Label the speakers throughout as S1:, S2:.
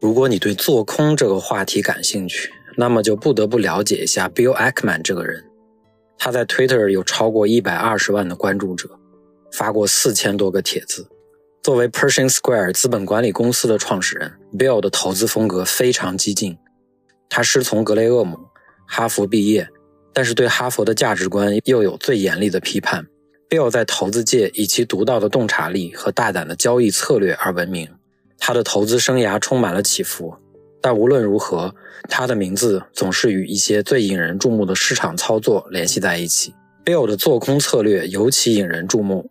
S1: 如果你对做空这个话题感兴趣，那么就不得不了解一下 Bill Ackman 这个人。他在 Twitter 有超过一百二十万的关注者，发过四千多个帖子。作为 Pershing Square 资本管理公司的创始人，Bill 的投资风格非常激进。他师从格雷厄姆，哈佛毕业，但是对哈佛的价值观又有最严厉的批判。Bill 在投资界以其独到的洞察力和大胆的交易策略而闻名。他的投资生涯充满了起伏，但无论如何，他的名字总是与一些最引人注目的市场操作联系在一起。Bill 的做空策略尤其引人注目。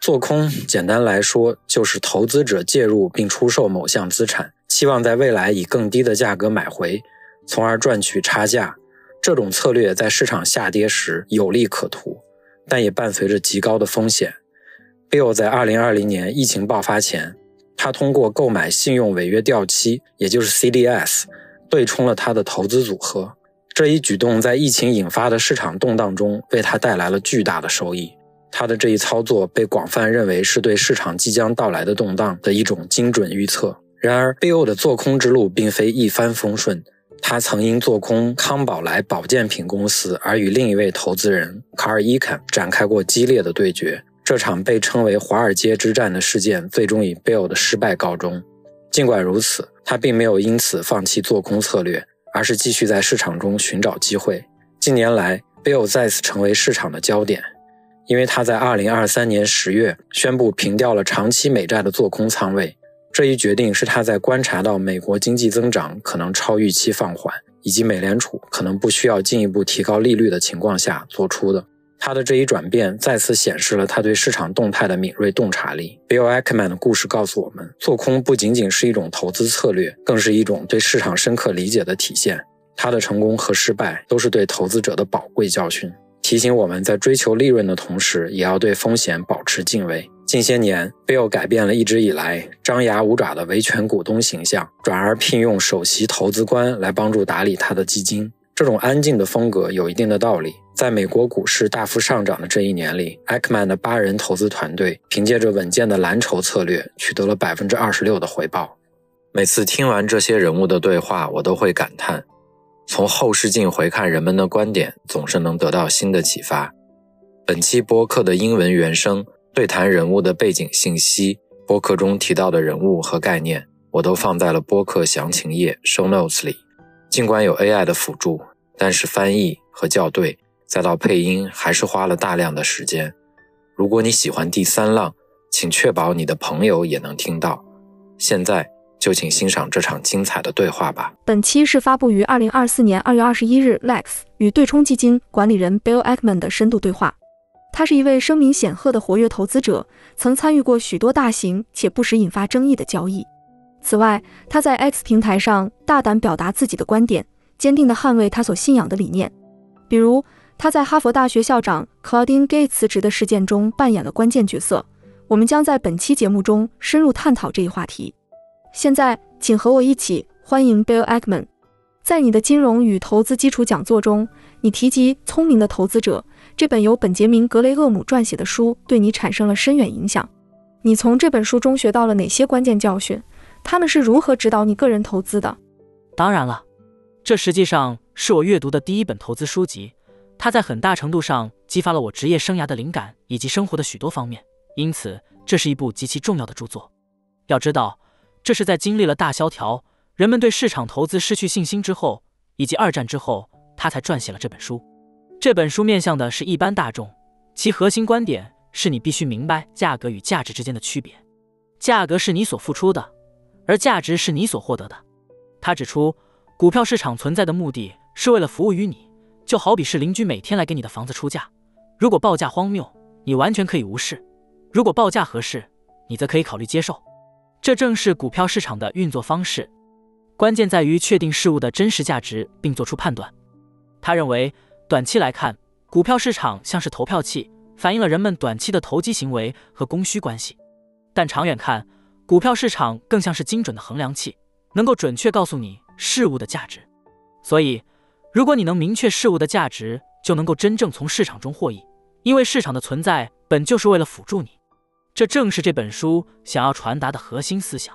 S1: 做空简单来说，就是投资者介入并出售某项资产，期望在未来以更低的价格买回，从而赚取差价。这种策略在市场下跌时有利可图，但也伴随着极高的风险。Bill 在2020年疫情爆发前。他通过购买信用违约掉期，也就是 CDS，对冲了他的投资组合。这一举动在疫情引发的市场动荡中为他带来了巨大的收益。他的这一操作被广泛认为是对市场即将到来的动荡的一种精准预测。然而，Bill 的做空之路并非一帆风顺。他曾因做空康宝莱保健品公司而与另一位投资人卡尔伊肯展开过激烈的对决。这场被称为“华尔街之战”的事件最终以 Bill 的失败告终。尽管如此，他并没有因此放弃做空策略，而是继续在市场中寻找机会。近年来，Bill 再次成为市场的焦点，因为他在2023年10月宣布平掉了长期美债的做空仓位。这一决定是他在观察到美国经济增长可能超预期放缓，以及美联储可能不需要进一步提高利率的情况下做出的。他的这一转变再次显示了他对市场动态的敏锐洞察力。Bill Ackman 的故事告诉我们，做空不仅仅是一种投资策略，更是一种对市场深刻理解的体现。他的成功和失败都是对投资者的宝贵教训，提醒我们在追求利润的同时，也要对风险保持敬畏。近些年，Bill 改变了一直以来张牙舞爪的维权股东形象，转而聘用首席投资官来帮助打理他的基金。这种安静的风格有一定的道理。在美国股市大幅上涨的这一年里，Ackman 的八人投资团队凭借着稳健的蓝筹策略，取得了百分之二十六的回报。每次听完这些人物的对话，我都会感叹：从后视镜回看人们的观点，总是能得到新的启发。本期播客的英文原声对谈人物的背景信息，播客中提到的人物和概念，我都放在了播客详情页 show notes 里。尽管有 AI 的辅助，但是翻译和校对。再到配音，还是花了大量的时间。如果你喜欢第三浪，请确保你的朋友也能听到。现在就请欣赏这场精彩的对话吧。
S2: 本期是发布于二零二四年二月二十一日，Lex 与对冲基金管理人 Bill Ackman 的深度对话。他是一位声名显赫的活跃投资者，曾参与过许多大型且不时引发争议的交易。此外，他在 X 平台上大胆表达自己的观点，坚定地捍卫他所信仰的理念，比如。他在哈佛大学校长 Claudine Gay 辞职的事件中扮演了关键角色。我们将在本期节目中深入探讨这一话题。现在，请和我一起欢迎 Bill Ackman。在你的金融与投资基础讲座中，你提及《聪明的投资者》这本由本杰明·格雷厄姆撰写的书对你产生了深远影响。你从这本书中学到了哪些关键教训？他们是如何指导你个人投资的？
S3: 当然了，这实际上是我阅读的第一本投资书籍。它在很大程度上激发了我职业生涯的灵感以及生活的许多方面，因此这是一部极其重要的著作。要知道，这是在经历了大萧条、人们对市场投资失去信心之后，以及二战之后，他才撰写了这本书。这本书面向的是一般大众，其核心观点是你必须明白价格与价值之间的区别。价格是你所付出的，而价值是你所获得的。他指出，股票市场存在的目的是为了服务于你。就好比是邻居每天来给你的房子出价，如果报价荒谬，你完全可以无视；如果报价合适，你则可以考虑接受。这正是股票市场的运作方式。关键在于确定事物的真实价值并做出判断。他认为，短期来看，股票市场像是投票器，反映了人们短期的投机行为和供需关系；但长远看，股票市场更像是精准的衡量器，能够准确告诉你事物的价值。所以，如果你能明确事物的价值，就能够真正从市场中获益，因为市场的存在本就是为了辅助你。这正是这本书想要传达的核心思想。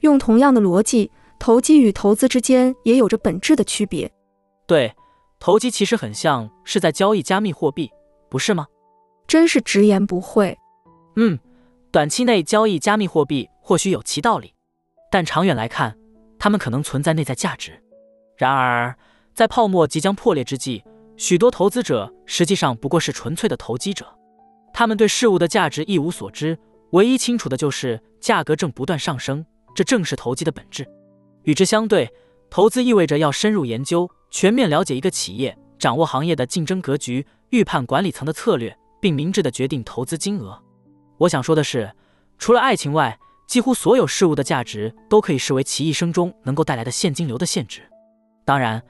S2: 用同样的逻辑，投机与投资之间也有着本质的区别。
S3: 对，投机其实很像是在交易加密货币，不是吗？
S2: 真是直言不讳。
S3: 嗯，短期内交易加密货币或许有其道理，但长远来看，它们可能存在内在价值。然而，在泡沫即将破裂之际，许多投资者实际上不过是纯粹的投机者，他们对事物的价值一无所知，唯一清楚的就是价格正不断上升。这正是投机的本质。与之相对，投资意味着要深入研究、全面了解一个企业，掌握行业的竞争格局，预判管理层的策略，并明智地决定投资金额。我想说的是，除了爱情外，几乎所有事物的价值都可以视为其一生中能够带来的现金流的现值。当然。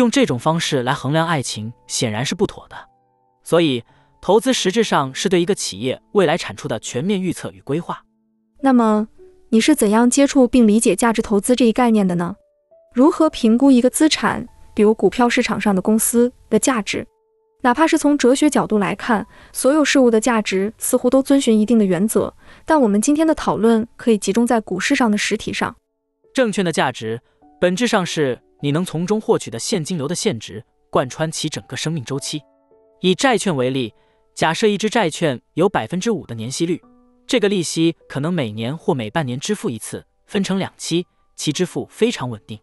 S3: 用这种方式来衡量爱情显然是不妥的，所以投资实质上是对一个企业未来产出的全面预测与规划。
S2: 那么你是怎样接触并理解价值投资这一概念的呢？如何评估一个资产，比如股票市场上的公司的价值？哪怕是从哲学角度来看，所有事物的价值似乎都遵循一定的原则，但我们今天的讨论可以集中在股市上的实体上。
S3: 证券的价值本质上是。你能从中获取的现金流的现值贯穿其整个生命周期。以债券为例，假设一只债券有百分之五的年息率，这个利息可能每年或每半年支付一次，分成两期，其支付非常稳定。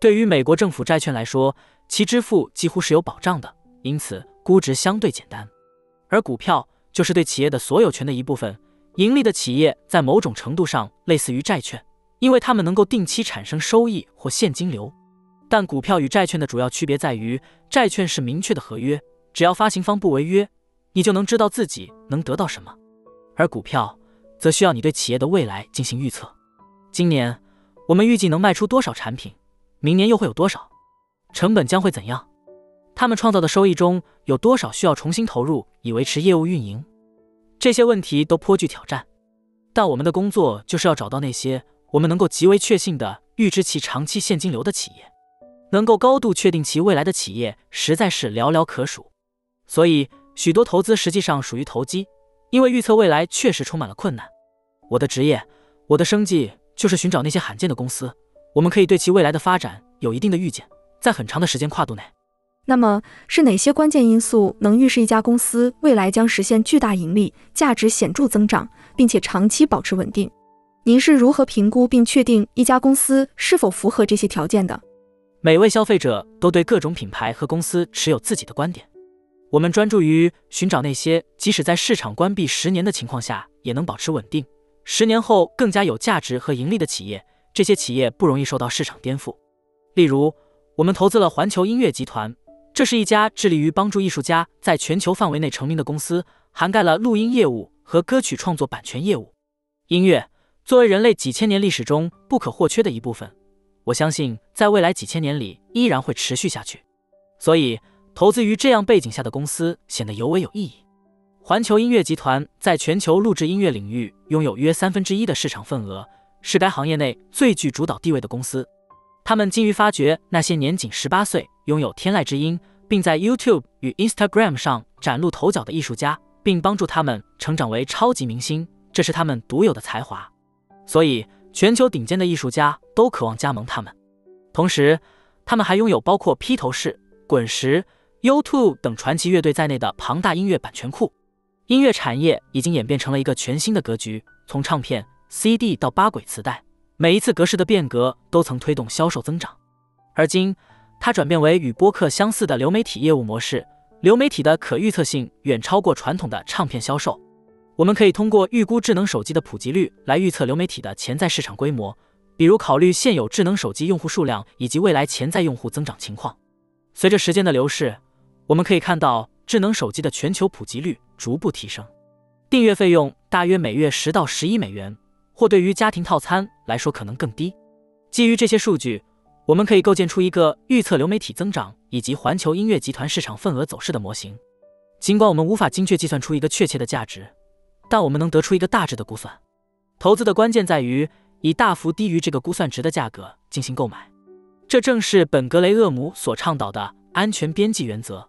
S3: 对于美国政府债券来说，其支付几乎是有保障的，因此估值相对简单。而股票就是对企业的所有权的一部分，盈利的企业在某种程度上类似于债券，因为它们能够定期产生收益或现金流。但股票与债券的主要区别在于，债券是明确的合约，只要发行方不违约，你就能知道自己能得到什么；而股票则需要你对企业的未来进行预测。今年我们预计能卖出多少产品？明年又会有多少？成本将会怎样？他们创造的收益中有多少需要重新投入以维持业务运营？这些问题都颇具挑战，但我们的工作就是要找到那些我们能够极为确信的预知其长期现金流的企业。能够高度确定其未来的企业实在是寥寥可数，所以许多投资实际上属于投机，因为预测未来确实充满了困难。我的职业，我的生计就是寻找那些罕见的公司，我们可以对其未来的发展有一定的预见，在很长的时间跨度内。
S2: 那么是哪些关键因素能预示一家公司未来将实现巨大盈利、价值显著增长，并且长期保持稳定？您是如何评估并确定一家公司是否符合这些条件的？
S3: 每位消费者都对各种品牌和公司持有自己的观点。我们专注于寻找那些即使在市场关闭十年的情况下也能保持稳定，十年后更加有价值和盈利的企业。这些企业不容易受到市场颠覆。例如，我们投资了环球音乐集团，这是一家致力于帮助艺术家在全球范围内成名的公司，涵盖了录音业务和歌曲创作版权业务。音乐作为人类几千年历史中不可或缺的一部分。我相信，在未来几千年里依然会持续下去，所以投资于这样背景下的公司显得尤为有意义。环球音乐集团在全球录制音乐领域拥有约三分之一的市场份额，是该行业内最具主导地位的公司。他们精于发掘那些年仅十八岁、拥有天籁之音，并在 YouTube 与 Instagram 上崭露头角的艺术家，并帮助他们成长为超级明星，这是他们独有的才华。所以。全球顶尖的艺术家都渴望加盟他们，同时，他们还拥有包括披头士、滚石、U2 等传奇乐队在内的庞大音乐版权库。音乐产业已经演变成了一个全新的格局，从唱片、CD 到八轨磁带，每一次格式的变革都曾推动销售增长。而今，它转变为与播客相似的流媒体业务模式，流媒体的可预测性远超过传统的唱片销售。我们可以通过预估智能手机的普及率来预测流媒体的潜在市场规模，比如考虑现有智能手机用户数量以及未来潜在用户增长情况。随着时间的流逝，我们可以看到智能手机的全球普及率逐步提升。订阅费用大约每月十到十一美元，或对于家庭套餐来说可能更低。基于这些数据，我们可以构建出一个预测流媒体增长以及环球音乐集团市场份额走势的模型。尽管我们无法精确计算出一个确切的价值，但我们能得出一个大致的估算。投资的关键在于以大幅低于这个估算值的价格进行购买，这正是本格雷厄姆所倡导的安全边际原则。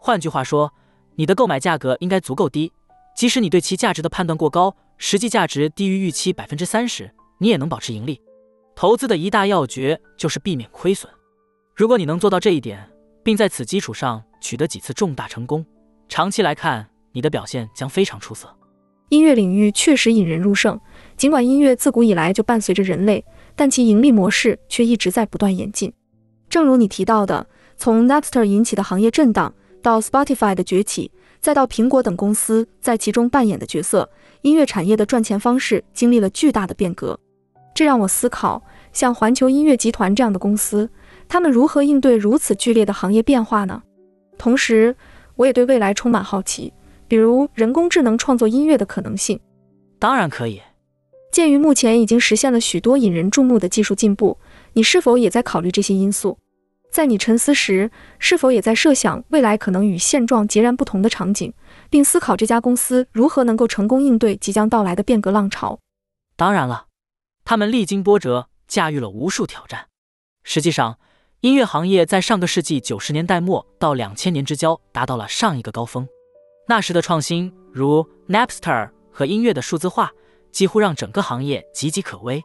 S3: 换句话说，你的购买价格应该足够低，即使你对其价值的判断过高，实际价值低于预期百分之三十，你也能保持盈利。投资的一大要诀就是避免亏损。如果你能做到这一点，并在此基础上取得几次重大成功，长期来看，你的表现将非常出色。
S2: 音乐领域确实引人入胜，尽管音乐自古以来就伴随着人类，但其盈利模式却一直在不断演进。正如你提到的，从 Napster 引起的行业震荡，到 Spotify 的崛起，再到苹果等公司在其中扮演的角色，音乐产业的赚钱方式经历了巨大的变革。这让我思考，像环球音乐集团这样的公司，他们如何应对如此剧烈的行业变化呢？同时，我也对未来充满好奇，比如人工智能创作音乐的可能性。
S3: 当然可以。
S2: 鉴于目前已经实现了许多引人注目的技术进步，你是否也在考虑这些因素？在你沉思时，是否也在设想未来可能与现状截然不同的场景，并思考这家公司如何能够成功应对即将到来的变革浪潮？
S3: 当然了，他们历经波折，驾驭了无数挑战。实际上，音乐行业在上个世纪九十年代末到两千年之交达到了上一个高峰。那时的创新，如 Napster 和音乐的数字化，几乎让整个行业岌岌可危。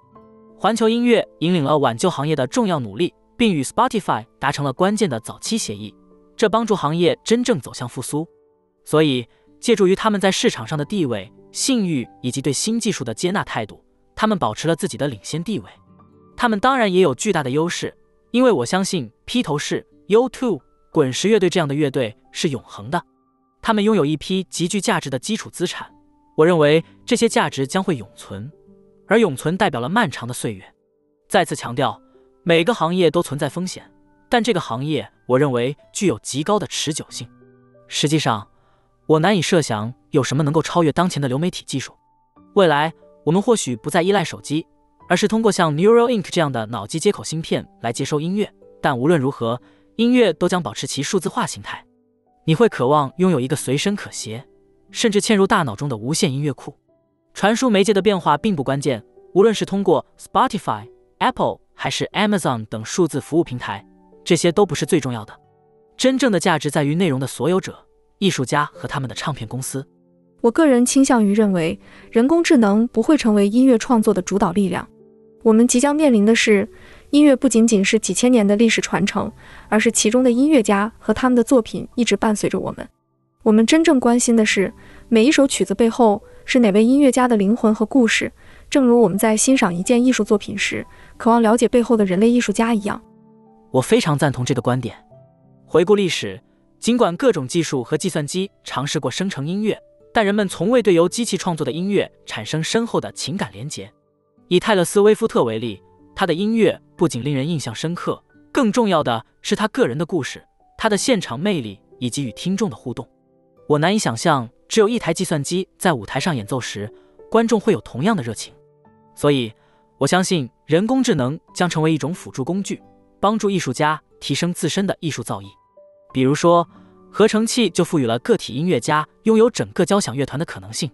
S3: 环球音乐引领了挽救行业的重要努力，并与 Spotify 达成了关键的早期协议，这帮助行业真正走向复苏。所以，借助于他们在市场上的地位、信誉以及对新技术的接纳态度，他们保持了自己的领先地位。他们当然也有巨大的优势。因为我相信披头士、U2、滚石乐队这样的乐队是永恒的，他们拥有一批极具价值的基础资产。我认为这些价值将会永存，而永存代表了漫长的岁月。再次强调，每个行业都存在风险，但这个行业我认为具有极高的持久性。实际上，我难以设想有什么能够超越当前的流媒体技术。未来，我们或许不再依赖手机。而是通过像 Neuralink 这样的脑机接口芯片来接收音乐，但无论如何，音乐都将保持其数字化形态。你会渴望拥有一个随身可携，甚至嵌入大脑中的无线音乐库。传输媒介的变化并不关键，无论是通过 Spotify、Apple 还是 Amazon 等数字服务平台，这些都不是最重要的。真正的价值在于内容的所有者、艺术家和他们的唱片公司。
S2: 我个人倾向于认为，人工智能不会成为音乐创作的主导力量。我们即将面临的是，音乐不仅仅是几千年的历史传承，而是其中的音乐家和他们的作品一直伴随着我们。我们真正关心的是，每一首曲子背后是哪位音乐家的灵魂和故事，正如我们在欣赏一件艺术作品时，渴望了解背后的人类艺术家一样。
S3: 我非常赞同这个观点。回顾历史，尽管各种技术和计算机尝试过生成音乐，但人们从未对由机器创作的音乐产生深厚的情感连结。以泰勒斯·威夫特为例，他的音乐不仅令人印象深刻，更重要的是他个人的故事、他的现场魅力以及与听众的互动。我难以想象，只有一台计算机在舞台上演奏时，观众会有同样的热情。所以，我相信人工智能将成为一种辅助工具，帮助艺术家提升自身的艺术造诣。比如说，合成器就赋予了个体音乐家拥有整个交响乐团的可能性。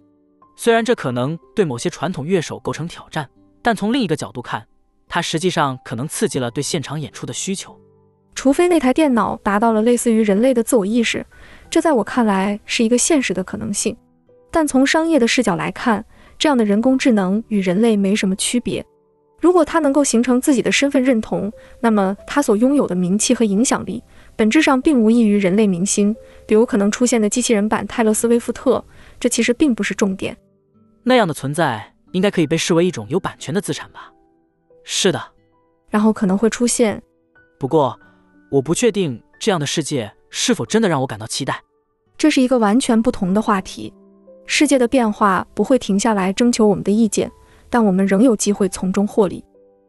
S3: 虽然这可能对某些传统乐手构成挑战。但从另一个角度看，它实际上可能刺激了对现场演出的需求。
S2: 除非那台电脑达到了类似于人类的自我意识，这在我看来是一个现实的可能性。但从商业的视角来看，这样的人工智能与人类没什么区别。如果它能够形成自己的身份认同，那么它所拥有的名气和影响力，本质上并无异于人类明星，比如可能出现的机器人版泰勒斯·威夫特。这其实并不是重点。
S3: 那样的存在。应该可以被视为一种有版权的资产吧？是的，
S2: 然后可能会出现。
S3: 不过，我不确定这样的世界是否真的让我感到期待。
S2: 这是一个完全不同的话题。世界的变化不会停下来征求我们的意见，但我们仍有机会从中获利。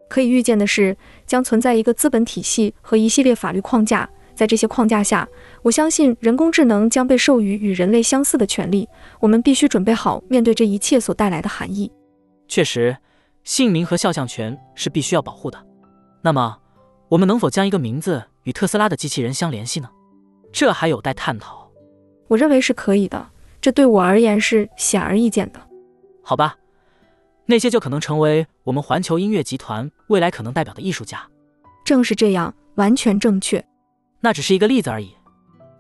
S2: 可以预见的是，将存在一个资本体系和一系列法律框架。在这些框架下，我相信人工智能将被授予与人类相似的权利。我们必须准备好面对这一切所带来的含义。
S3: 确实，姓名和肖像权是必须要保护的。那么，我们能否将一个名字与特斯拉的机器人相联系呢？这还有待探讨。
S2: 我认为是可以的，这对我而言是显而易见的。
S3: 好吧，那些就可能成为我们环球音乐集团未来可能代表的艺术家。
S2: 正是这样，完全正确。
S3: 那只是一个例子而已。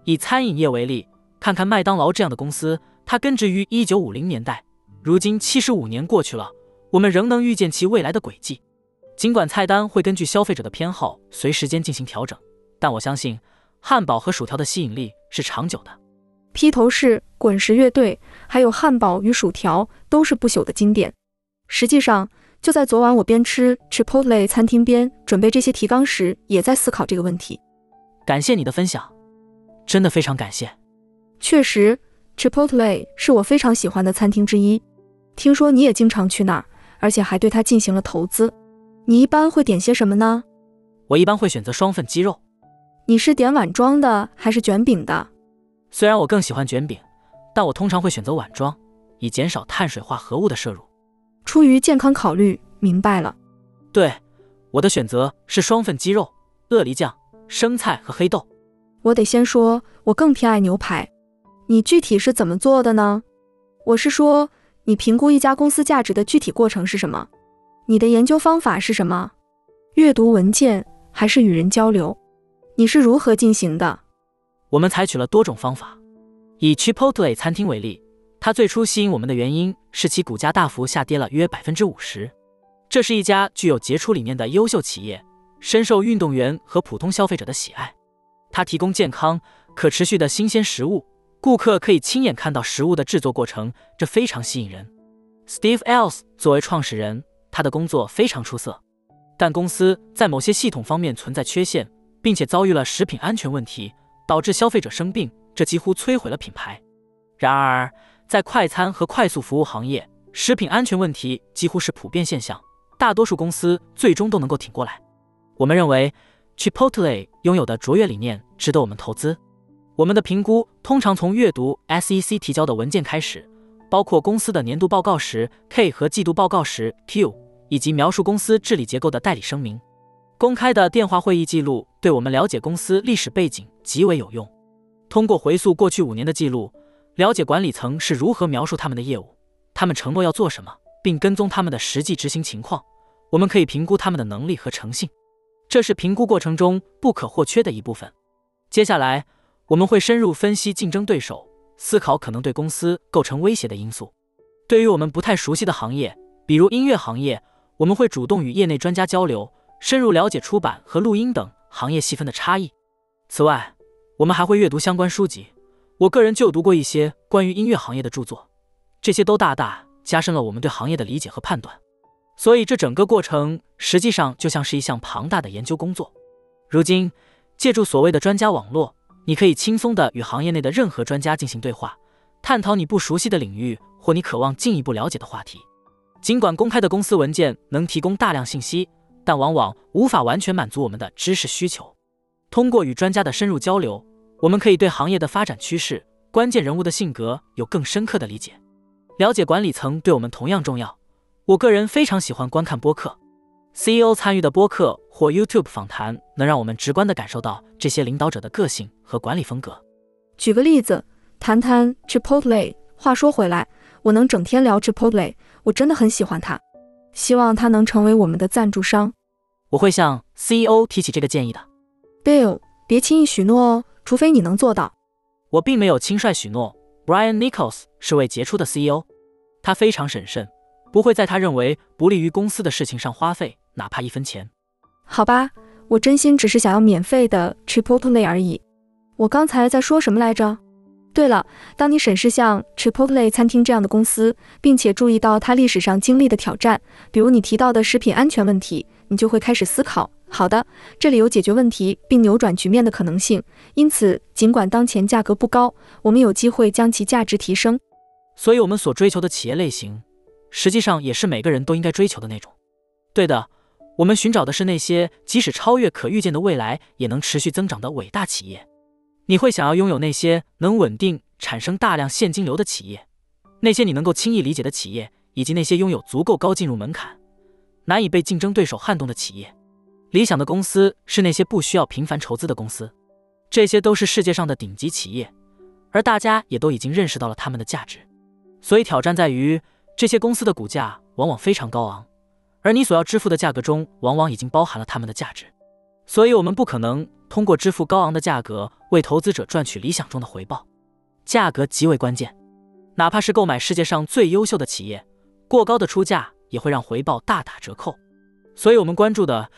S3: 以餐饮业为例，看看麦当劳这样的公司，它根植于一九五零年代，如今七十五年过去了，我们仍能预见其未来的轨迹。尽管菜单会根据消费者的偏好随时间进行调整，但我相信汉堡和薯条的吸引力是长久的。
S2: 披头士、滚石乐队，还有汉堡与薯条都是不朽的经典。实际上，就在昨晚，我边吃 Chipotle 餐厅边准备这些提纲时，也在思考这个问题。
S3: 感谢你的分享，真的非常感谢。
S2: 确实，Chipotle 是我非常喜欢的餐厅之一。听说你也经常去那儿，而且还对它进行了投资。你一般会点些什么呢？
S3: 我一般会选择双份鸡肉。
S2: 你是点碗装的还是卷饼的？
S3: 虽然我更喜欢卷饼，但我通常会选择碗装，以减少碳水化合物的摄入。
S2: 出于健康考虑，明白了。
S3: 对，我的选择是双份鸡肉、鳄梨酱、生菜和黑豆。
S2: 我得先说，我更偏爱牛排。你具体是怎么做的呢？我是说，你评估一家公司价值的具体过程是什么？你的研究方法是什么？阅读文件还是与人交流？你是如何进行的？
S3: 我们采取了多种方法。以 Chipotle 餐厅为例，它最初吸引我们的原因是其股价大幅下跌了约百分之五十。这是一家具有杰出理念的优秀企业，深受运动员和普通消费者的喜爱。它提供健康、可持续的新鲜食物，顾客可以亲眼看到食物的制作过程，这非常吸引人。Steve Ells 作为创始人。他的工作非常出色，但公司在某些系统方面存在缺陷，并且遭遇了食品安全问题，导致消费者生病，这几乎摧毁了品牌。然而，在快餐和快速服务行业，食品安全问题几乎是普遍现象，大多数公司最终都能够挺过来。我们认为，Chipotle 拥有的卓越理念值得我们投资。我们的评估通常从阅读 SEC 提交的文件开始。包括公司的年度报告时 K 和季度报告时 Q，以及描述公司治理结构的代理声明。公开的电话会议记录对我们了解公司历史背景极为有用。通过回溯过去五年的记录，了解管理层是如何描述他们的业务，他们承诺要做什么，并跟踪他们的实际执行情况。我们可以评估他们的能力和诚信，这是评估过程中不可或缺的一部分。接下来，我们会深入分析竞争对手。思考可能对公司构成威胁的因素。对于我们不太熟悉的行业，比如音乐行业，我们会主动与业内专家交流，深入了解出版和录音等行业细分的差异。此外，我们还会阅读相关书籍。我个人就读过一些关于音乐行业的著作，这些都大大加深了我们对行业的理解和判断。所以，这整个过程实际上就像是一项庞大的研究工作。如今，借助所谓的专家网络。你可以轻松地与行业内的任何专家进行对话，探讨你不熟悉的领域或你渴望进一步了解的话题。尽管公开的公司文件能提供大量信息，但往往无法完全满足我们的知识需求。通过与专家的深入交流，我们可以对行业的发展趋势、关键人物的性格有更深刻的理解。了解管理层对我们同样重要。我个人非常喜欢观看播客。CEO 参与的播客或 YouTube 访谈，能让我们直观地感受到这些领导者的个性和管理风格。
S2: 举个例子，谈谈 Chipotle。话说回来，我能整天聊 Chipotle，我真的很喜欢它。希望它能成为我们的赞助商。
S3: 我会向 CEO 提起这个建议的。
S2: Bill，别轻易许诺哦，除非你能做到。
S3: 我并没有轻率许诺。Brian Nichols 是位杰出的 CEO，他非常审慎，不会在他认为不利于公司的事情上花费。哪怕一分钱，
S2: 好吧，我真心只是想要免费的 Chipotle 而已。我刚才在说什么来着？对了，当你审视像 Chipotle 餐厅这样的公司，并且注意到它历史上经历的挑战，比如你提到的食品安全问题，你就会开始思考：好的，这里有解决问题并扭转局面的可能性。因此，尽管当前价格不高，我们有机会将其价值提升。
S3: 所以，我们所追求的企业类型，实际上也是每个人都应该追求的那种。对的。我们寻找的是那些即使超越可预见的未来也能持续增长的伟大企业。你会想要拥有那些能稳定产生大量现金流的企业，那些你能够轻易理解的企业，以及那些拥有足够高进入门槛、难以被竞争对手撼动的企业。理想的公司是那些不需要频繁筹资的公司，这些都是世界上的顶级企业，而大家也都已经认识到了他们的价值。所以挑战在于，这些公司的股价往往非常高昂，而你所要支付的价格中往往已经包含了他们的价值。所以，我们不可能通过支付高昂的价格为投资者赚取理想中的回报。价格极为关键，哪怕是购买世界上最优秀的企业，过高的出价也会让回报大打折扣。所以，我们关注的。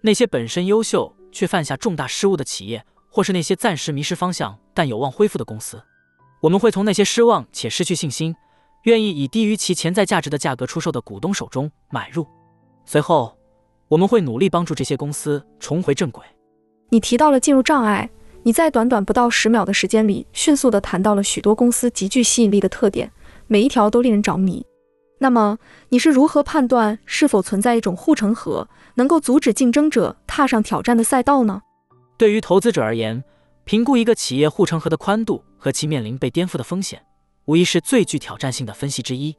S3: 那些本身优秀却犯下重大失误的企业，或是那些暂时迷失方向但有望恢复的公司，我们会从那些失望且失去信心、愿意以低于其潜在价值的价格出售的股东手中买入。随后，我们会努力帮助这些公司重回正轨。
S2: 你提到了进入障碍，你在短短不到十秒的时间里，迅速地谈到了许多公司极具吸引力的特点，每一条都令人着迷。那么你是如何判断是否存在一种护城河，能够阻止竞争者踏上挑战的赛道呢？
S3: 对于投资者而言，评估一个企业护城河的宽度和其面临被颠覆的风险，无疑是最具挑战性的分析之一。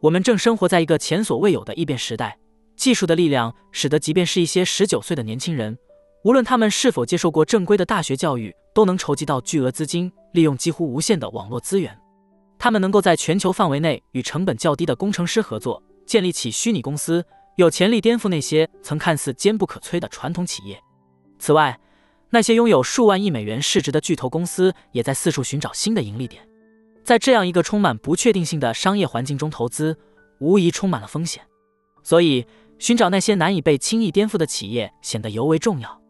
S3: 我们正生活在一个前所未有的异变时代，技术的力量使得即便是一些十九岁的年轻人，无论他们是否接受过正规的大学教育，都能筹集到巨额资金，利用几乎无限的网络资源。他们能够在全球范围内与成本较低的工程师合作，建立起虚拟公司，有潜力颠覆那些曾看似坚不可摧的传统企业。此外，那些拥有数万亿美元市值的巨头公司也在四处寻找新的盈利点。在这样一个充满不确定性的商业环境中投资，无疑充满了风险。所以，寻找那些难以被轻易颠覆的企业显得尤为重要。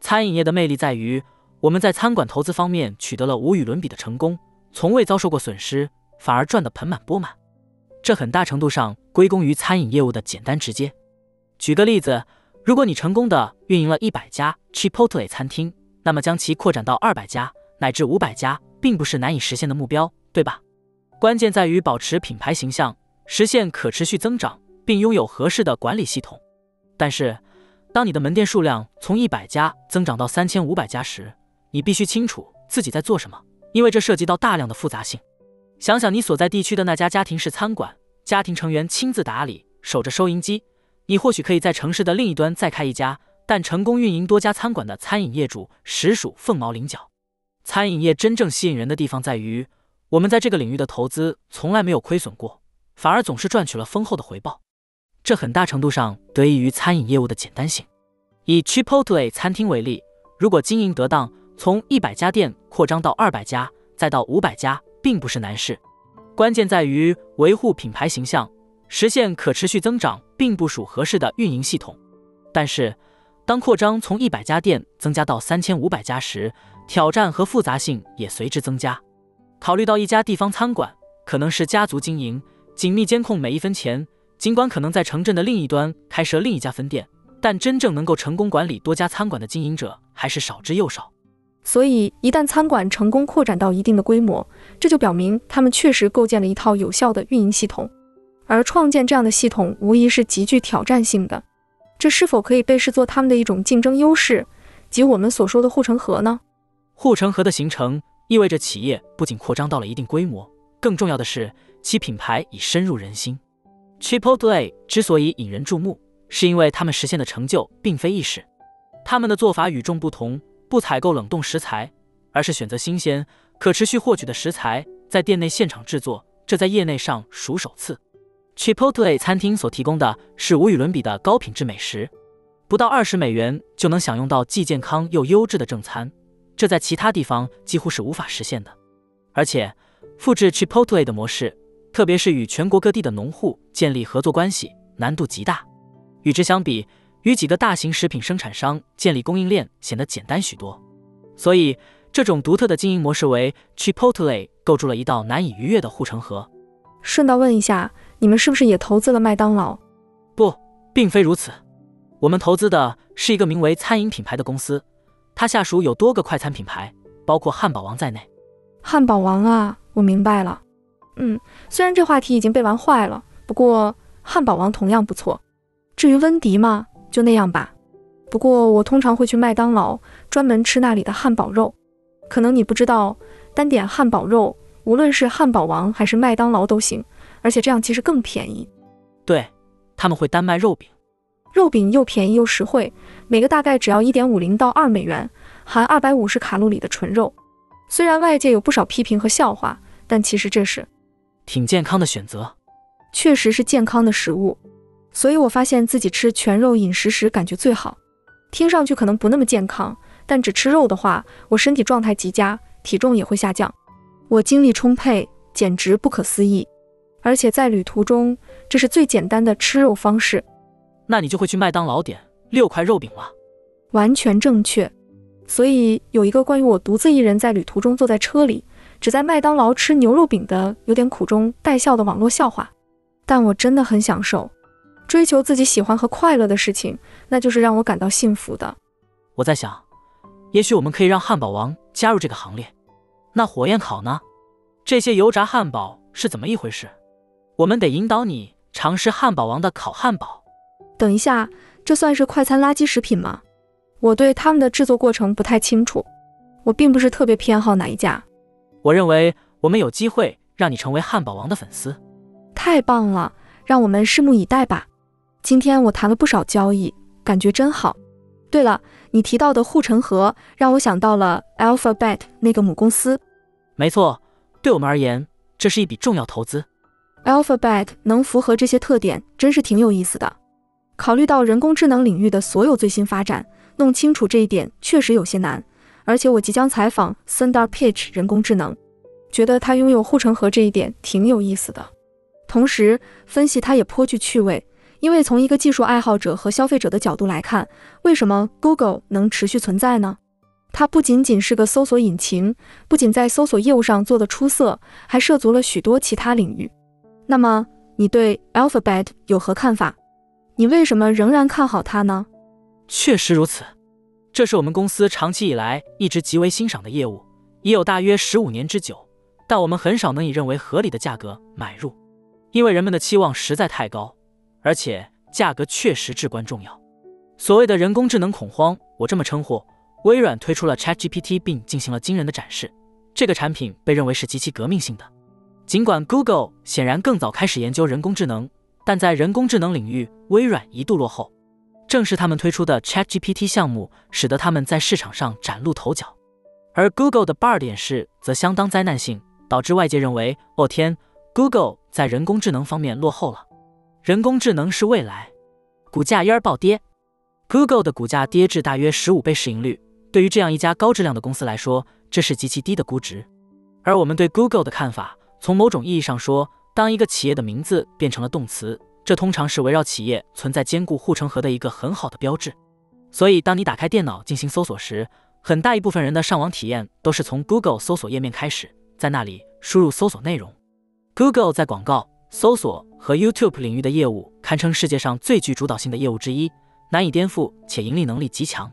S3: 餐饮业的魅力在于，我们在餐馆投资方面取得了无与伦比的成功。从未遭受过损失，反而赚得盆满钵满，这很大程度上归功于餐饮业务的简单直接。举个例子，如果你成功的运营了一百家 Chipotle 餐厅，那么将其扩展到二百家乃至五百家，并不是难以实现的目标，对吧？关键在于保持品牌形象，实现可持续增长，并拥有合适的管理系统。但是，当你的门店数量从一百家增长到三千五百家时，你必须清楚自己在做什么。因为这涉及到大量的复杂性。想想你所在地区的那家家庭式餐馆，家庭成员亲自打理，守着收银机。你或许可以在城市的另一端再开一家，但成功运营多家餐馆的餐饮业主实属凤毛麟角。餐饮业真正吸引人的地方在于，我们在这个领域的投资从来没有亏损过，反而总是赚取了丰厚的回报。这很大程度上得益于餐饮业务的简单性。以 Chipotle 餐厅为例，如果经营得当，从一百家店扩张到二百家，再到五百家，并不是难事。关键在于维护品牌形象，实现可持续增长，并部署合适的运营系统。但是，当扩张从一百家店增加到三千五百家时，挑战和复杂性也随之增加。考虑到一家地方餐馆可能是家族经营，紧密监控每一分钱，尽管可能在城镇的另一端开设另一家分店，但真正能够成功管理多家餐馆的经营者还是少之又少。
S2: 所以，一旦餐馆成功扩展到一定的规模，这就表明他们确实构建了一套有效的运营系统。而创建这样的系统，无疑是极具挑战性的。这是否可以被视作他们的一种竞争优势，即我们所说的护城河呢？
S3: 护城河的形成意味着企业不仅扩张到了一定规模，更重要的是其品牌已深入人心。Chipotle 之所以引人注目，是因为他们实现的成就并非易事，他们的做法与众不同。不采购冷冻食材，而是选择新鲜、可持续获取的食材，在店内现场制作，这在业内上属首次。Chipotle 餐厅所提供的是无与伦比的高品质美食，不到二十美元就能享用到既健康又优质的正餐，这在其他地方几乎是无法实现的。而且，复制 Chipotle 的模式，特别是与全国各地的农户建立合作关系，难度极大。与之相比，与几个大型食品生产商建立供应链显得简单许多，所以这种独特的经营模式为 Chipotle 构筑了一道难以逾越的护城河。
S2: 顺道问一下，你们是不是也投资了麦当劳？
S3: 不，并非如此。我们投资的是一个名为餐饮品牌的公司，它下属有多个快餐品牌，包括汉堡王在内。
S2: 汉堡王啊，我明白了。嗯，虽然这话题已经被玩坏了，不过汉堡王同样不错。至于温迪嘛？就那样吧，不过我通常会去麦当劳，专门吃那里的汉堡肉。可能你不知道，单点汉堡肉，无论是汉堡王还是麦当劳都行，而且这样其实更便宜。
S3: 对，他们会单卖肉饼。
S2: 肉饼又便宜又实惠，每个大概只要一点五零到二美元，含二百五十卡路里的纯肉。虽然外界有不少批评和笑话，但其实这是
S3: 挺健康的选择，
S2: 确实是健康的食物。所以我发现自己吃全肉饮食时感觉最好。听上去可能不那么健康，但只吃肉的话，我身体状态极佳，体重也会下降，我精力充沛，简直不可思议。而且在旅途中，这是最简单的吃肉方式。
S3: 那你就会去麦当劳点六块肉饼了。
S2: 完全正确。所以有一个关于我独自一人在旅途中坐在车里，只在麦当劳吃牛肉饼的有点苦中带笑的网络笑话，但我真的很享受。追求自己喜欢和快乐的事情，那就是让我感到幸福的。
S3: 我在想，也许我们可以让汉堡王加入这个行列。那火焰烤呢？这些油炸汉堡是怎么一回事？我们得引导你尝试汉堡王的烤汉堡。
S2: 等一下，这算是快餐垃圾食品吗？我对他们的制作过程不太清楚，我并不是特别偏好哪一家。
S3: 我认为我们有机会让你成为汉堡王的粉丝。
S2: 太棒了，让我们拭目以待吧。今天我谈了不少交易，感觉真好。对了，你提到的护城河让我想到了 Alphabet 那个母公司。
S3: 没错，对我们而言，这是一笔重要投资。
S2: Alphabet 能符合这些特点，真是挺有意思的。考虑到人工智能领域的所有最新发展。弄清楚这一点确实有些难，而且我即将采访 Sundar Pich，人工智能，觉得他拥有护城河这一点挺有意思的。同时分析它也颇具趣味，因为从一个技术爱好者和消费者的角度来看，为什么 Google 能持续存在呢？它不仅仅是个搜索引擎，不仅在搜索业务上做得出色，还涉足了许多其他领域。那么你对 Alphabet 有何看法？你为什么仍然看好它呢？
S3: 确实如此，这是我们公司长期以来一直极为欣赏的业务，已有大约十五年之久。但我们很少能以认为合理的价格买入，因为人们的期望实在太高，而且价格确实至关重要。所谓的人工智能恐慌，我这么称呼。微软推出了 ChatGPT 并进行了惊人的展示，这个产品被认为是极其革命性的。尽管 Google 显然更早开始研究人工智能，但在人工智能领域，微软一度落后。正是他们推出的 ChatGPT 项目，使得他们在市场上崭露头角，而 Google 的 Bard 演示则相当灾难性，导致外界认为：哦天，Google 在人工智能方面落后了。人工智能是未来，股价因而暴跌。Google 的股价跌至大约十五倍市盈率，对于这样一家高质量的公司来说，这是极其低的估值。而我们对 Google 的看法，从某种意义上说，当一个企业的名字变成了动词。这通常是围绕企业存在坚固护城河的一个很好的标志。所以，当你打开电脑进行搜索时，很大一部分人的上网体验都是从 Google 搜索页面开始，在那里输入搜索内容。Google 在广告、搜索和 YouTube 领域的业务堪称世界上最具主导性的业务之一，难以颠覆且盈利能力极强。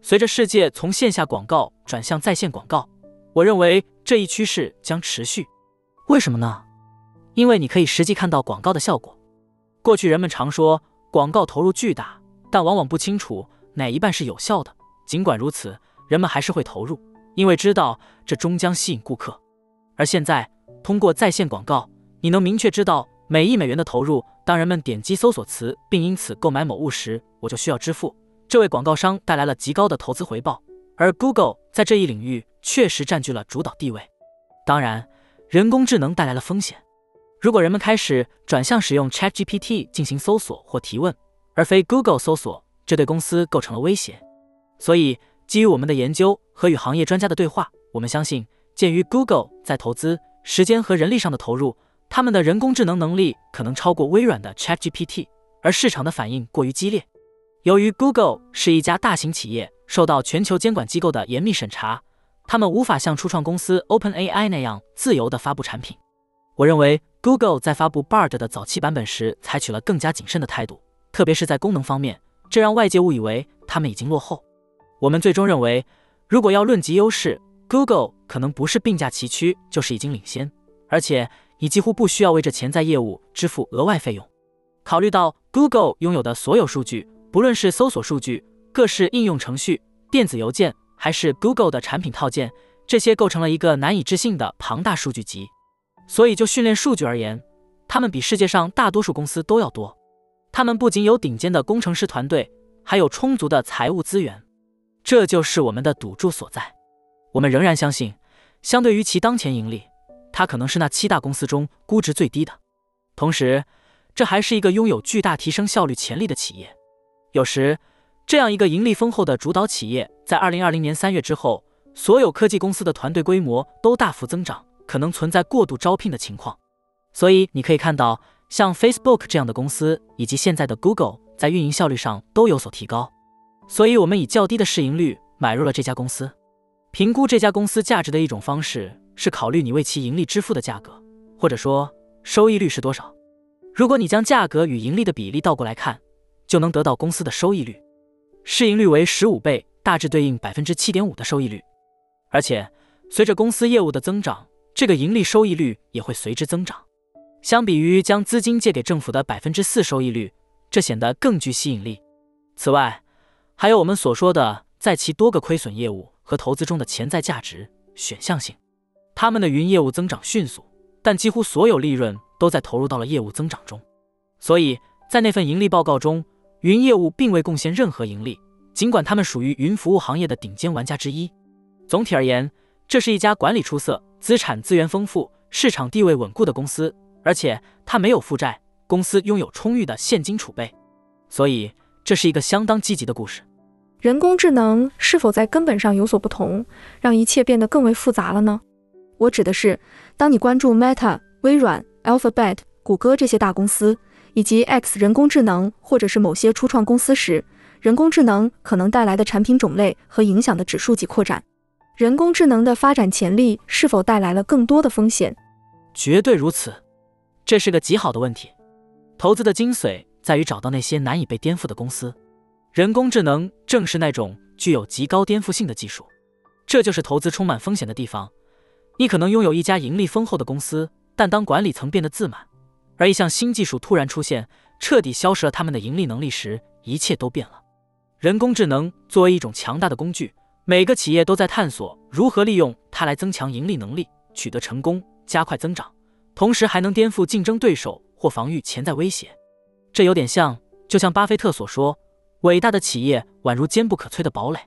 S3: 随着世界从线下广告转向在线广告，我认为这一趋势将持续。为什么呢？因为你可以实际看到广告的效果。过去人们常说广告投入巨大，但往往不清楚哪一半是有效的。尽管如此，人们还是会投入，因为知道这终将吸引顾客。而现在，通过在线广告，你能明确知道每一美元的投入。当人们点击搜索词并因此购买某物时，我就需要支付。这为广告商带来了极高的投资回报。而 Google 在这一领域确实占据了主导地位。当然，人工智能带来了风险。如果人们开始转向使用 ChatGPT 进行搜索或提问，而非 Google 搜索，这对公司构成了威胁。所以，基于我们的研究和与行业专家的对话，我们相信，鉴于 Google 在投资时间和人力上的投入，他们的人工智能能力可能超过微软的 ChatGPT，而市场的反应过于激烈。由于 Google 是一家大型企业，受到全球监管机构的严密审查，他们无法像初创公司 OpenAI 那样自由地发布产品。我认为。Google 在发布 Bard 的早期版本时，采取了更加谨慎的态度，特别是在功能方面，这让外界误以为他们已经落后。我们最终认为，如果要论及优势，Google 可能不是并驾齐驱，就是已经领先，而且你几乎不需要为这潜在业务支付额外费用。考虑到 Google 拥有的所有数据，不论是搜索数据、各式应用程序、电子邮件，还是 Google 的产品套件，这些构成了一个难以置信的庞大数据集。所以，就训练数据而言，他们比世界上大多数公司都要多。他们不仅有顶尖的工程师团队，还有充足的财务资源，这就是我们的赌注所在。我们仍然相信，相对于其当前盈利，它可能是那七大公司中估值最低的。同时，这还是一个拥有巨大提升效率潜力的企业。有时，这样一个盈利丰厚的主导企业，在二零二零年三月之后，所有科技公司的团队规模都大幅增长，可能存在过度招聘的情况。所以，你可以看到，像 Facebook 这样的公司，以及现在的 Google，在运营效率上都有所提高。所以，我们以较低的市盈率买入了这家公司。评估这家公司价值的一种方式是考虑你为其盈利支付的价格，或者说收益率是多少。如果你将价格与盈利的比例倒过来看，就能得到公司的收益率。市盈率为十五倍，大致对应百分之七点五的收益率。而且，随着公司业务的增长，这个盈利收益率也会随之增长。相比于将资金借给政府的百分之四收益率，这显得更具吸引力。此外，还有我们所说的在其多个亏损业务和投资中的潜在价值选项性。他们的云业务增长迅速，但几乎所有利润。都在投入到了业务增长中，所以在那份盈利报告中，云业务并未贡献任何盈利，尽管他们属于云服务行业的顶尖玩家之一。总体而言，这是一家管理出色、资产资源丰富、市场地位稳固的公司，而且它没有负债，公司拥有充裕的现金储备，所以这是一个相当积极的故事。
S2: 人工智能是否在根本上有所不同，让一切变得更为复杂了呢？我指的是，当你关注 Meta、微软。Alphabet、谷歌这些大公司，以及 X 人工智能或者是某些初创公司时，人工智能可能带来的产品种类和影响的指数级扩展。人工智能的发展潜力是否带来了更多的风险？
S3: 绝对如此，这是个极好的问题。投资的精髓在于找到那些难以被颠覆的公司。人工智能正是那种具有极高颠覆性的技术，这就是投资充满风险的地方。你可能拥有一家盈利丰厚的公司。但当管理层变得自满，而一项新技术突然出现，彻底消失了他们的盈利能力时，一切都变了。人工智能作为一种强大的工具，每个企业都在探索如何利用它来增强盈利能力、取得成功、加快增长，同时还能颠覆竞争对手或防御潜在威胁。这有点像，就像巴菲特所说：“伟大的企业宛如坚不可摧的堡垒。”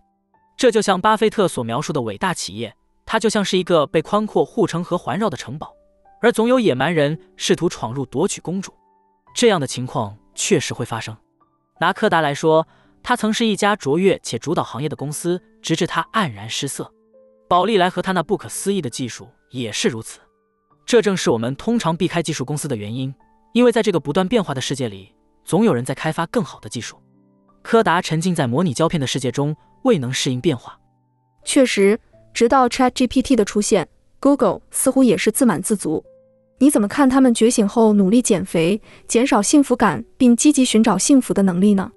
S3: 这就像巴菲特所描述的伟大企业，它就像是一个被宽阔护城河环绕的城堡。而总有野蛮人试图闯入夺取公主，这样的情况确实会发生。拿柯达来说，他曾是一家卓越且主导行业的公司，直至他黯然失色。宝利来和他那不可思议的技术也是如此。这正是我们通常避开技术公司的原因，因为在这个不断变化的世界里，总有人在开发更好的技术。柯达沉浸在模拟胶片的世界中，未能适应变化。
S2: 确实，直到 ChatGPT 的出现，Google 似乎也是自满自足。你怎么看他们觉醒后努力减肥、减少幸福感，并积极寻找幸福的能力呢？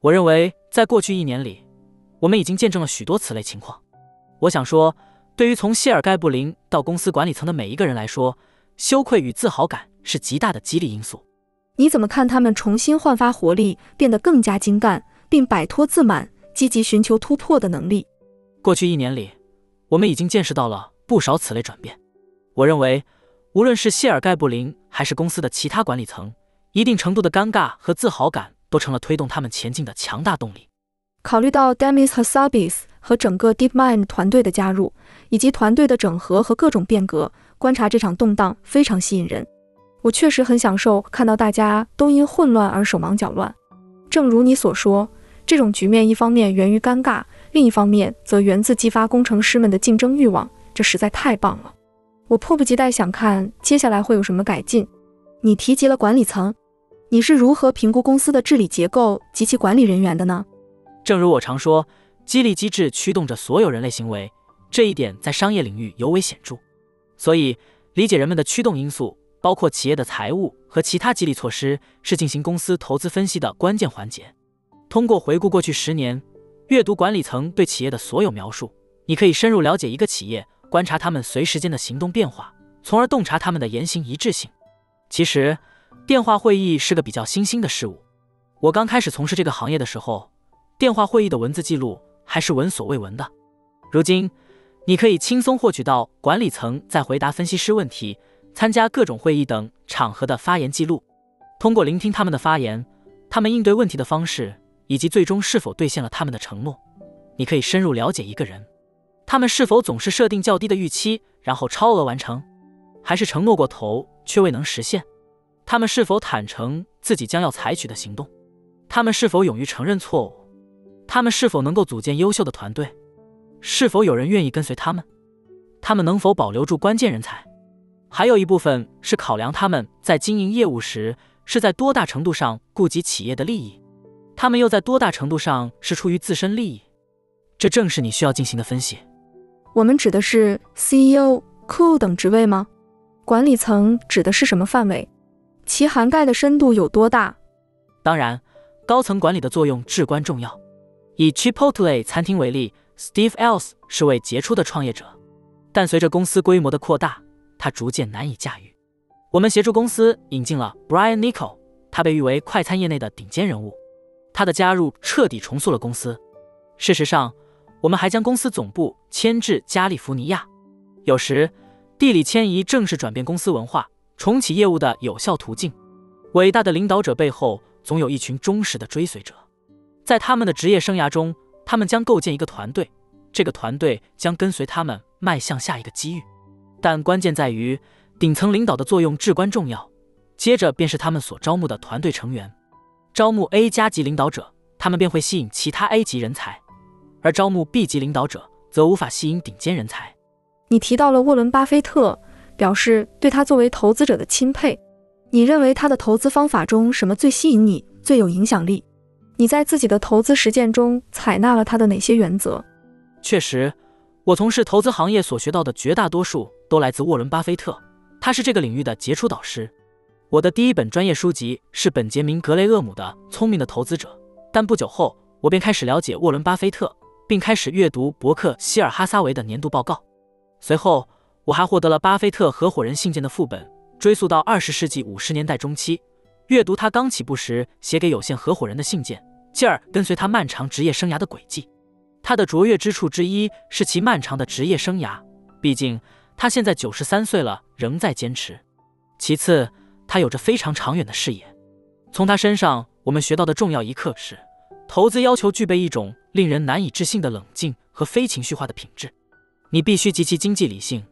S3: 我认为，在过去一年里，我们已经见证了许多此类情况。我想说，对于从谢尔盖·布林到公司管理层的每一个人来说，羞愧与自豪感是极大的激励因素。
S2: 你怎么看他们重新焕发活力，变得更加精干，并摆脱自满、积极寻求突破的能力？
S3: 过去一年里，我们已经见识到了不少此类转变。我认为。无论是谢尔盖·布林还是公司的其他管理层，一定程度的尴尬和自豪感都成了推动他们前进的强大动力。
S2: 考虑到 Demis Hassabis 和整个 DeepMind 团队的加入，以及团队的整合和各种变革，观察这场动荡非常吸引人。我确实很享受看到大家都因混乱而手忙脚乱。正如你所说，这种局面一方面源于尴尬，另一方面则源自激发工程师们的竞争欲望。这实在太棒了。我迫不及待想看接下来会有什么改进。你提及了管理层，你是如何评估公司的治理结构及其管理人员的呢？
S3: 正如我常说，激励机制驱动着所有人类行为，这一点在商业领域尤为显著。所以，理解人们的驱动因素，包括企业的财务和其他激励措施，是进行公司投资分析的关键环节。通过回顾过去十年，阅读管理层对企业的所有描述，你可以深入了解一个企业。观察他们随时间的行动变化，从而洞察他们的言行一致性。其实，电话会议是个比较新兴的事物。我刚开始从事这个行业的时候，电话会议的文字记录还是闻所未闻的。如今，你可以轻松获取到管理层在回答分析师问题、参加各种会议等场合的发言记录。通过聆听他们的发言，他们应对问题的方式，以及最终是否兑现了他们的承诺。你可以深入了解一个人，他们是否总是设定较低的预期，然后超额完成，还是承诺过头却未能实现？他们是否坦诚自己将要采取的行动？他们是否勇于承认错误？他们是否能够组建优秀的团队？是否有人愿意跟随他们？他们能否保留住关键人才？还有一部分是考量他们在经营业务时是在多大程度上顾及企业的利益，他们又在多大程度上是出于自身利益？这正是你需要进行的分析。
S2: 我们指的是 CEO、COO 等职位吗？管理层指的是什么范围？其涵盖的深度有多大？
S3: 当然，高层管理的作用至关重要。以 Chipotle 餐厅为例，Steve Ells 是位杰出的创业者，但随着公司规模的扩大，他逐渐难以驾驭。我们协助公司引进了 Brian Niccol，他被誉为快餐业内的顶尖人物。他的加入彻底重塑了公司。事实上，我们还将公司总部迁至加利福尼亚。有时，地理迁移正是转变公司文化。重启业务的有效途径。伟大的领导者背后总有一群忠实的追随者，在他们的职业生涯中，他们将构建一个团队，这个团队将跟随他们迈向下一个机遇。但关键在于，顶层领导的作用至关重要。接着便是他们所招募的团队成员。招募 A 加级领导者，他们便会吸引其他 A 级人才；而招募 B 级领导者，则无法吸引顶尖人才。
S2: 你提到了沃伦·巴菲特。表示对他作为投资者的钦佩。你认为他的投资方法中什么最吸引你、最有影响力？你在自己的投资实践中采纳了他的哪些原则？
S3: 确实，我从事投资行业所学到的绝大多数都来自沃伦·巴菲特，他是这个领域的杰出导师。我的第一本专业书籍是本杰明·格雷厄姆的《聪明的投资者》，但不久后我便开始了解沃伦·巴菲特，并开始阅读伯克希尔·哈撒韦的年度报告。随后。我还获得了巴菲特合伙人信件的副本，追溯到二十世纪五十年代中期，阅读他刚起步时写给有限合伙人的信件，进而跟随他漫长职业生涯的轨迹。他的卓越之处之一是其漫长的职业生涯，毕竟他现在九十三岁了，仍在坚持。其次，他有着非常长远的视野。从他身上，我们学到的重要一课是：投资要求具备一种令人难以置信的冷静和非情绪化的品质。你必须极其经济理性。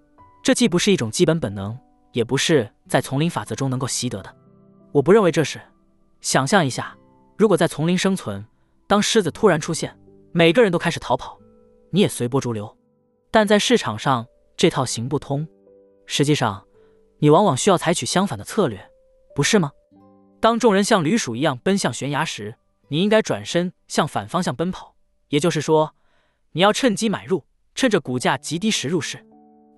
S3: 这既不是一种基本本能，也不是在丛林法则中能够习得的。我不认为这是。想象一下，如果在丛林生存，当狮子突然出现，每个人都开始逃跑，你也随波逐流。但在市场上，这套行不通。实际上，你往往需要采取相反的策略，不是吗？当众人像驴鼠一样奔向悬崖时，你应该转身向反方向奔跑。也就是说，你要趁机买入，趁着股价极低时入市。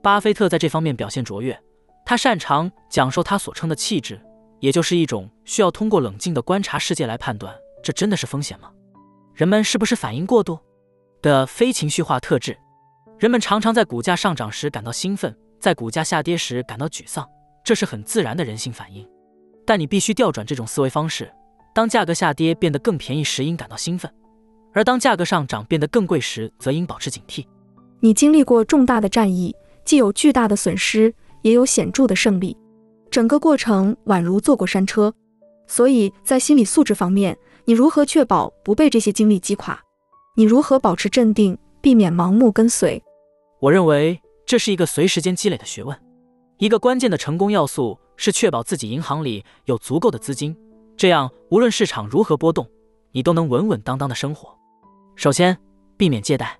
S3: 巴菲特在这方面表现卓越，他擅长讲授他所称的气质，也就是一种需要通过冷静的观察世界来判断这真的是风险吗？人们是不是反应过度的非情绪化特质？人们常常在股价上涨时感到兴奋，在股价下跌时感到沮丧，这是很自然的人性反应。但你必须调转这种思维方式：当价格下跌变得更便宜时，应感到兴奋；而当价格上涨变得更贵时，则应保持警惕。
S2: 你经历过重大的战役。既有巨大的损失，也有显著的胜利，整个过程宛如坐过山车。所以在心理素质方面，你如何确保不被这些经历击垮？你如何保持镇定，避免盲目跟随？
S3: 我认为这是一个随时间积累的学问。一个关键的成功要素是确保自己银行里有足够的资金，这样无论市场如何波动，你都能稳稳当当的生活。首先，避免借贷。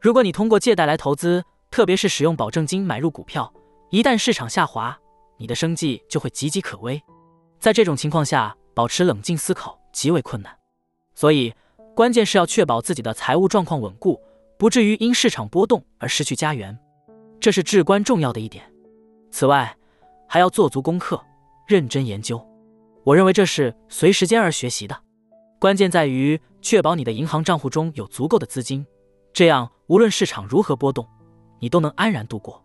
S3: 如果你通过借贷来投资，特别是使用保证金买入股票，一旦市场下滑，你的生计就会岌岌可危。在这种情况下，保持冷静思考极为困难。所以，关键是要确保自己的财务状况稳固，不至于因市场波动而失去家园，这是至关重要的一点。此外，还要做足功课，认真研究。我认为这是随时间而学习的。关键在于确保你的银行账户中有足够的资金，这样无论市场如何波动。你都能安然度过。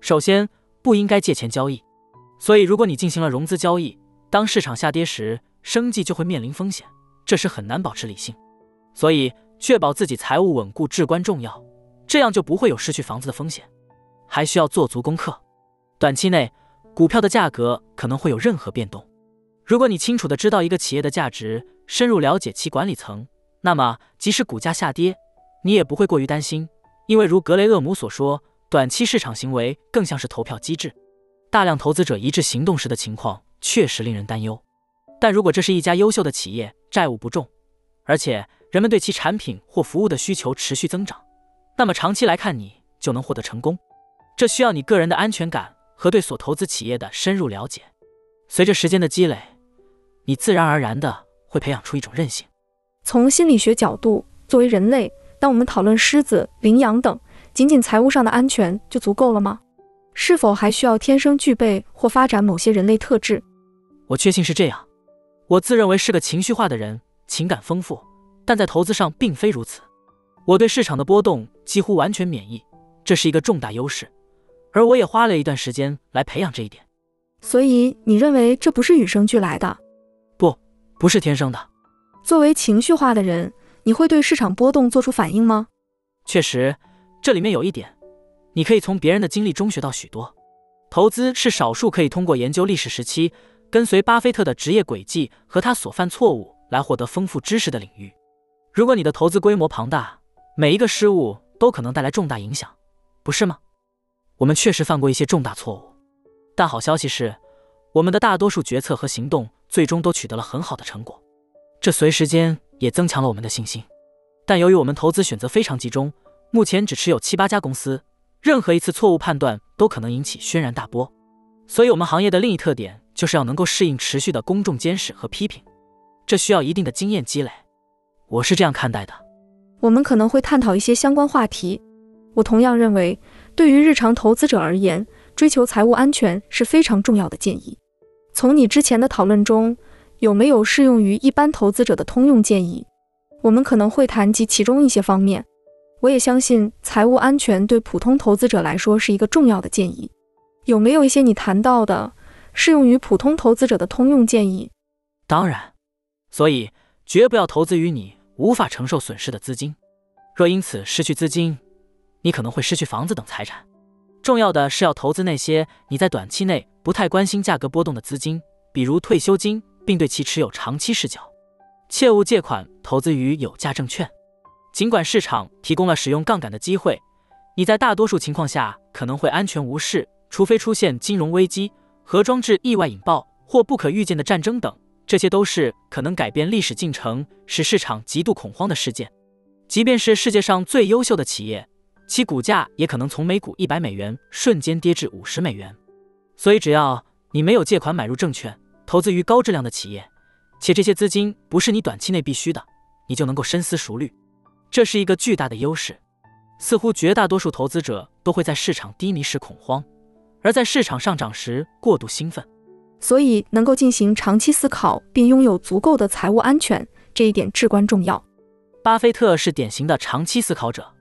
S3: 首先，不应该借钱交易。所以，如果你进行了融资交易，当市场下跌时，生计就会面临风险，这时很难保持理性。所以，确保自己财务稳固至关重要，这样就不会有失去房子的风险。还需要做足功课。短期内，股票的价格可能会有任何变动。如果你清楚的知道一个企业的价值深入了解其管理层，那么即使股价下跌，你也不会过于担心，因为如格雷厄姆所说，短期市场行为更像是投票机制，大量投资者一致行动时的情况确实令人担忧。但如果这是一家优秀的企业，债务不重，而且人们对其产品或服务的需求持续增长，那么长期来看，你就能获得成功。这需要你个人的安全感和对所投资企业的深入了解。随着时间的积累，你自然而然的会培养出一种韧性。
S2: 从心理学角度，作为人类，当我们讨论狮子、羚羊等，仅仅财务上的安全就足够了吗？是否还需要天生具备或发展某些人类特质？
S3: 我确信是这样。我自认为是个情绪化的人，情感丰富，但在投资上并非如此。我对市场的波动几乎完全免疫，这是一个重大优势，而我也花了一段时间来培养这一点。
S2: 所以你认为这不是与生俱来的？
S3: 不，不是天生的。
S2: 作为情绪化的人，你会对市场波动做出反应吗？
S3: 确实，这里面有一点，你可以从别人的经历中学到许多。投资是少数可以通过研究历史时期。跟随巴菲特的职业轨迹和他所犯错误来获得丰富知识的领域。如果你的投资规模庞大，每一个失误都可能带来重大影响，不是吗？我们确实犯过一些重大错误，但好消息是，我们的大多数决策和行动最终都取得了很好的成果。这随时间也增强了我们的信心。但由于我们投资选择非常集中，目前只持有七八家公司，任何一次错误判断都可能引起轩然大波。所以，我们行业的另一特点。就是要能够适应持续的公众监视和批评，这需要一定的经验积累。我是这样看待的。
S2: 我们可能会探讨一些相关话题。我同样认为，对于日常投资者而言，追求财务安全是非常重要的建议。从你之前的讨论中，有没有适用于一般投资者的通用建议？我们可能会谈及其中一些方面。我也相信，财务安全对普通投资者来说是一个重要的建议。有没有一些你谈到的？适用于普通投资者的通用建议，
S3: 当然，所以绝不要投资于你无法承受损失的资金。若因此失去资金，你可能会失去房子等财产。重要的是要投资那些你在短期内不太关心价格波动的资金，比如退休金，并对其持有长期视角。切勿借款投资于有价证券。尽管市场提供了使用杠杆的机会，你在大多数情况下可能会安全无事，除非出现金融危机。核装置意外引爆或不可预见的战争等，这些都是可能改变历史进程、使市场极度恐慌的事件。即便是世界上最优秀的企业，其股价也可能从每股一百美元瞬间跌至五十美元。所以，只要你没有借款买入证券，投资于高质量的企业，且这些资金不是你短期内必须的，你就能够深思熟虑。这是一个巨大的优势。似乎绝大多数投资者都会在市场低迷时恐慌。而在市场上涨时过度兴奋，
S2: 所以能够进行长期思考并拥有足够的财务安全，这一点至关重要。
S3: 巴菲特是典型的长期思考者，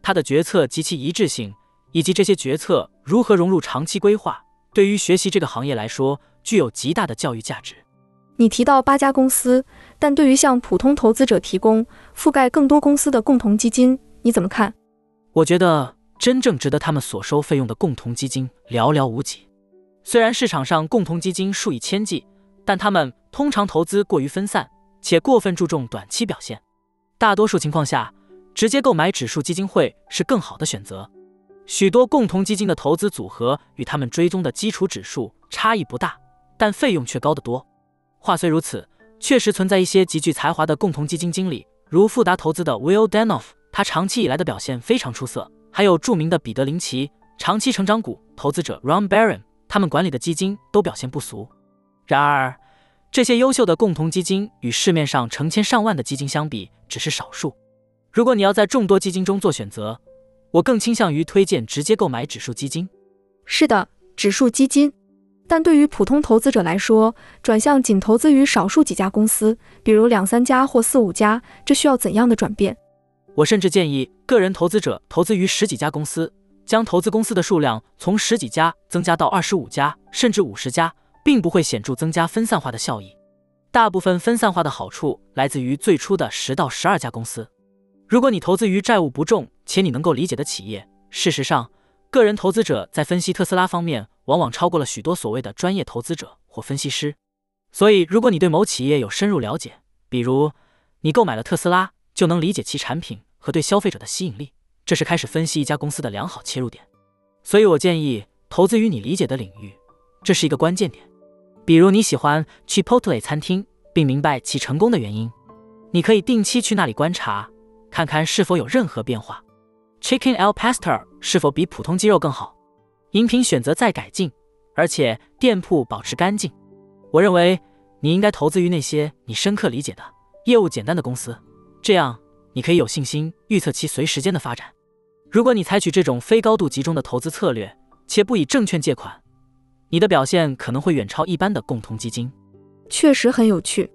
S3: 他的决策及其一致性，以及这些决策如何融入长期规划，对于学习这个行业来说具有极大的教育价值。
S2: 你提到八家公司，但对于向普通投资者提供覆盖更多公司的共同基金，你怎么看？
S3: 我觉得。真正值得他们所收费用的共同基金寥寥无几。虽然市场上共同基金数以千计，但他们通常投资过于分散，且过分注重短期表现。大多数情况下，直接购买指数基金会是更好的选择。许多共同基金的投资组合与他们追踪的基础指数差异不大，但费用却高得多。话虽如此，确实存在一些极具才华的共同基金经理，如富达投资的 Will Danoff，他长期以来的表现非常出色。还有著名的彼得林奇、长期成长股投资者 Ron Baron，他们管理的基金都表现不俗。然而，这些优秀的共同基金与市面上成千上万的基金相比，只是少数。如果你要在众多基金中做选择，我更倾向于推荐直接购买指数基金。
S2: 是的，指数基金。但对于普通投资者来说，转向仅投资于少数几家公司，比如两三家或四五家，这需要怎样的转变？
S3: 我甚至建议个人投资者投资于十几家公司，将投资公司的数量从十几家增加到二十五家，甚至五十家，并不会显著增加分散化的效益。大部分分散化的好处来自于最初的十到十二家公司。如果你投资于债务不重且你能够理解的企业，事实上，个人投资者在分析特斯拉方面往往超过了许多所谓的专业投资者或分析师。所以，如果你对某企业有深入了解，比如，你购买了特斯拉，就能理解其产品和对消费者的吸引力，这是开始分析一家公司的良好切入点。所以我建议投资于你理解的领域，这是一个关键点。比如你喜欢 Chipotle 餐厅，并明白其成功的原因，你可以定期去那里观察，看看是否有任何变化。Chicken al pastor 是否比普通鸡肉更好？饮品选择再改进，而且店铺保持干净。我认为你应该投资于那些你深刻理解的、业务简单的公司，这样你可以有信心预测其随时间的发展。如果你采取这种非高度集中的投资策略，且不以证券借款，你的表现可能会远超一般的共同基金。
S2: 确实很有趣。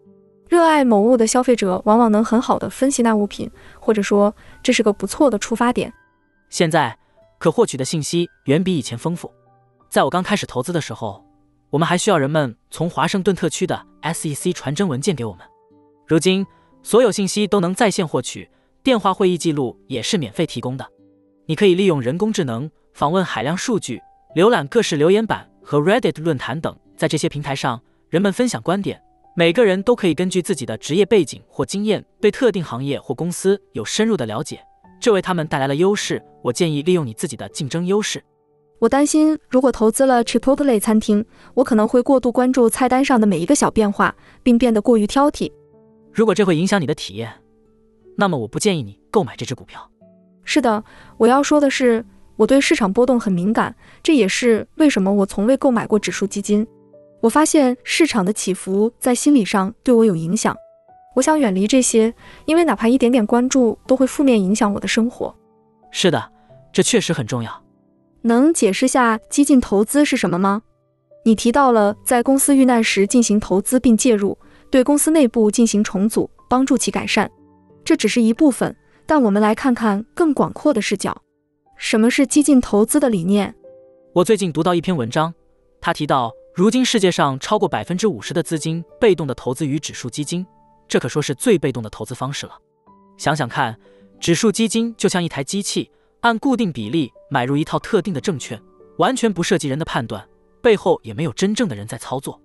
S2: 热爱某物的消费者往往能很好的分析那物品，或者说这是个不错的出发点。
S3: 现在可获取的信息远比以前丰富。在我刚开始投资的时候，我们还需要人们从华盛顿特区的 SEC 传真文件给我们。如今，所有信息都能在线获取，电话会议记录也是免费提供的。你可以利用人工智能访问海量数据，浏览各式留言板。和 Reddit 论坛等，在这些平台上，人们分享观点。每个人都可以根据自己的职业背景或经验，对特定行业或公司有深入的了解，这为他们带来了优势。我建议利用你自己的竞争优势。
S2: 我担心，如果投资了 Chipotle 餐厅，我可能会过度关注菜单上的每一个小变化，并变得过于挑剔。
S3: 如果这会影响你的体验，那么我不建议你购买这只股票。
S2: 是的，我要说的是。我对市场波动很敏感，这也是为什么我从未购买过指数基金。我发现市场的起伏在心理上对我有影响。我想远离这些，因为哪怕一点点关注都会负面影响我的生活。
S3: 是的，这确实很重要。
S2: 能解释下激进投资是什么吗？你提到了在公司遇难时进行投资并介入，对公司内部进行重组，帮助其改善。这只是一部分，但我们来看看更广阔的视角。什么是激进投资的理念？
S3: 我最近读到一篇文章，他提到，如今世界上超过百分之五十的资金被动的投资于指数基金，这可说是最被动的投资方式了。想想看，指数基金就像一台机器，按固定比例买入一套特定的证券，完全不涉及人的判断，背后也没有真正的人在操作。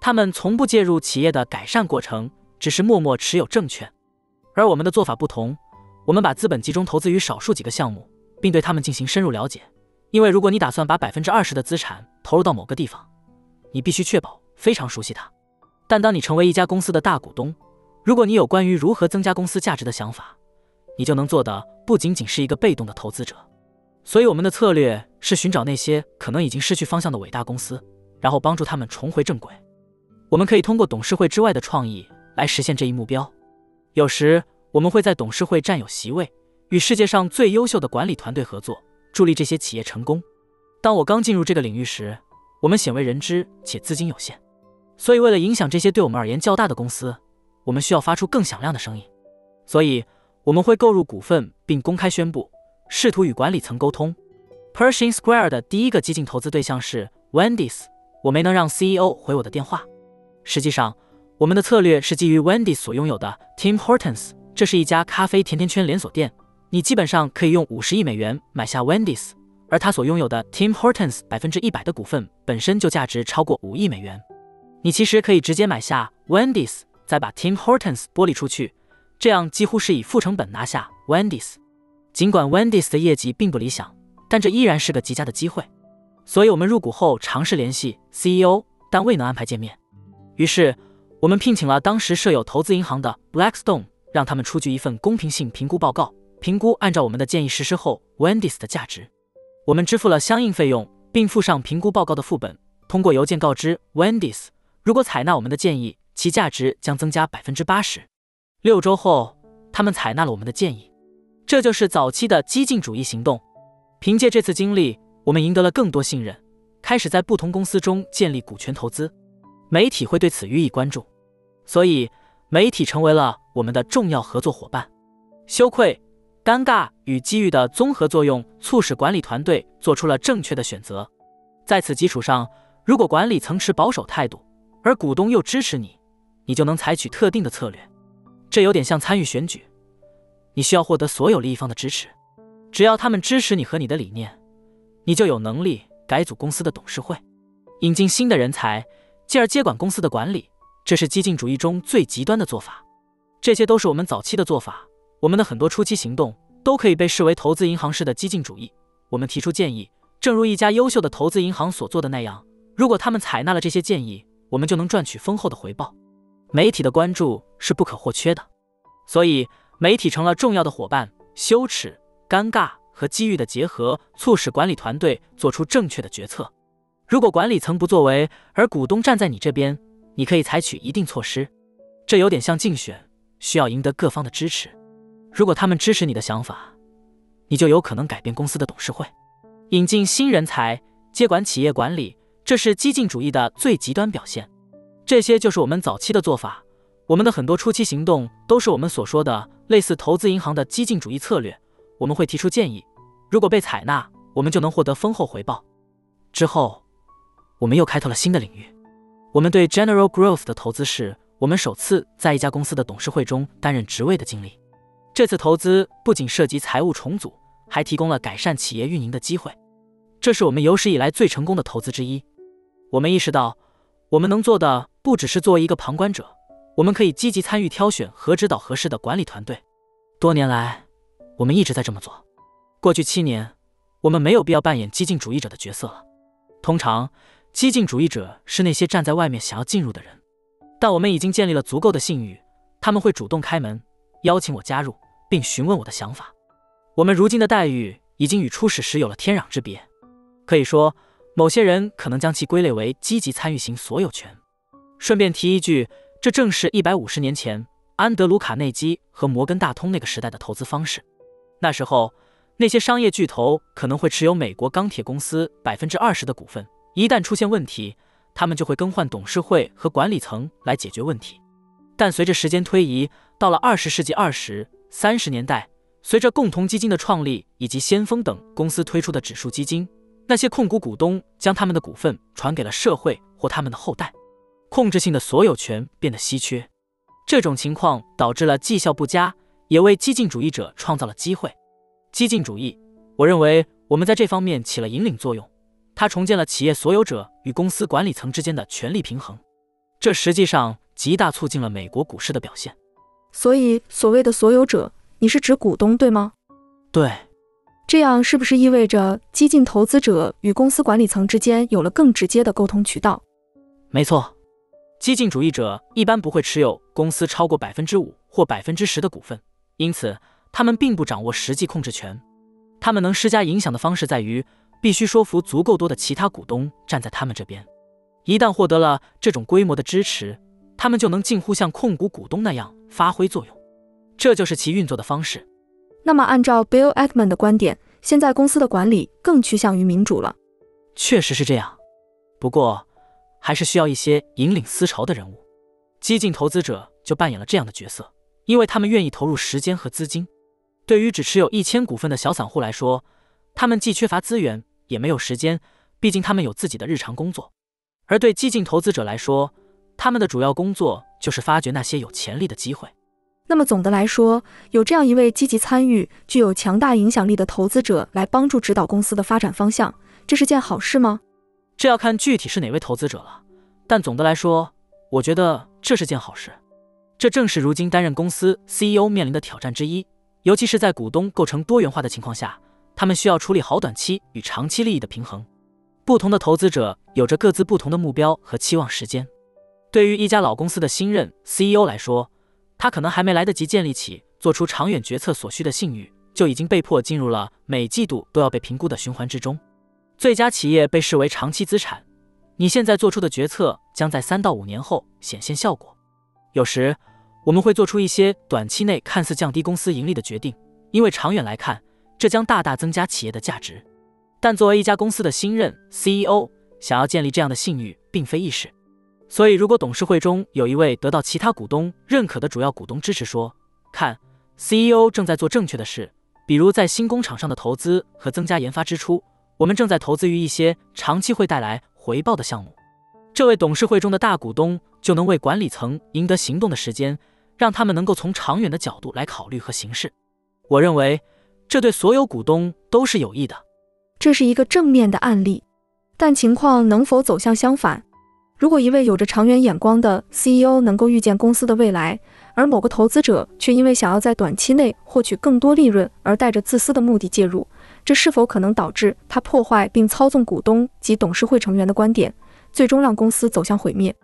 S3: 他们从不介入企业的改善过程，只是默默持有证券。而我们的做法不同，我们把资本集中投资于少数几个项目。并对他们进行深入了解，因为如果你打算把百分之二十的资产投入到某个地方，你必须确保非常熟悉它。但当你成为一家公司的大股东，如果你有关于如何增加公司价值的想法，你就能做的不仅仅是一个被动的投资者。所以，我们的策略是寻找那些可能已经失去方向的伟大公司，然后帮助他们重回正轨。我们可以通过董事会之外的创意来实现这一目标。有时，我们会在董事会占有席位。与世界上最优秀的管理团队合作，助力这些企业成功。当我刚进入这个领域时，我们鲜为人知且资金有限，所以为了影响这些对我们而言较大的公司，我们需要发出更响亮的声音。所以我们会购入股份并公开宣布，试图与管理层沟通。Pershing Square 的第一个激进投资对象是 Wendy's，我没能让 CEO 回我的电话。实际上，我们的策略是基于 Wendy 所拥有的 Tim Hortons，这是一家咖啡甜甜圈连锁店。你基本上可以用五十亿美元买下 Wendy's，而他所拥有的 Tim Hortons 百分之一百的股份本身就价值超过五亿美元。你其实可以直接买下 Wendy's，再把 Tim Hortons 剥离出去，这样几乎是以负成本拿下 Wendy's。尽管 Wendy's 的业绩并不理想，但这依然是个极佳的机会。所以我们入股后尝试联系 CEO，但未能安排见面。于是我们聘请了当时设有投资银行的 Blackstone，让他们出具一份公平性评估报告。评估按照我们的建议实施后，Wendy's 的价值，我们支付了相应费用，并附上评估报告的副本。通过邮件告知 Wendy's，如果采纳我们的建议，其价值将增加百分之八十。六周后，他们采纳了我们的建议。这就是早期的激进主义行动。凭借这次经历，我们赢得了更多信任，开始在不同公司中建立股权投资。媒体会对此予以关注，所以媒体成为了我们的重要合作伙伴。羞愧。尴尬与机遇的综合作用促使管理团队做出了正确的选择。在此基础上，如果管理层持保守态度，而股东又支持你，你就能采取特定的策略。这有点像参与选举，你需要获得所有利益方的支持。只要他们支持你和你的理念，你就有能力改组公司的董事会，引进新的人才，进而接管公司的管理。这是激进主义中最极端的做法。这些都是我们早期的做法。我们的很多初期行动都可以被视为投资银行式的激进主义。我们提出建议，正如一家优秀的投资银行所做的那样。如果他们采纳了这些建议，我们就能赚取丰厚的回报。媒体的关注是不可或缺的，所以媒体成了重要的伙伴。羞耻、尴尬和机遇的结合，促使管理团队做出正确的决策。如果管理层不作为，而股东站在你这边，你可以采取一定措施。这有点像竞选，需要赢得各方的支持。如果他们支持你的想法，你就有可能改变公司的董事会，引进新人才，接管企业管理。这是激进主义的最极端表现。这些就是我们早期的做法。我们的很多初期行动都是我们所说的类似投资银行的激进主义策略。我们会提出建议，如果被采纳，我们就能获得丰厚回报。之后，我们又开拓了新的领域。我们对 General Growth 的投资是我们首次在一家公司的董事会中担任职位的经历。这次投资不仅涉及财务重组，还提供了改善企业运营的机会。这是我们有史以来最成功的投资之一。我们意识到，我们能做的不只是作为一个旁观者，我们可以积极参与挑选和指导合适的管理团队。多年来，我们一直在这么做。过去七年，我们没有必要扮演激进主义者的角色了。通常，激进主义者是那些站在外面想要进入的人，但我们已经建立了足够的信誉，他们会主动开门，邀请我加入，并询问我的想法。我们如今的待遇已经与初始时有了天壤之别。可以说。某些人可能将其归类为积极参与型所有权。顺便提一句，这正是一百五十年前安德鲁·卡内基和摩根大通那个时代的投资方式。那时候，那些商业巨头可能会持有美国钢铁公司百分之二十的股份。一旦出现问题，他们就会更换董事会和管理层来解决问题。但随着时间推移，到了二十世纪二十三十年代，随着共同基金的创立以及先锋等公司推出的指数基金。那些控股股东将他们的股份传给了社会或他们的后代，控制性的所有权变得稀缺。这种情况导致了绩效不佳，也为激进主义者创造了机会。激进主义，我认为我们在这方面起了引领作用。它重建了企业所有者与公司管理层之间的权力平衡，这实际上极大促进了美国股市的表现。
S2: 所以，所谓的所有者，你是指股东对吗？
S3: 对。
S2: 这样是不是意味着激进投资者与公司管理层之间有了更直接的沟通渠道？
S3: 没错，激进主义者一般不会持有公司超过百分之五或百分之十的股份，因此他们并不掌握实际控制权。他们能施加影响的方式在于必须说服足够多的其他股东站在他们这边。一旦获得了这种规模的支持，他们就能近乎像控股股东那样发挥作用。这就是其运作的方式。
S2: 那么，按照 Bill Ackman 的观点，现在公司的管理更趋向于民主了。
S3: 确实是这样，不过还是需要一些引领思潮的人物。激进投资者就扮演了这样的角色，因为他们愿意投入时间和资金。对于只持有一千股份的小散户来说，他们既缺乏资源，也没有时间，毕竟他们有自己的日常工作。而对激进投资者来说，他们的主要工作就是发掘那些有潜力的机会。
S2: 那么总的来说，有这样一位积极参与、具有强大影响力的投资者来帮助指导公司的发展方向，这是件好事吗？
S3: 这要看具体是哪位投资者了。但总的来说，我觉得这是件好事。这正是如今担任公司 CEO 面临的挑战之一，尤其是在股东构成多元化的情况下，他们需要处理好短期与长期利益的平衡。不同的投资者有着各自不同的目标和期望时间。对于一家老公司的新任 CEO 来说，他可能还没来得及建立起做出长远决策所需的信誉，就已经被迫进入了每季度都要被评估的循环之中。最佳企业被视为长期资产，你现在做出的决策将在三到五年后显现效果。有时我们会做出一些短期内看似降低公司盈利的决定，因为长远来看，这将大大增加企业的价值。但作为一家公司的新任 CEO，想要建立这样的信誉并非易事。所以，如果董事会中有一位得到其他股东认可的主要股东支持，说：“看，CEO 正在做正确的事，比如在新工厂上的投资和增加研发支出。我们正在投资于一些长期会带来回报的项目。”这位董事会中的大股东就能为管理层赢得行动的时间，让他们能够从长远的角度来考虑和行事。我认为这对所有股东都是有益的。
S2: 这是一个正面的案例，但情况能否走向相反？如果一位有着长远眼光的 CEO 能够预见公司的未来，而某个投资者却因为想要在短期内获取更多利润而带着自私的目的介入，这是否可能导致他破坏并操纵股东及董事会成员的观点，最终让公司走向毁灭？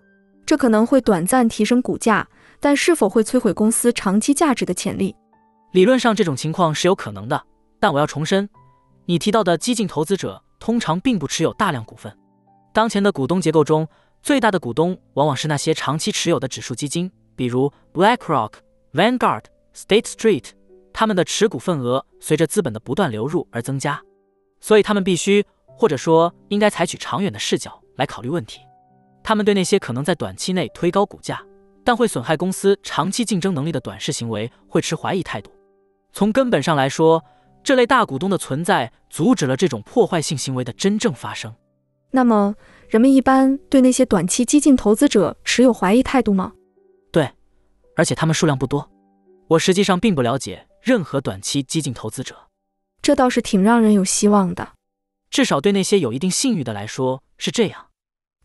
S2: 这可能会短暂提升股价，但是否会摧毁公司长期价值的潜力？
S3: 理论上这种情况是有可能的，但我要重申，你提到的激进投资者通常并不持有大量股份。当前的股东结构中，最大的股东往往是那些长期持有的指数基金，比如 BlackRock、Vanguard、State Street，他们的持股份额随着资本的不断流入而增加，所以他们必须或者说应该采取长远的视角来考虑问题。他们对那些可能在短期内推高股价，但会损害公司长期竞争能力的短视行为会持怀疑态度。从根本上来说，这类大股东的存在阻止了这种破坏性行为的真正发生。
S2: 那么，人们一般对那些短期激进投资者持有怀疑态度吗？
S3: 对，而且他们数量不多。我实际上并不了解任何短期激进投资者。
S2: 这倒是挺让人有希望的。
S3: 至少对那些有一定信誉的来说是这样。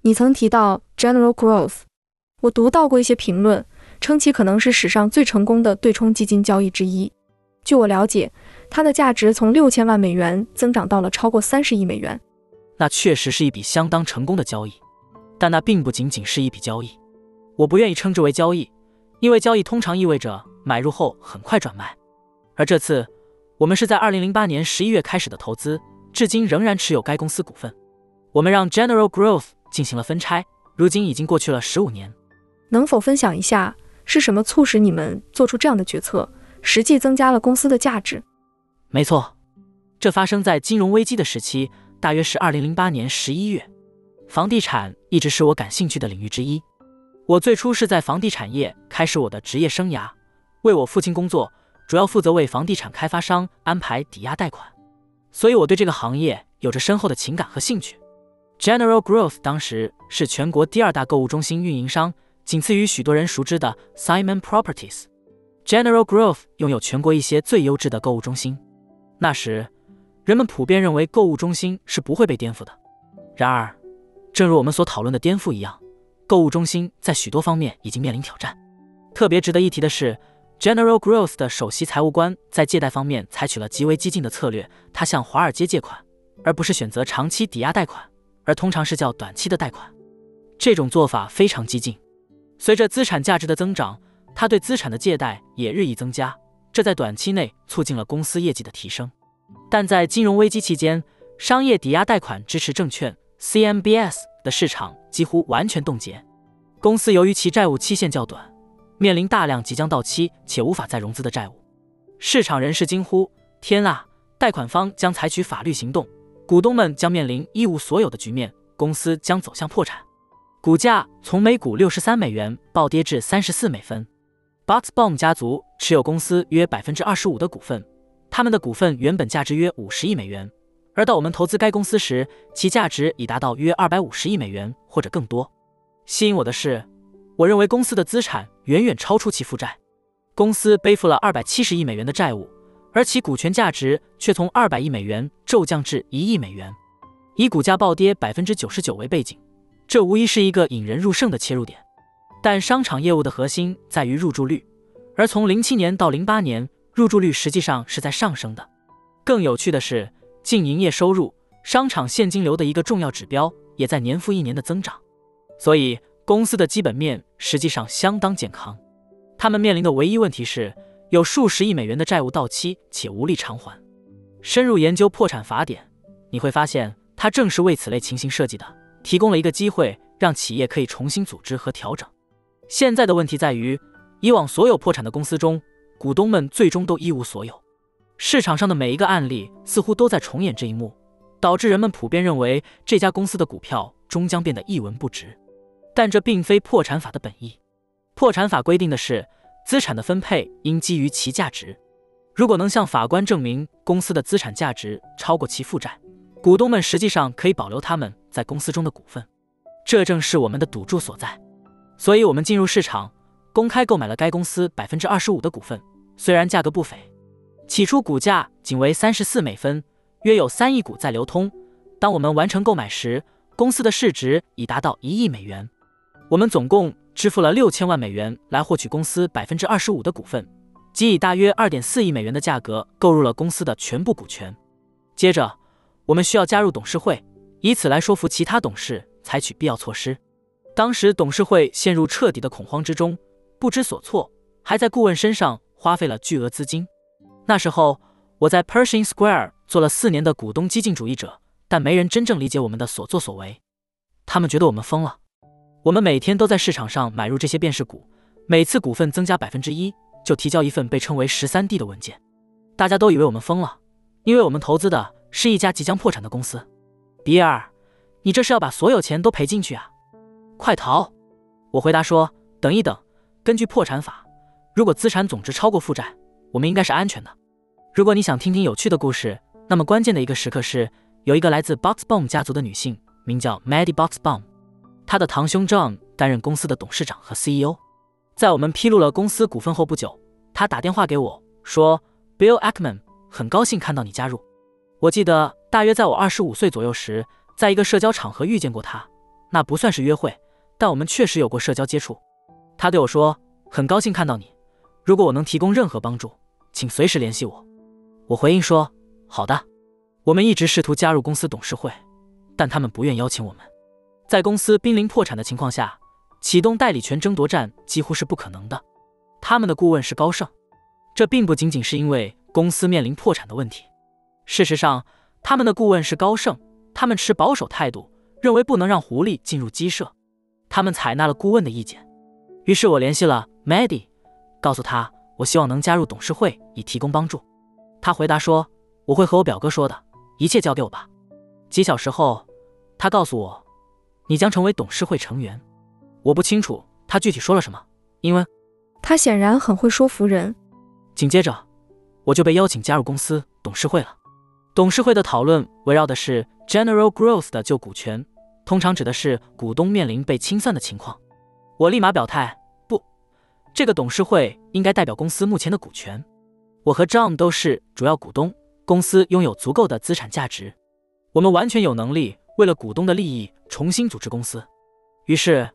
S2: 你曾提到 General Growth，我读到过一些评论，称其可能是史上最成功的对冲基金交易之一。据我了解，它的价值从六千万美元增长到了超过三十亿美元。
S3: 那确实是一笔相当成功的交易，但那并不仅仅是一笔交易。我不愿意称之为交易，因为交易通常意味着买入后很快转卖。而这次，我们是在二零零八年十一月开始的投资，至今仍然持有该公司股份。我们让 General Growth 进行了分拆，如今已经过去了十五年。
S2: 能否分享一下是什么促使你们做出这样的决策？实际增加了公司的价值。
S3: 没错，这发生在金融危机的时期，大约是二零零八年十一月。房地产一直是我感兴趣的领域之一。我最初是在房地产业开始我的职业生涯，为我父亲工作，主要负责为房地产开发商安排抵押贷款，所以我对这个行业有着深厚的情感和兴趣。General Growth 当时是全国第二大购物中心运营商，仅次于许多人熟知的 Simon Properties。General Growth 拥有全国一些最优质的购物中心。那时，人们普遍认为购物中心是不会被颠覆的。然而，正如我们所讨论的颠覆一样，购物中心在许多方面已经面临挑战。特别值得一提的是，General Growth 的首席财务官在借贷方面采取了极为激进的策略。他向华尔街借款，而不是选择长期抵押贷款，而通常是较短期的贷款。这种做法非常激进。随着资产价值的增长，他对资产的借贷也日益增加，这在短期内促进了公司业绩的提升。但在金融危机期间，商业抵押贷款支持证券 （CMBS） 的市场几乎完全冻结。公司由于其债务期限较短，面临大量即将到期且无法再融资的债务。市场人士惊呼：“天啊！贷款方将采取法律行动，股东们将面临一无所有的局面，公司将走向破产。”股价从每股六十三美元暴跌至三十四美分。b u t s b o m 家族持有公司约百分之二十五的股份，他们的股份原本价值约五十亿美元，而到我们投资该公司时，其价值已达到约二百五十亿美元或者更多。吸引我的是，我认为公司的资产远远超出其负债。公司背负了二百七十亿美元的债务，而其股权价值却从二百亿美元骤降至一亿美元。以股价暴跌百分之九十九为背景，这无疑是一个引人入胜的切入点。但商场业务的核心在于入住率，而从零七年到零八年，入住率实际上是在上升的。更有趣的是，净营业收入，商场现金流的一个重要指标，也在年复一年的增长。所以，公司的基本面实际上相当健康。他们面临的唯一问题是，有数十亿美元的债务到期且无力偿还。深入研究破产法典，你会发现，它正是为此类情形设计的，提供了一个机会，让企业可以重新组织和调整。现在的问题在于，以往所有破产的公司中，股东们最终都一无所有。市场上的每一个案例似乎都在重演这一幕，导致人们普遍认为这家公司的股票终将变得一文不值。但这并非破产法的本意。破产法规定的是，资产的分配应基于其价值。如果能向法官证明公司的资产价值超过其负债，股东们实际上可以保留他们在公司中的股份。这正是我们的赌注所在。所以，我们进入市场，公开购买了该公司百分之二十五的股份，虽然价格不菲，起初股价仅为三十四美分，约有三亿股在流通。当我们完成购买时，公司的市值已达到一亿美元。我们总共支付了六千万美元来获取公司百分之二十五的股份，即以大约二点四亿美元的价格购入了公司的全部股权。接着，我们需要加入董事会，以此来说服其他董事采取必要措施。当时董事会陷入彻底的恐慌之中，不知所措，还在顾问身上花费了巨额资金。那时候，我在 Pershing Square 做了四年的股东激进主义者，但没人真正理解我们的所作所为。他们觉得我们疯了。我们每天都在市场上买入这些变式股，每次股份增加百分之一，就提交一份被称为十三 D 的文件。大家都以为我们疯了，因为我们投资的是一家即将破产的公司。比尔，你这是要把所有钱都赔进去啊？快逃！我回答说：“等一等，根据破产法，如果资产总值超过负债，我们应该是安全的。如果你想听听有趣的故事，那么关键的一个时刻是，有一个来自 Boxbaum 家族的女性，名叫 Maddie Boxbaum。”他的堂兄 John 担任公司的董事长和 CEO。在我们披露了公司股份后不久，他打电话给我说：“Bill Ackman，很高兴看到你加入。”我记得大约在我二十五岁左右时，在一个社交场合遇见过他，那不算是约会，但我们确实有过社交接触。他对我说：“很高兴看到你，如果我能提供任何帮助，请随时联系我。”我回应说：“好的。”我们一直试图加入公司董事会，但他们不愿邀请我们。在公司濒临破产的情况下，启动代理权争夺战几乎是不可能的。他们的顾问是高盛，这并不仅仅是因为公司面临破产的问题。事实上，他们的顾问是高盛，他们持保守态度，认为不能让狐狸进入鸡舍。他们采纳了顾问的意见。于是我联系了 Maddie，告诉他我希望能加入董事会以提供帮助。他回答说：“我会和我表哥说的，一切交给我吧。”几小时后，他告诉我。你将成为董事会成员，我不清楚他具体说了什么，因为
S2: 他显然很会说服人。
S3: 紧接着，我就被邀请加入公司董事会了。董事会的讨论围绕的是 General Growth 的旧股权，通常指的是股东面临被清算的情况。我立马表态，不，这个董事会应该代表公司目前的股权。我和 John 都是主要股东，公司拥有足够的资产价值，我们完全有能力。为了股东的利益，重新组织公司。于是，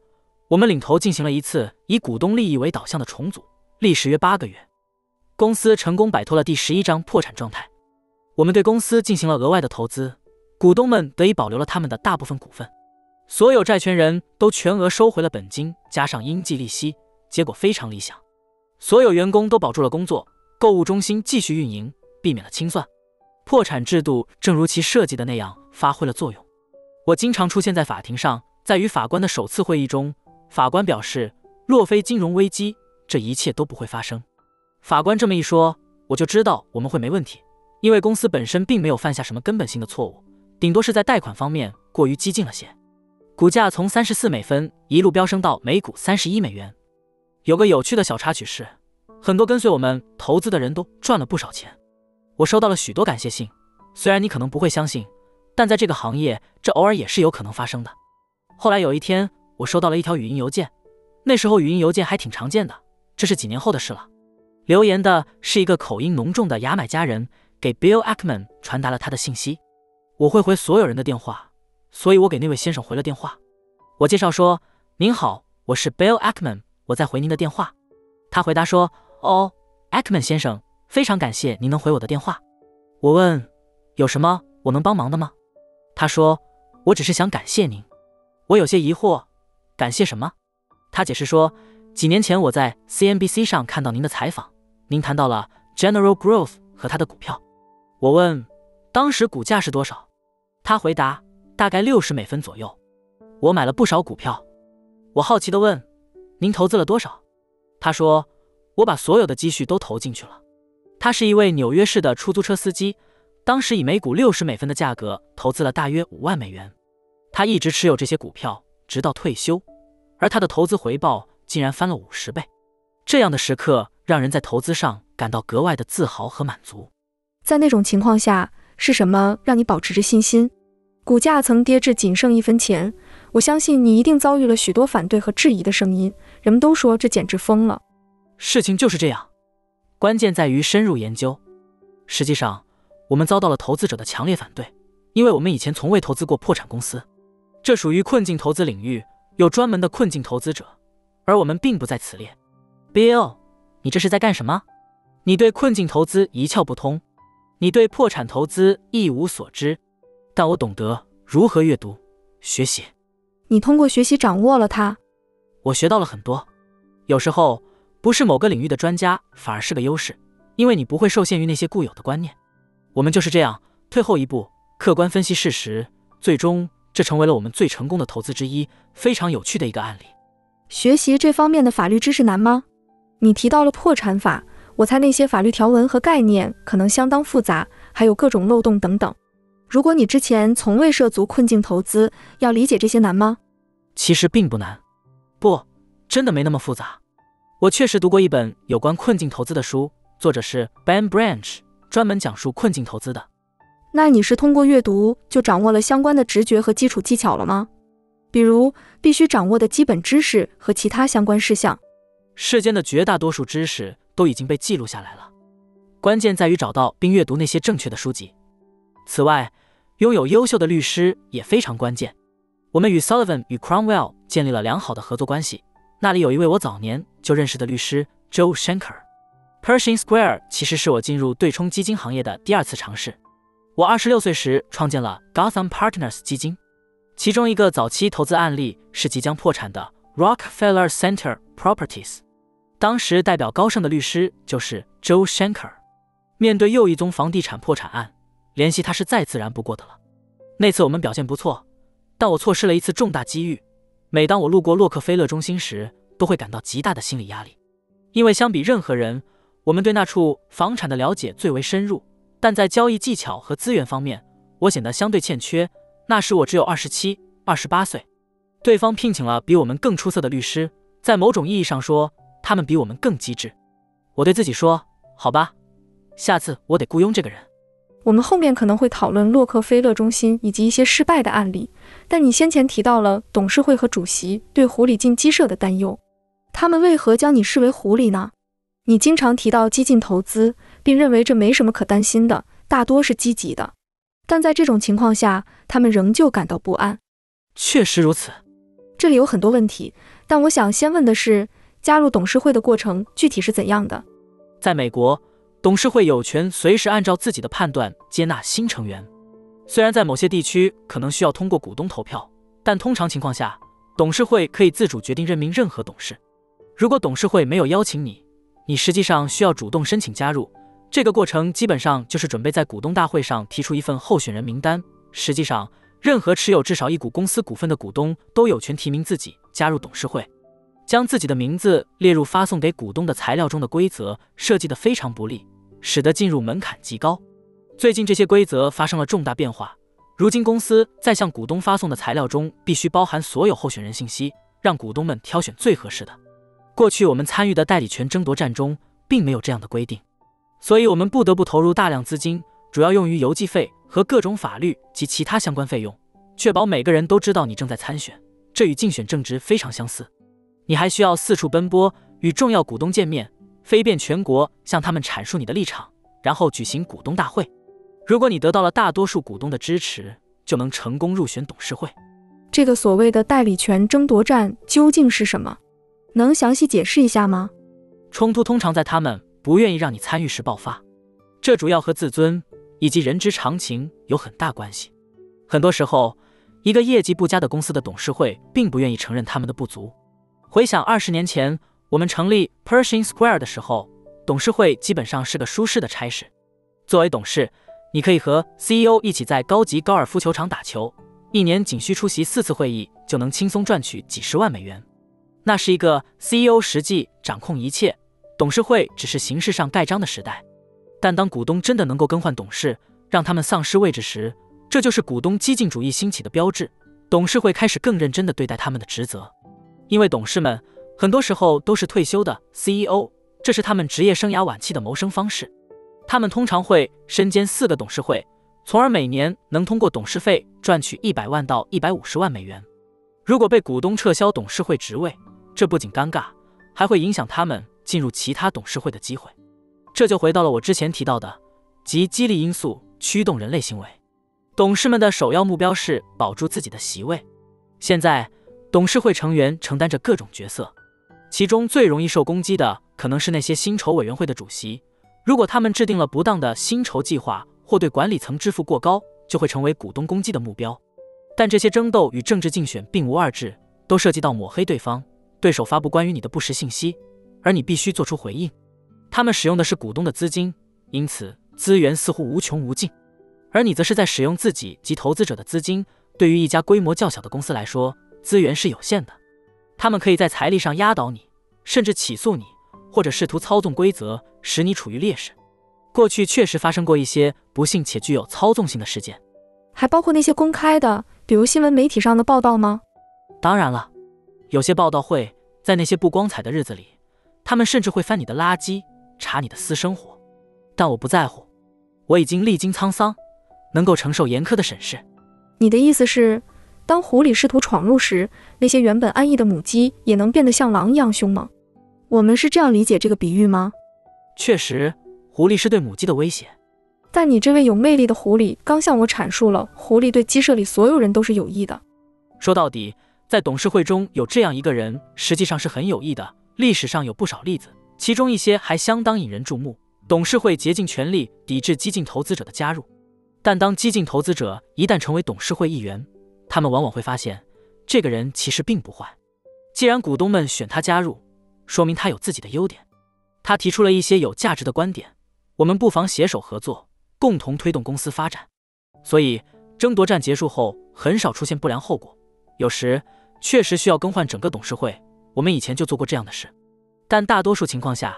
S3: 我们领头进行了一次以股东利益为导向的重组，历时约八个月。公司成功摆脱了第十一章破产状态。我们对公司进行了额外的投资，股东们得以保留了他们的大部分股份。所有债权人都全额收回了本金，加上应计利息，结果非常理想。所有员工都保住了工作，购物中心继续运营，避免了清算。破产制度正如其设计的那样发挥了作用。我经常出现在法庭上，在与法官的首次会议中，法官表示，若非金融危机，这一切都不会发生。法官这么一说，我就知道我们会没问题，因为公司本身并没有犯下什么根本性的错误，顶多是在贷款方面过于激进了些。股价从三十四美分一路飙升到每股三十一美元。有个有趣的小插曲是，很多跟随我们投资的人都赚了不少钱。我收到了许多感谢信，虽然你可能不会相信。但在这个行业，这偶尔也是有可能发生的。后来有一天，我收到了一条语音邮件，那时候语音邮件还挺常见的，这是几年后的事了。留言的是一个口音浓重的牙买加人，给 Bill Ackman 传达了他的信息。我会回所有人的电话，所以我给那位先生回了电话。我介绍说：“您好，我是 Bill Ackman，我在回您的电话。”他回答说：“哦，Ackman 先生，非常感谢您能回我的电话。”我问：“有什么我能帮忙的吗？”他说：“我只是想感谢您。”我有些疑惑，感谢什么？他解释说：“几年前我在 CNBC 上看到您的采访，您谈到了 General Growth 和他的股票。”我问：“当时股价是多少？”他回答：“大概六十美分左右。”我买了不少股票。我好奇地问：“您投资了多少？”他说：“我把所有的积蓄都投进去了。”他是一位纽约市的出租车司机。当时以每股六十美分的价格投资了大约五万美元，他一直持有这些股票直到退休，而他的投资回报竟然翻了五十倍。这样的时刻让人在投资上感到格外的自豪和满足。
S2: 在那种情况下，是什么让你保持着信心？股价曾跌至仅剩一分钱，我相信你一定遭遇了许多反对和质疑的声音。人们都说这简直疯了。
S3: 事情就是这样，关键在于深入研究。实际上。我们遭到了投资者的强烈反对，因为我们以前从未投资过破产公司，这属于困境投资领域，有专门的困境投资者，而我们并不在此列。Bill，你这是在干什么？你对困境投资一窍不通，你对破产投资一无所知，但我懂得如何阅读、学习。
S2: 你通过学习掌握了它，
S3: 我学到了很多。有时候，不是某个领域的专家反而是个优势，因为你不会受限于那些固有的观念。我们就是这样，退后一步，客观分析事实，最终这成为了我们最成功的投资之一。非常有趣的一个案例。
S2: 学习这方面的法律知识难吗？你提到了破产法，我猜那些法律条文和概念可能相当复杂，还有各种漏洞等等。如果你之前从未涉足困境投资，要理解这些难吗？
S3: 其实并不难，不，真的没那么复杂。我确实读过一本有关困境投资的书，作者是 Ben Branch，专门讲述困境投资的。
S2: 那你是通过阅读就掌握了相关的直觉和基础技巧了吗？比如必须掌握的基本知识和其他相关事项。
S3: 世间的绝大多数知识都已经被记录下来了，关键在于找到并阅读那些正确的书籍。此外，拥有优秀的律师也非常关键。我们与 Sullivan 与 Cromwell 建立了良好的合作关系。那里有一位我早年就认识的律师 Joe Shanker。Pershing Square 其实是我进入对冲基金行业的第二次尝试。我二十六岁时创建了 Gotham Partners 基金，其中一个早期投资案例是即将破产的 Rockefeller Center Properties。当时代表高盛的律师就是 Joe Shanker。面对又一宗房地产破产案，联系他是再自然不过的了。那次我们表现不错，但我错失了一次重大机遇。每当我路过洛克菲勒中心时，都会感到极大的心理压力，因为相比任何人，我们对那处房产的了解最为深入。但在交易技巧和资源方面，我显得相对欠缺。那时我只有二十七、二十八岁，对方聘请了比我们更出色的律师，在某种意义上说。他们比我们更机智。我对自己说：“好吧，下次我得雇佣这个人。”
S2: 我们后面可能会讨论洛克菲勒中心以及一些失败的案例。但你先前提到了董事会和主席对狐狸进鸡舍的担忧，他们为何将你视为狐狸呢？你经常提到激进投资，并认为这没什么可担心的，大多是积极的。但在这种情况下，他们仍旧感到不安。
S3: 确实如此。
S2: 这里有很多问题，但我想先问的是。加入董事会的过程具体是怎样的？
S3: 在美国，董事会有权随时按照自己的判断接纳新成员。虽然在某些地区可能需要通过股东投票，但通常情况下，董事会可以自主决定任命任何董事。如果董事会没有邀请你，你实际上需要主动申请加入。这个过程基本上就是准备在股东大会上提出一份候选人名单。实际上，任何持有至少一股公司股份的股东都有权提名自己加入董事会。将自己的名字列入发送给股东的材料中的规则设计得非常不利，使得进入门槛极高。最近这些规则发生了重大变化，如今公司在向股东发送的材料中必须包含所有候选人信息，让股东们挑选最合适的。过去我们参与的代理权争夺战中并没有这样的规定，所以我们不得不投入大量资金，主要用于邮寄费和各种法律及其他相关费用，确保每个人都知道你正在参选。这与竞选正职非常相似。你还需要四处奔波，与重要股东见面，飞遍全国，向他们阐述你的立场，然后举行股东大会。如果你得到了大多数股东的支持，就能成功入选董事会。
S2: 这个所谓的代理权争夺战究竟是什么？能详细解释一下吗？
S3: 冲突通常在他们不愿意让你参与时爆发，这主要和自尊以及人之常情有很大关系。很多时候，一个业绩不佳的公司的董事会并不愿意承认他们的不足。回想二十年前我们成立 Pershing Square 的时候，董事会基本上是个舒适的差事。作为董事，你可以和 CEO 一起在高级高尔夫球场打球，一年仅需出席四次会议就能轻松赚取几十万美元。那是一个 CEO 实际掌控一切，董事会只是形式上盖章的时代。但当股东真的能够更换董事，让他们丧失位置时，这就是股东激进主义兴起的标志。董事会开始更认真地对待他们的职责。因为董事们很多时候都是退休的 CEO，这是他们职业生涯晚期的谋生方式。他们通常会身兼四个董事会，从而每年能通过董事费赚取一百万到一百五十万美元。如果被股东撤销董事会职位，这不仅尴尬，还会影响他们进入其他董事会的机会。这就回到了我之前提到的，即激励因素驱动人类行为。董事们的首要目标是保住自己的席位。现在。董事会成员承担着各种角色，其中最容易受攻击的可能是那些薪酬委员会的主席。如果他们制定了不当的薪酬计划，或对管理层支付过高，就会成为股东攻击的目标。但这些争斗与政治竞选并无二致，都涉及到抹黑对方。对手发布关于你的不实信息，而你必须做出回应。他们使用的是股东的资金，因此资源似乎无穷无尽，而你则是在使用自己及投资者的资金。对于一家规模较小的公司来说，资源是有限的。他们可以在财力上压倒你，甚至起诉你，或者试图操纵规则，使你处于劣势。过去确实发生过一些不幸且具有操纵性的事件，
S2: 还包括那些公开的，比如新闻媒体上的报道吗？
S3: 当然了。有些报道会在那些不光彩的日子里，他们甚至会翻你的垃圾，查你的私生活。但我不在乎，我已经历经沧桑，能够承受严苛的审视。
S2: 你的意思是，当狐狸试图闯入时，那些原本安逸的母鸡也能变得像狼一样凶猛？我们是这样理解这个比喻吗？
S3: 确实，狐狸是对母鸡的威胁。
S2: 但你这位有魅力的狐狸刚向我阐述了，狐狸对鸡舍里所有人都是有益的。
S3: 说到底。在董事会中有这样一个人，实际上是很有益的。历史上有不少例子，其中一些还相当引人注目。董事会竭尽全力抵制激进投资者的加入，但当激进投资者一旦成为董事会议员，他们往往会发现这个人其实并不坏。既然股东们选他加入，说明他有自己的优点。他提出了一些有价值的观点，我们不妨携手合作，共同推动公司发展。所以争夺战结束后，很少出现不良后果，有时。确实需要更换整个董事会，我们以前就做过这样的事，但大多数情况下，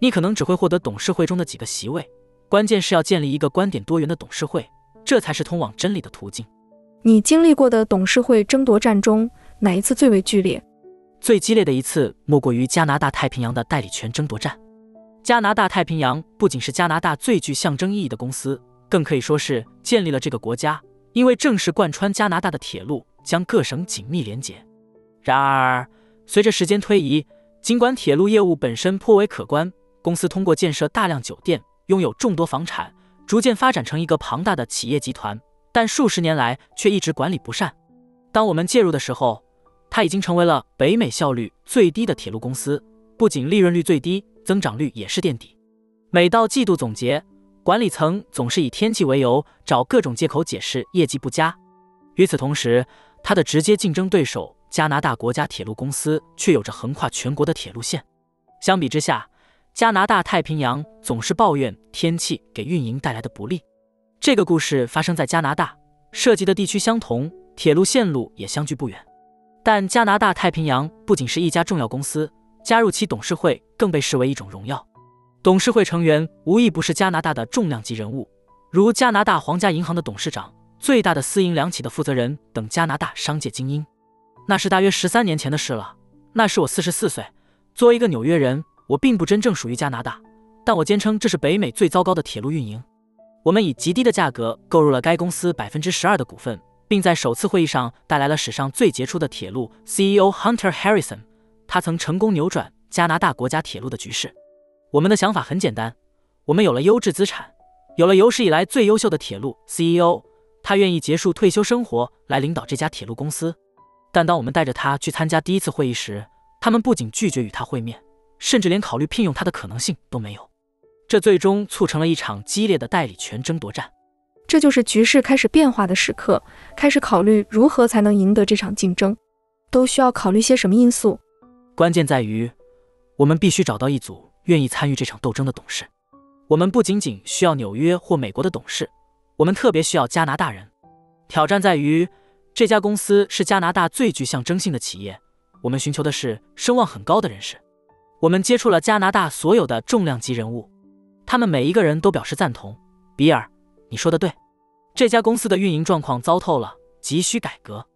S3: 你可能只会获得董事会中的几个席位。关键是要建立一个观点多元的董事会，这才是通往真理的途径。
S2: 你经历过的董事会争夺战中，哪一次最为剧烈？
S3: 最激烈的一次莫过于加拿大太平洋的代理权争夺战。加拿大太平洋不仅是加拿大最具象征意义的公司，更可以说是建立了这个国家，因为正是贯穿加拿大的铁路。将各省紧密连结。然而，随着时间推移，尽管铁路业务本身颇为可观，公司通过建设大量酒店，拥有众多房产，逐渐发展成一个庞大的企业集团。但数十年来却一直管理不善。当我们介入的时候，它已经成为了北美效率最低的铁路公司，不仅利润率最低，增长率也是垫底。每到季度总结，管理层总是以天气为由，找各种借口解释业绩不佳。与此同时，它的直接竞争对手加拿大国家铁路公司却有着横跨全国的铁路线。相比之下，加拿大太平洋总是抱怨天气给运营带来的不利。这个故事发生在加拿大，涉及的地区相同，铁路线路也相距不远。但加拿大太平洋不仅是一家重要公司，加入其董事会更被视为一种荣耀。董事会成员无一不是加拿大的重量级人物，如加拿大皇家银行的董事长。最大的私营两企的负责人等加拿大商界精英，那是大约十三年前的事了。那时我四十四岁，作为一个纽约人，我并不真正属于加拿大，但我坚称这是北美最糟糕的铁路运营。我们以极低的价格购入了该公司百分之十二的股份，并在首次会议上带来了史上最杰出的铁路 CEO Hunter Harrison。他曾成功扭转加拿大国家铁路的局势。我们的想法很简单：我们有了优质资产，有了有史以来最优秀的铁路 CEO。他愿意结束退休生活来领导这家铁路公司，但当我们带着他去参加第一次会议时，他们不仅拒绝与他会面，甚至连考虑聘用他的可能性都没有。这最终促成了一场激烈的代理权争夺战。
S2: 这就是局势开始变化的时刻，开始考虑如何才能赢得这场竞争，都需要考虑些什么因素？
S3: 关键在于，我们必须找到一组愿意参与这场斗争的董事。我们不仅仅需要纽约或美国的董事。我们特别需要加拿大人。挑战在于，这家公司是加拿大最具象征性的企业。我们寻求的是声望很高的人士。我们接触了加拿大所有的重量级人物，他们每一个人都表示赞同。比尔，你说的对，这家公司的运营状况糟透了，急需改革。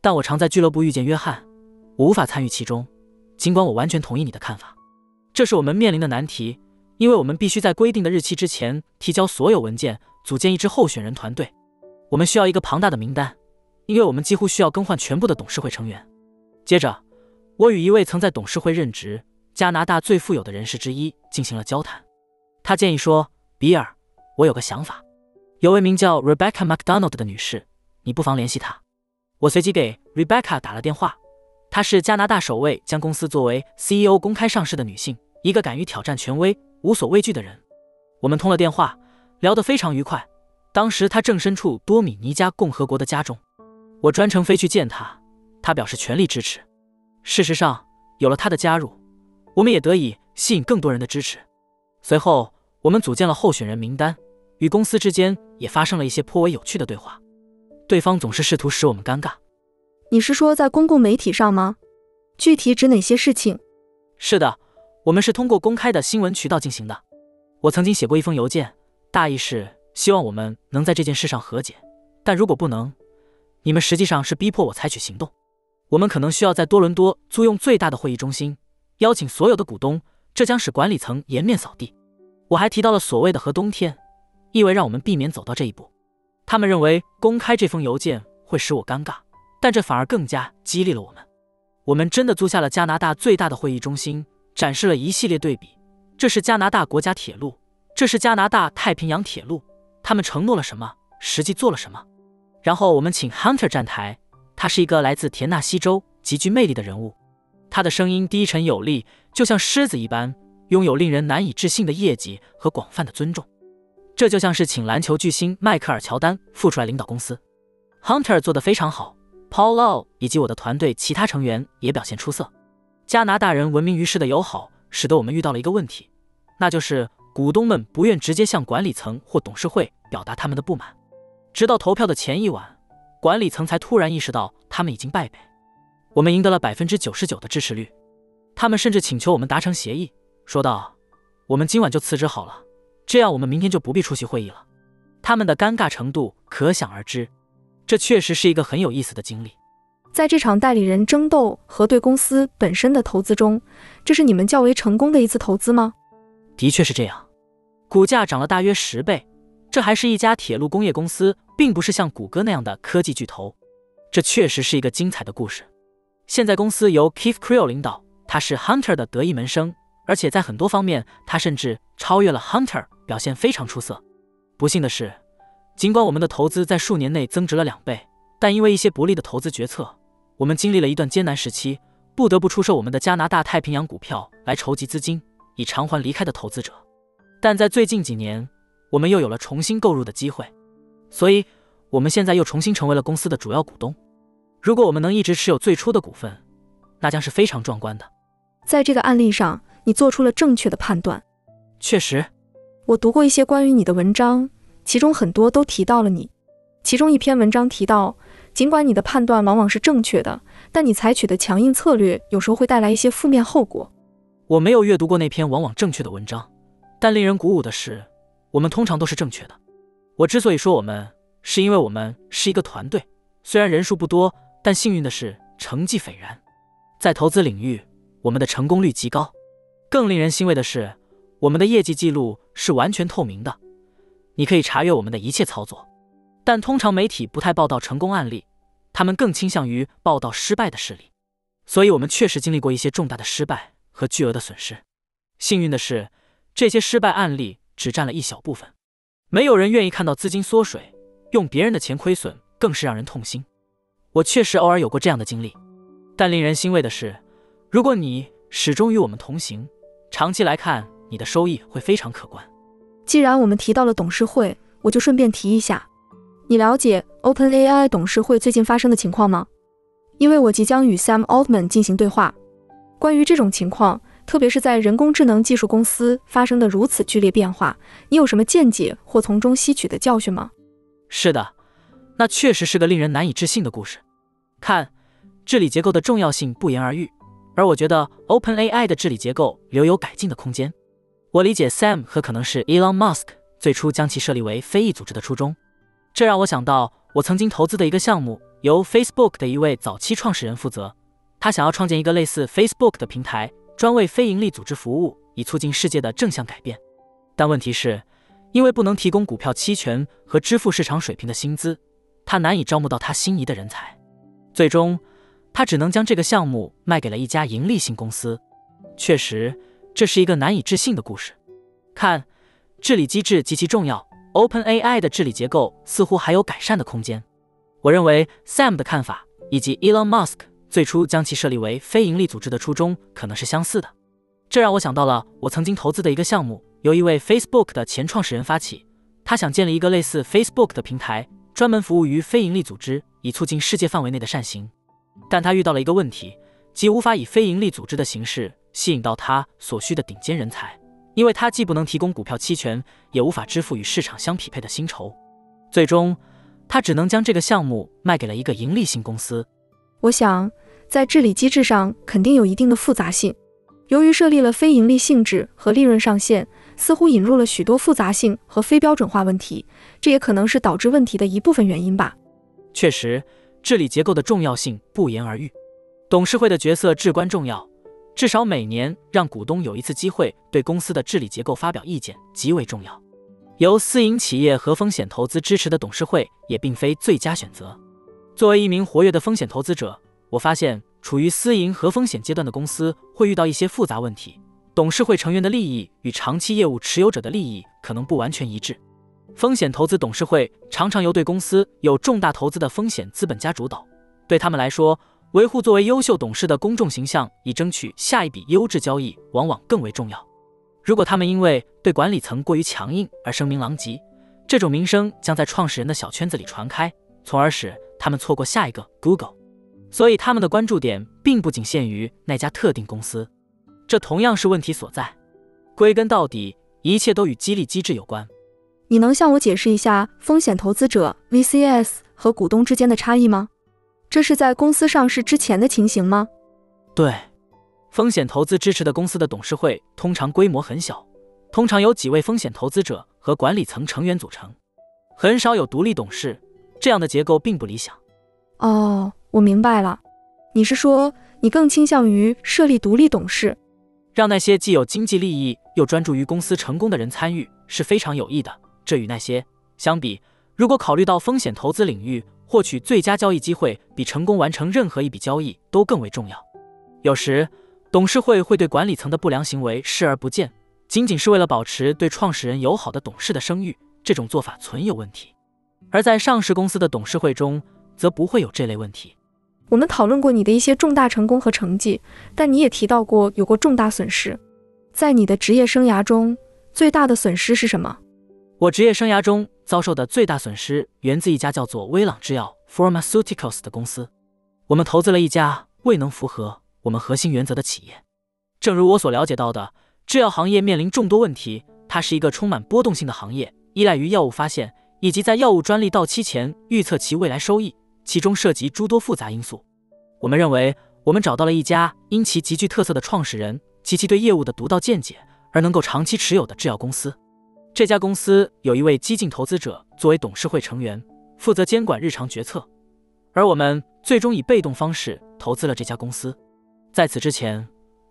S3: 但我常在俱乐部遇见约翰，我无法参与其中，尽管我完全同意你的看法。这是我们面临的难题，因为我们必须在规定的日期之前提交所有文件。组建一支候选人团队，我们需要一个庞大的名单，因为我们几乎需要更换全部的董事会成员。接着，我与一位曾在董事会任职、加拿大最富有的人士之一进行了交谈。他建议说：“比尔，我有个想法，有位名叫 Rebecca McDonald 的女士，你不妨联系她。”我随即给 Rebecca 打了电话，她是加拿大首位将公司作为 CEO 公开上市的女性，一个敢于挑战权威、无所畏惧的人。我们通了电话，聊得非常愉快。当时他正身处多米尼加共和国的家中，我专程飞去见他，他表示全力支持。事实上，有了他的加入，我们也得以吸引更多人的支持。随后，我们组建了候选人名单，与公司之间也发生了一些颇为有趣的对话。对方总是试图使我们尴尬。
S2: 你是说在公共媒体上吗？具体指哪些事情？
S3: 是的，我们是通过公开的新闻渠道进行的。我曾经写过一封邮件，大意是希望我们能在这件事上和解，但如果不能，你们实际上是逼迫我采取行动。我们可能需要在多伦多租用最大的会议中心，邀请所有的股东，这将使管理层颜面扫地。我还提到了所谓的“和冬天”，意味让我们避免走到这一步。他们认为公开这封邮件会使我尴尬，但这反而更加激励了我们。我们真的租下了加拿大最大的会议中心，展示了一系列对比。这是加拿大国家铁路，这是加拿大太平洋铁路。他们承诺了什么，实际做了什么？然后我们请 Hunter 站台，他是一个来自田纳西州、极具魅力的人物。他的声音低沉有力，就像狮子一般，拥有令人难以置信的业绩和广泛的尊重。这就像是请篮球巨星迈克尔·乔丹复出来领导公司。Hunter 做得非常好，Paul Lau 以及我的团队其他成员也表现出色。加拿大人闻名于世的友好，使得我们遇到了一个问题，那就是股东们不愿直接向管理层或董事会表达他们的不满。直到投票的前一晚，管理层才突然意识到他们已经败北。我们赢得了百分之九十九的支持率，他们甚至请求我们达成协议，说道：“我们今晚就辞职好了。”这样我们明天就不必出席会议了。他们的尴尬程度可想而知，这确实是一个很有意思的经历。
S2: 在这场代理人争斗和对公司本身的投资中，这是你们较为成功的一次投资吗？
S3: 的确是这样，股价涨了大约十倍。这还是一家铁路工业公司，并不是像谷歌那样的科技巨头。这确实是一个精彩的故事。现在公司由 Keith Creel 领导，他是 Hunter 的得意门生，而且在很多方面，他甚至超越了 Hunter。表现非常出色。不幸的是，尽管我们的投资在数年内增值了两倍，但因为一些不利的投资决策，我们经历了一段艰难时期，不得不出售我们的加拿大太平洋股票来筹集资金，以偿还离开的投资者。但在最近几年，我们又有了重新购入的机会，所以我们现在又重新成为了公司的主要股东。如果我们能一直持有最初的股份，那将是非常壮观的。
S2: 在这个案例上，你做出了正确的判断。
S3: 确实。
S2: 我读过一些关于你的文章，其中很多都提到了你。其中一篇文章提到，尽管你的判断往往是正确的，但你采取的强硬策略有时候会带来一些负面后果。
S3: 我没有阅读过那篇往往正确的文章，但令人鼓舞的是，我们通常都是正确的。我之所以说我们，是因为我们是一个团队，虽然人数不多，但幸运的是成绩斐然。在投资领域，我们的成功率极高。更令人欣慰的是。我们的业绩记录是完全透明的，你可以查阅我们的一切操作。但通常媒体不太报道成功案例，他们更倾向于报道失败的事例。所以，我们确实经历过一些重大的失败和巨额的损失。幸运的是，这些失败案例只占了一小部分。没有人愿意看到资金缩水，用别人的钱亏损更是让人痛心。我确实偶尔有过这样的经历，但令人欣慰的是，如果你始终与我们同行，长期来看。你的收益会非常可观。
S2: 既然我们提到了董事会，我就顺便提一下，你了解 OpenAI 董事会最近发生的情况吗？因为我即将与 Sam Altman 进行对话。关于这种情况，特别是在人工智能技术公司发生的如此剧烈变化，你有什么见解或从中吸取的教训吗？
S3: 是的，那确实是个令人难以置信的故事。看，治理结构的重要性不言而喻，而我觉得 OpenAI 的治理结构留有改进的空间。我理解 Sam 和可能是 Elon Musk 最初将其设立为非裔组织的初衷，这让我想到我曾经投资的一个项目，由 Facebook 的一位早期创始人负责。他想要创建一个类似 Facebook 的平台，专为非营利组织服务，以促进世界的正向改变。但问题是，因为不能提供股票期权和支付市场水平的薪资，他难以招募到他心仪的人才。最终，他只能将这个项目卖给了一家盈利性公司。确实。这是一个难以置信的故事。看，治理机制极其重要。OpenAI 的治理结构似乎还有改善的空间。我认为 Sam 的看法以及 Elon Musk 最初将其设立为非营利组织的初衷可能是相似的。这让我想到了我曾经投资的一个项目，由一位 Facebook 的前创始人发起，他想建立一个类似 Facebook 的平台，专门服务于非营利组织，以促进世界范围内的善行。但他遇到了一个问题，即无法以非营利组织的形式吸引到他所需的顶尖人才，因为他既不能提供股票期权，也无法支付与市场相匹配的薪酬。最终，他只能将这个项目卖给了一个盈利性公司。
S2: 我想，在治理机制上肯定有一定的复杂性。由于设立了非盈利性质和利润上限，似乎引入了许多复杂性和非标准化问题，这也可能是导致问题的一部分原因吧。
S3: 确实，治理结构的重要性不言而喻，董事会的角色至关重要，至少每年让股东有一次机会对公司的治理结构发表意见极为重要。由私营企业和风险投资支持的董事会也并非最佳选择。作为一名活跃的风险投资者，我发现。处于私营和风险阶段的公司会遇到一些复杂问题，董事会成员的利益与长期业务持有者的利益可能不完全一致。风险投资董事会常常由对公司有重大投资的风险资本家主导，对他们来说，维护作为优秀董事的公众形象，以争取下一笔优质交易，往往更为重要。如果他们因为对管理层过于强硬而声名狼藉，这种名声将在创始人的小圈子里传开，从而使他们错过下一个 Google。所以他们的关注点并不仅限于那家特定公司，这同样是问题所在。归根到底，一切都与激励机制有关。
S2: 你能向我解释一下风险投资者 VCS 和股东之间的差异吗？这是在公司上市之前的情形吗？
S3: 对，风险投资支持的公司的董事会通常规模很小，通常由几位风险投资者和管理层成员组成，很少有独立董事。这样的结构并不理想。
S2: 哦。我明白了，你是说你更倾向于设立独立董事，
S3: 让那些既有经济利益又专注于公司成功的人参与是非常有益的。这与那些相比，如果考虑到风险投资领域，获取最佳交易机会比成功完成任何一笔交易都更为重要。有时，董事会会对管理层的不良行为视而不见，仅仅是为了保持对创始人友好的董事的声誉，这种做法存有问题。而在上市公司的董事会中，则不会有这类问题。
S2: 我们讨论过你的一些重大成功和成绩，但你也提到过有过重大损失。在你的职业生涯中，最大的损失是什么？
S3: 我职业生涯中遭受的最大损失源自一家叫做威朗制药 （Pharmaceuticals） 的公司。我们投资了一家未能符合我们核心原则的企业。正如我所了解到的，制药行业面临众多问题，它是一个充满波动性的行业，依赖于药物发现以及在药物专利到期前预测其未来收益。其中涉及诸多复杂因素。我们认为，我们找到了一家因其极具特色的创始人及其对业务的独到见解而能够长期持有的制药公司。这家公司有一位激进投资者作为董事会成员，负责监管日常决策。而我们最终以被动方式投资了这家公司。在此之前，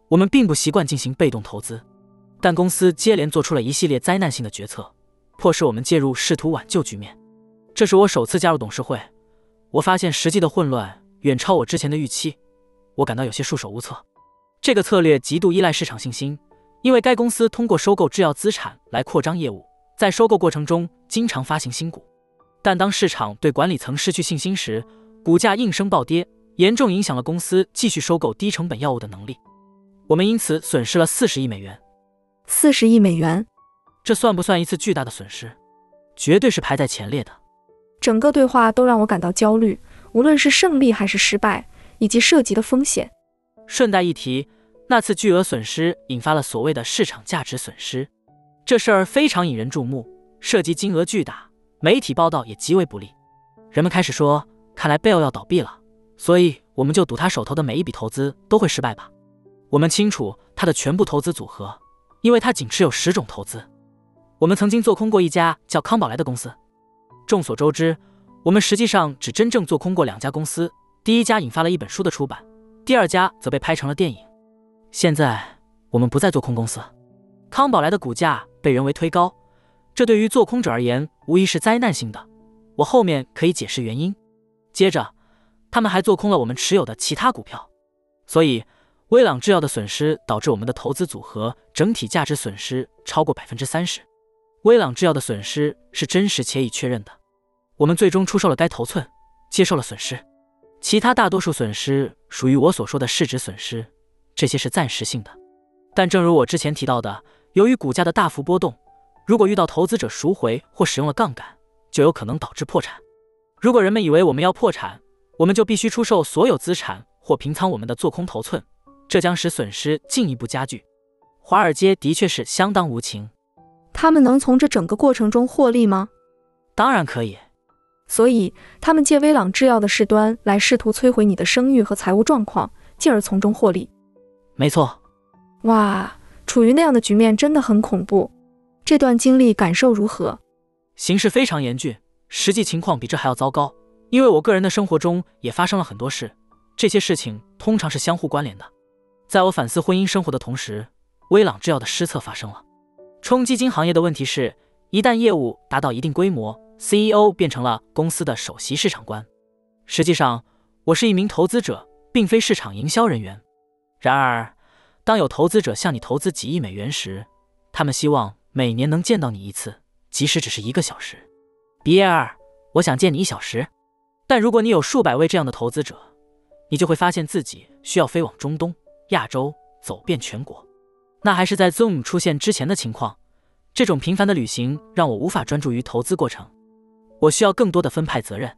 S3: 我们并不习惯进行被动投资，但公司接连做出了一系列灾难性的决策，迫使我们介入，试图挽救局面。这是我首次加入董事会。我发现实际的混乱远超我之前的预期，我感到有些束手无策。这个策略极度依赖市场信心，因为该公司通过收购制药资产来扩张业务，在收购过程中经常发行新股。但当市场对管理层失去信心时，股价应声暴跌，严重影响了公司继续收购低成本药物的能力。我们因此损失了四十亿美元。
S2: 四十亿美元，
S3: 这算不算一次巨大的损失？绝对是排在前列的。
S2: 整个对话都让我感到焦虑，无论是胜利还是失败，以及涉及的风险。
S3: 顺带一提，那次巨额损失引发了所谓的市场价值损失，这事儿非常引人注目，涉及金额巨大，媒体报道也极为不利。人们开始说，看来贝尔要倒闭了，所以我们就赌他手头的每一笔投资都会失败吧。我们清楚他的全部投资组合，因为他仅持有十种投资。我们曾经做空过一家叫康宝莱的公司。众所周知，我们实际上只真正做空过两家公司，第一家引发了一本书的出版，第二家则被拍成了电影。现在我们不再做空公司，康宝莱的股价被人为推高，这对于做空者而言无疑是灾难性的。我后面可以解释原因。接着，他们还做空了我们持有的其他股票，所以威朗制药的损失导致我们的投资组合整体价值损失超过百分之三十。威朗制药的损失是真实且已确认的，我们最终出售了该头寸，接受了损失。其他大多数损失属于我所说的市值损失，这些是暂时性的。但正如我之前提到的，由于股价的大幅波动，如果遇到投资者赎回或使用了杠杆，就有可能导致破产。如果人们以为我们要破产，我们就必须出售所有资产或平仓我们的做空头寸，这将使损失进一步加剧。华尔街的确是相当无情。
S2: 他们能从这整个过程中获利吗？
S3: 当然可以。
S2: 所以，他们借威朗制药的事端来试图摧毁你的声誉和财务状况，进而从中获利。
S3: 没错。
S2: 哇，处于那样的局面真的很恐怖。这段经历感受如何？
S3: 形势非常严峻，实际情况比这还要糟糕。因为我个人的生活中也发生了很多事，这些事情通常是相互关联的。在我反思婚姻生活的同时，威朗制药的失策发生了。冲基金行业的问题是，一旦业务达到一定规模，CEO 变成了公司的首席市场官。实际上，我是一名投资者，并非市场营销人员。然而，当有投资者向你投资几亿美元时，他们希望每年能见到你一次，即使只是一个小时。比尔，我想见你一小时。但如果你有数百位这样的投资者，你就会发现自己需要飞往中东、亚洲，走遍全国。那还是在 Zoom 出现之前的情况。这种频繁的旅行让我无法专注于投资过程，我需要更多的分派责任。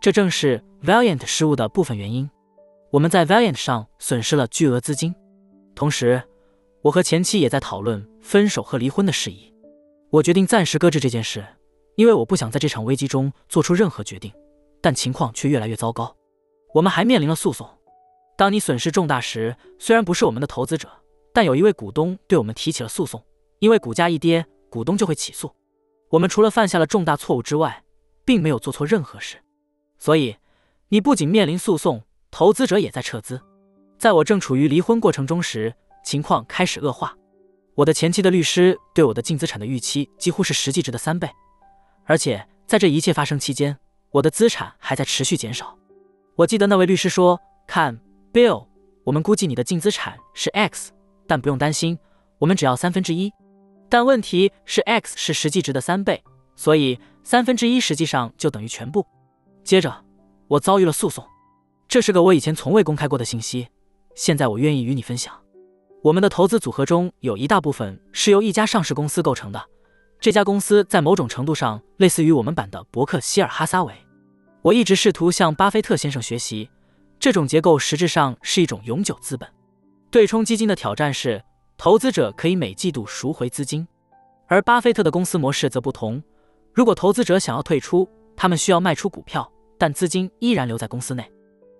S3: 这正是 Valiant 失误的部分原因。我们在 Valiant 上损失了巨额资金。同时，我和前妻也在讨论分手和离婚的事宜。我决定暂时搁置这件事，因为我不想在这场危机中做出任何决定。但情况却越来越糟糕。我们还面临了诉讼。当你损失重大时，虽然不是我们的投资者，但有一位股东对我们提起了诉讼。因为股价一跌，股东就会起诉。我们除了犯下了重大错误之外，并没有做错任何事。所以，你不仅面临诉讼，投资者也在撤资。在我正处于离婚过程中时，情况开始恶化。我的前妻的律师对我的净资产的预期几乎是实际值的三倍，而且在这一切发生期间，我的资产还在持续减少。我记得那位律师说：“看，Bill，我们估计你的净资产是 X，但不用担心，我们只要三分之一。但问题是 X 是实际值的三倍，所以三分之一实际上就等于全部。”接着，我遭遇了诉讼，这是个我以前从未公开过的信息。现在我愿意与你分享，我们的投资组合中有一大部分是由一家上市公司构成的。这家公司在某种程度上类似于我们版的伯克希尔哈撒韦。我一直试图向巴菲特先生学习，这种结构实质上是一种永久资本。对冲基金的挑战是，投资者可以每季度赎回资金，而巴菲特的公司模式则不同。如果投资者想要退出，他们需要卖出股票，但资金依然留在公司内。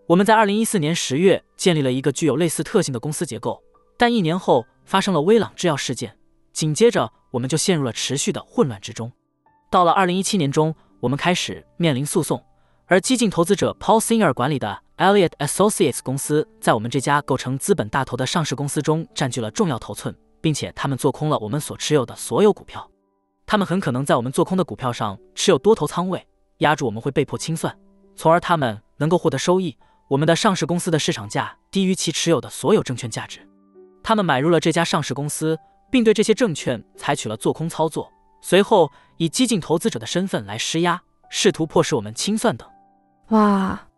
S3: 我们在二零一四年十月建立了一个具有类似特性的公司结构，但一年后发生了威朗制药事件，紧接着我们就陷入了持续的混乱之中。到了二零一七年中，我们开始面临诉讼，而激进投资者 Paul Singer 管理的 Elliott Associates 公司在我们这家构成资本大头的上市公司中占据了重要头寸，并且他们做空了我们所持有的所有股票。他们很可能在我们做空的股票上持有多头仓位，压住我们会被迫清算，从而他们能够获得收益。我们的上市公司的市场价低于其持有的所有证券价值，他们买入了这家上市公司，并对这些证券采取了做空操作，随后以激进投资者的身份来施压，试图迫使我们清算等。
S2: 哇！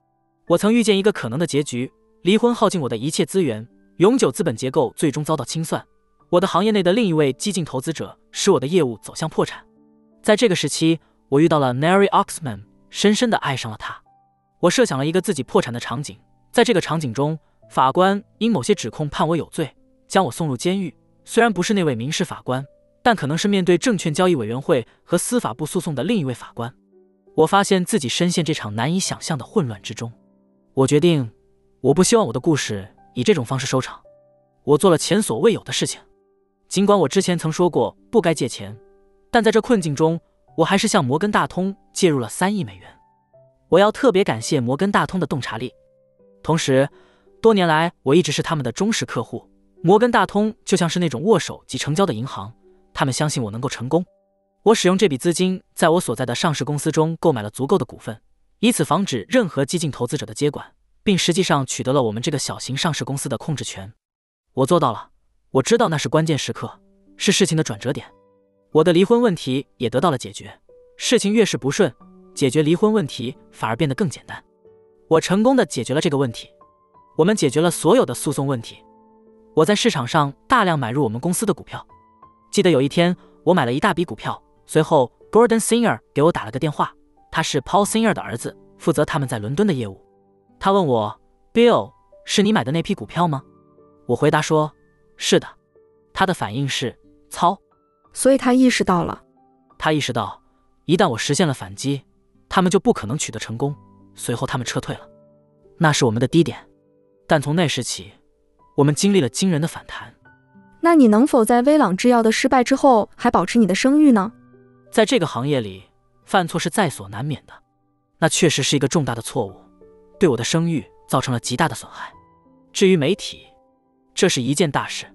S3: 我曾预见一个可能的结局：离婚耗尽我的一切资源，永久资本结构最终遭到清算。我的行业内的另一位激进投资者使我的业务走向破产。在这个时期，我遇到了 Nary Oxman，深深地爱上了他。我设想了一个自己破产的场景，在这个场景中，法官因某些指控判我有罪，将我送入监狱。虽然不是那位民事法官，但可能是面对证券交易委员会和司法部诉讼的另一位法官。我发现自己深陷这场难以想象的混乱之中。我决定，我不希望我的故事以这种方式收场。我做了前所未有的事情。尽管我之前曾说过不该借钱，但在这困境中，我还是向摩根大通借入了三亿美元。我要特别感谢摩根大通的洞察力，同时，多年来我一直是他们的忠实客户。摩根大通就像是那种握手即成交的银行，他们相信我能够成功。我使用这笔资金在我所在的上市公司中购买了足够的股份，以此防止任何激进投资者的接管，并实际上取得了我们这个小型上市公司的控制权。我做到了，我知道那是关键时刻，是事情的转折点。我的离婚问题也得到了解决。事情越是不顺。解决离婚问题反而变得更简单。我成功的解决了这个问题。我们解决了所有的诉讼问题。我在市场上大量买入我们公司的股票。记得有一天，我买了一大笔股票。随后，Gordon Singer 给我打了个电话，他是 Paul Singer 的儿子，负责他们在伦敦的业务。他问我：“Bill，是你买的那批股票吗？”我回答说：“是的。”他的反应是：“操！”
S2: 所以他意识到了，
S3: 他意识到，一旦我实现了反击，他们就不可能取得成功。随后他们撤退了，那是我们的低点。但从那时起，我们经历了惊人的反弹。
S2: 那你能否在威朗制药的失败之后还保持你的声誉呢？
S3: 在这个行业里，犯错是在所难免的。那确实是一个重大的错误，对我的声誉造成了极大的损害。至于媒体，这是一件大事，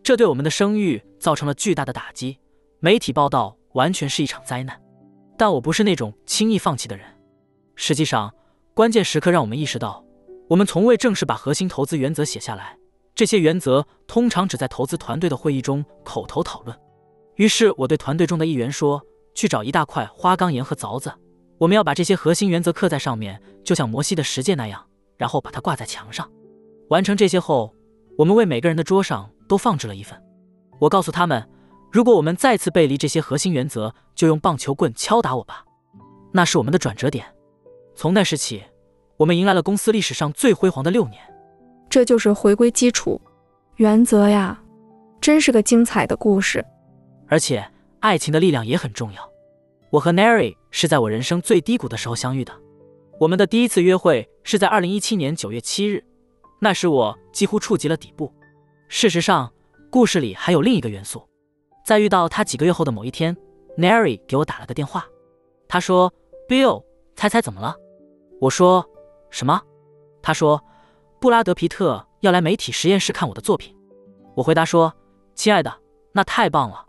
S3: 这对我们的声誉造成了巨大的打击。媒体报道完全是一场灾难。但我不是那种轻易放弃的人。实际上，关键时刻让我们意识到。我们从未正式把核心投资原则写下来，这些原则通常只在投资团队的会议中口头讨论。于是我对团队中的一员说：“去找一大块花岗岩和凿子，我们要把这些核心原则刻在上面，就像摩西的十诫那样，然后把它挂在墙上。完成这些后，我们为每个人的桌上都放置了一份。我告诉他们，如果我们再次背离这些核心原则，就用棒球棍敲打我吧。那是我们的转折点。从那时起。”我们迎来了公司历史上最辉煌的六年，
S2: 这就是回归基础原则呀，真是个精彩的故事。
S3: 而且爱情的力量也很重要。我和 Nary 是在我人生最低谷的时候相遇的，我们的第一次约会是在二零一七年九月七日，那时我几乎触及了底部。事实上，故事里还有另一个元素。在遇到他几个月后的某一天，Nary 给我打了个电话，他说：“Bill，猜猜怎么了？”我说。什么？他说，布拉德皮特要来媒体实验室看我的作品。我回答说：“亲爱的，那太棒了。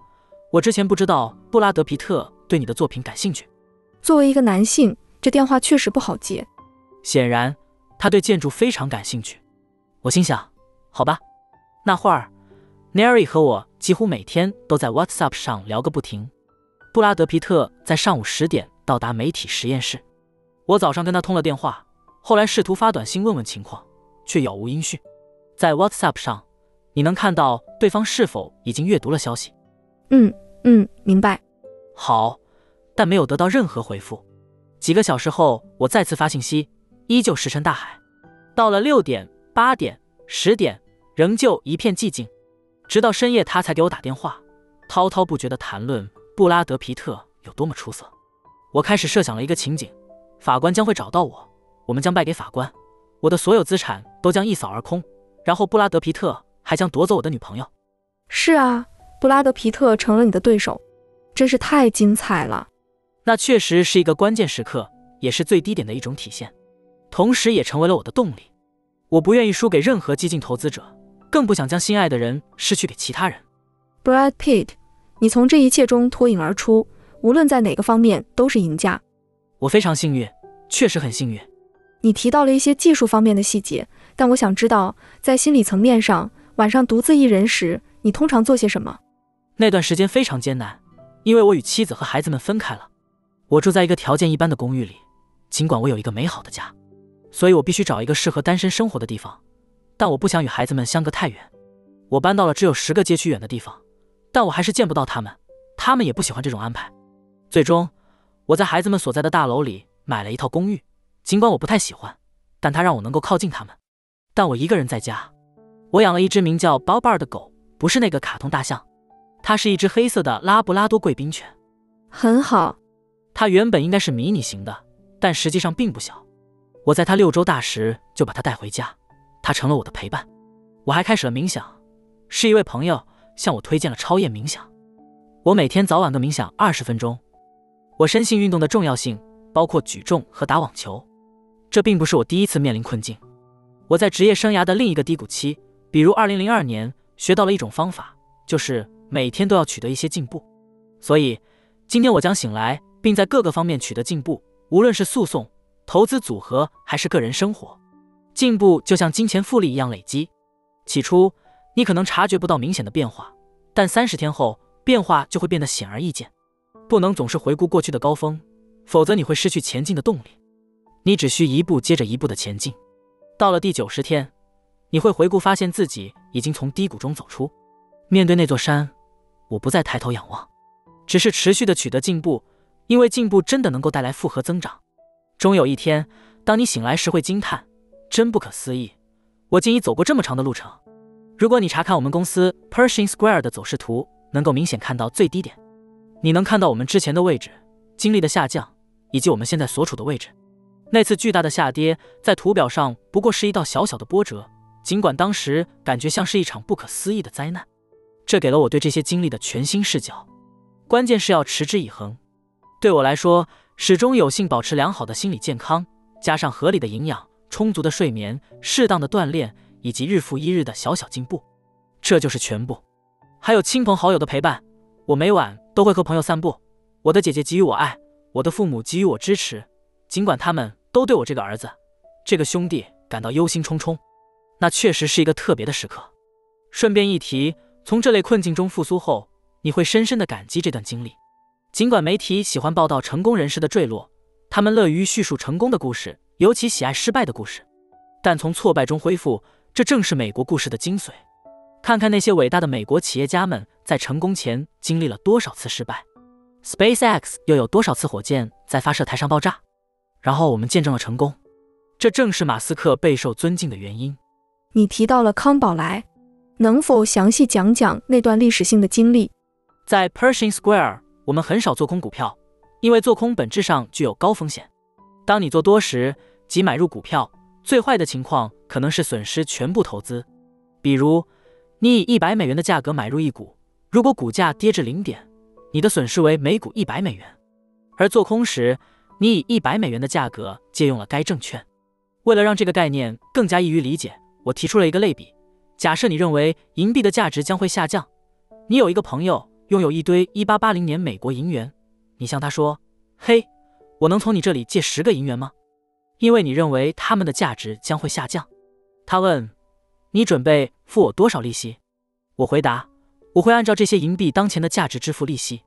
S3: 我之前不知道布拉德皮特对你的作品感兴趣。
S2: 作为一个男性，这电话确实不好接。
S3: 显然，他对建筑非常感兴趣。我心想：好吧。那会儿，Neri 和我几乎每天都在 WhatsApp 上聊个不停。布拉德皮特在上午十点到达媒体实验室。我早上跟他通了电话。”后来试图发短信问问情况，却杳无音讯。在 WhatsApp 上，你能看到对方是否已经阅读了消息？
S2: 嗯嗯，明白。
S3: 好，但没有得到任何回复。几个小时后，我再次发信息，依旧石沉大海。到了六点、八点、十点，仍旧一片寂静。直到深夜，他才给我打电话，滔滔不绝地谈论布拉德皮特有多么出色。我开始设想了一个情景：法官将会找到我。我们将败给法官，我的所有资产都将一扫而空，然后布拉德皮特还将夺走我的女朋友。
S2: 是啊，布拉德皮特成了你的对手，真是太精彩了。
S3: 那确实是一个关键时刻，也是最低点的一种体现，同时也成为了我的动力。我不愿意输给任何激进投资者，更不想将心爱的人失去给其他人。
S2: Brad Pitt，你从这一切中脱颖而出，无论在哪个方面都是赢家。
S3: 我非常幸运，确实很幸运。
S2: 你提到了一些技术方面的细节，但我想知道，在心理层面上，晚上独自一人时，你通常做些什么？
S3: 那段时间非常艰难，因为我与妻子和孩子们分开了。我住在一个条件一般的公寓里，尽管我有一个美好的家，所以我必须找一个适合单身生活的地方。但我不想与孩子们相隔太远。我搬到了只有十个街区远的地方，但我还是见不到他们，他们也不喜欢这种安排。最终，我在孩子们所在的大楼里买了一套公寓。尽管我不太喜欢，但它让我能够靠近他们。但我一个人在家，我养了一只名叫 Bobber 的狗，不是那个卡通大象，它是一只黑色的拉布拉多贵宾犬，
S2: 很好。
S3: 它原本应该是迷你型的，但实际上并不小。我在它六周大时就把它带回家，它成了我的陪伴。我还开始了冥想，是一位朋友向我推荐了超验冥想。我每天早晚都冥想二十分钟。我深信运动的重要性，包括举重和打网球。这并不是我第一次面临困境。我在职业生涯的另一个低谷期，比如2002年，学到了一种方法，就是每天都要取得一些进步。所以，今天我将醒来，并在各个方面取得进步，无论是诉讼、投资组合还是个人生活。进步就像金钱复利一样累积。起初，你可能察觉不到明显的变化，但三十天后，变化就会变得显而易见。不能总是回顾过去的高峰，否则你会失去前进的动力。你只需一步接着一步的前进。到了第九十天，你会回顾，发现自己已经从低谷中走出。面对那座山，我不再抬头仰望，只是持续的取得进步，因为进步真的能够带来复合增长。终有一天，当你醒来时，会惊叹：真不可思议，我竟已走过这么长的路程。如果你查看我们公司 Pershing Square 的走势图，能够明显看到最低点。你能看到我们之前的位置，经历的下降，以及我们现在所处的位置。那次巨大的下跌，在图表上不过是一道小小的波折，尽管当时感觉像是一场不可思议的灾难，这给了我对这些经历的全新视角。关键是要持之以恒。对我来说，始终有幸保持良好的心理健康，加上合理的营养、充足的睡眠、适当的锻炼，以及日复一日的小小进步，这就是全部。还有亲朋好友的陪伴，我每晚都会和朋友散步。我的姐姐给予我爱，我的父母给予我支持，尽管他们。都对我这个儿子，这个兄弟感到忧心忡忡，那确实是一个特别的时刻。顺便一提，从这类困境中复苏后，你会深深的感激这段经历。尽管媒体喜欢报道成功人士的坠落，他们乐于叙述成功的故事，尤其喜爱失败的故事。但从挫败中恢复，这正是美国故事的精髓。看看那些伟大的美国企业家们在成功前经历了多少次失败，SpaceX 又有多少次火箭在发射台上爆炸。然后我们见证了成功，这正是马斯克备受尊敬的原因。
S2: 你提到了康宝莱，能否详细讲讲那段历史性的经历？
S3: 在 Pershing Square，我们很少做空股票，因为做空本质上具有高风险。当你做多时，即买入股票，最坏的情况可能是损失全部投资。比如，你以一百美元的价格买入一股，如果股价跌至零点，你的损失为每股一百美元。而做空时，你以一百美元的价格借用了该证券。为了让这个概念更加易于理解，我提出了一个类比：假设你认为银币的价值将会下降，你有一个朋友拥有一堆一八八零年美国银元，你向他说：“嘿，我能从你这里借十个银元吗？”因为你认为他们的价值将会下降。他问：“你准备付我多少利息？”我回答：“我会按照这些银币当前的价值支付利息。”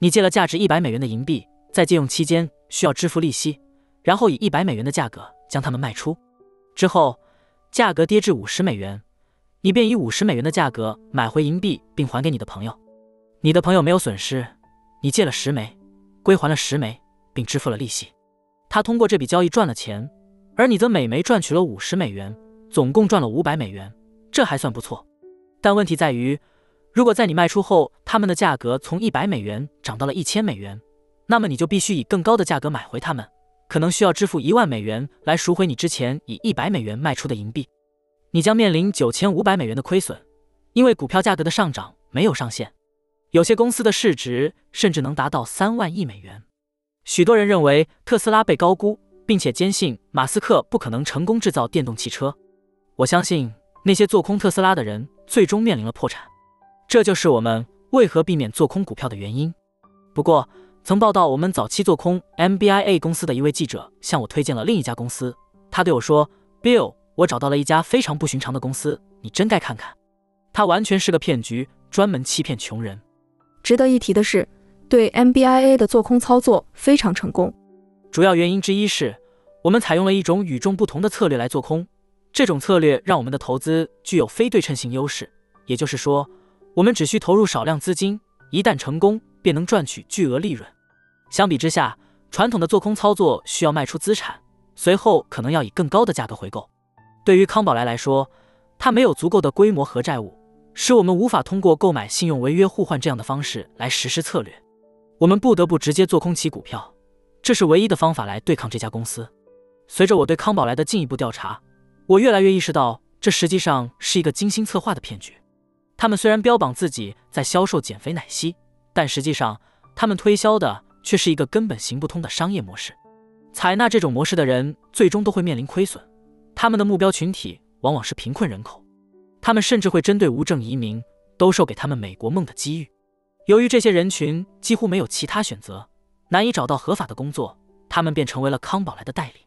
S3: 你借了价值一百美元的银币，在借用期间。需要支付利息，然后以一百美元的价格将它们卖出。之后，价格跌至五十美元，你便以五十美元的价格买回银币，并还给你的朋友。你的朋友没有损失，你借了十枚，归还了十枚，并支付了利息。他通过这笔交易赚了钱，而你则每枚赚取了五十美元，总共赚了五百美元。这还算不错。但问题在于，如果在你卖出后，他们的价格从一百美元涨到了一千美元。那么你就必须以更高的价格买回他们，可能需要支付一万美元来赎回你之前以一百美元卖出的银币，你将面临九千五百美元的亏损，因为股票价格的上涨没有上限，有些公司的市值甚至能达到三万亿美元。许多人认为特斯拉被高估，并且坚信马斯克不可能成功制造电动汽车。我相信那些做空特斯拉的人最终面临了破产，这就是我们为何避免做空股票的原因。不过，曾报道我们早期做空 MBIA 公司的一位记者向我推荐了另一家公司。他对我说：“Bill，我找到了一家非常不寻常的公司，你真该看看。它完全是个骗局，专门欺骗穷人。”
S2: 值得一提的是，对 MBIA 的做空操作非常成功。
S3: 主要原因之一是我们采用了一种与众不同的策略来做空。这种策略让我们的投资具有非对称性优势，也就是说，我们只需投入少量资金，一旦成功，便能赚取巨额利润。相比之下，传统的做空操作需要卖出资产，随后可能要以更高的价格回购。对于康宝莱来说，它没有足够的规模和债务，使我们无法通过购买信用违约互换这样的方式来实施策略。我们不得不直接做空其股票，这是唯一的方法来对抗这家公司。随着我对康宝莱的进一步调查，我越来越意识到，这实际上是一个精心策划的骗局。他们虽然标榜自己在销售减肥奶昔，但实际上他们推销的。却是一个根本行不通的商业模式。采纳这种模式的人最终都会面临亏损。他们的目标群体往往是贫困人口，他们甚至会针对无证移民兜售给他们美国梦的机遇。由于这些人群几乎没有其他选择，难以找到合法的工作，他们便成为了康宝莱的代理。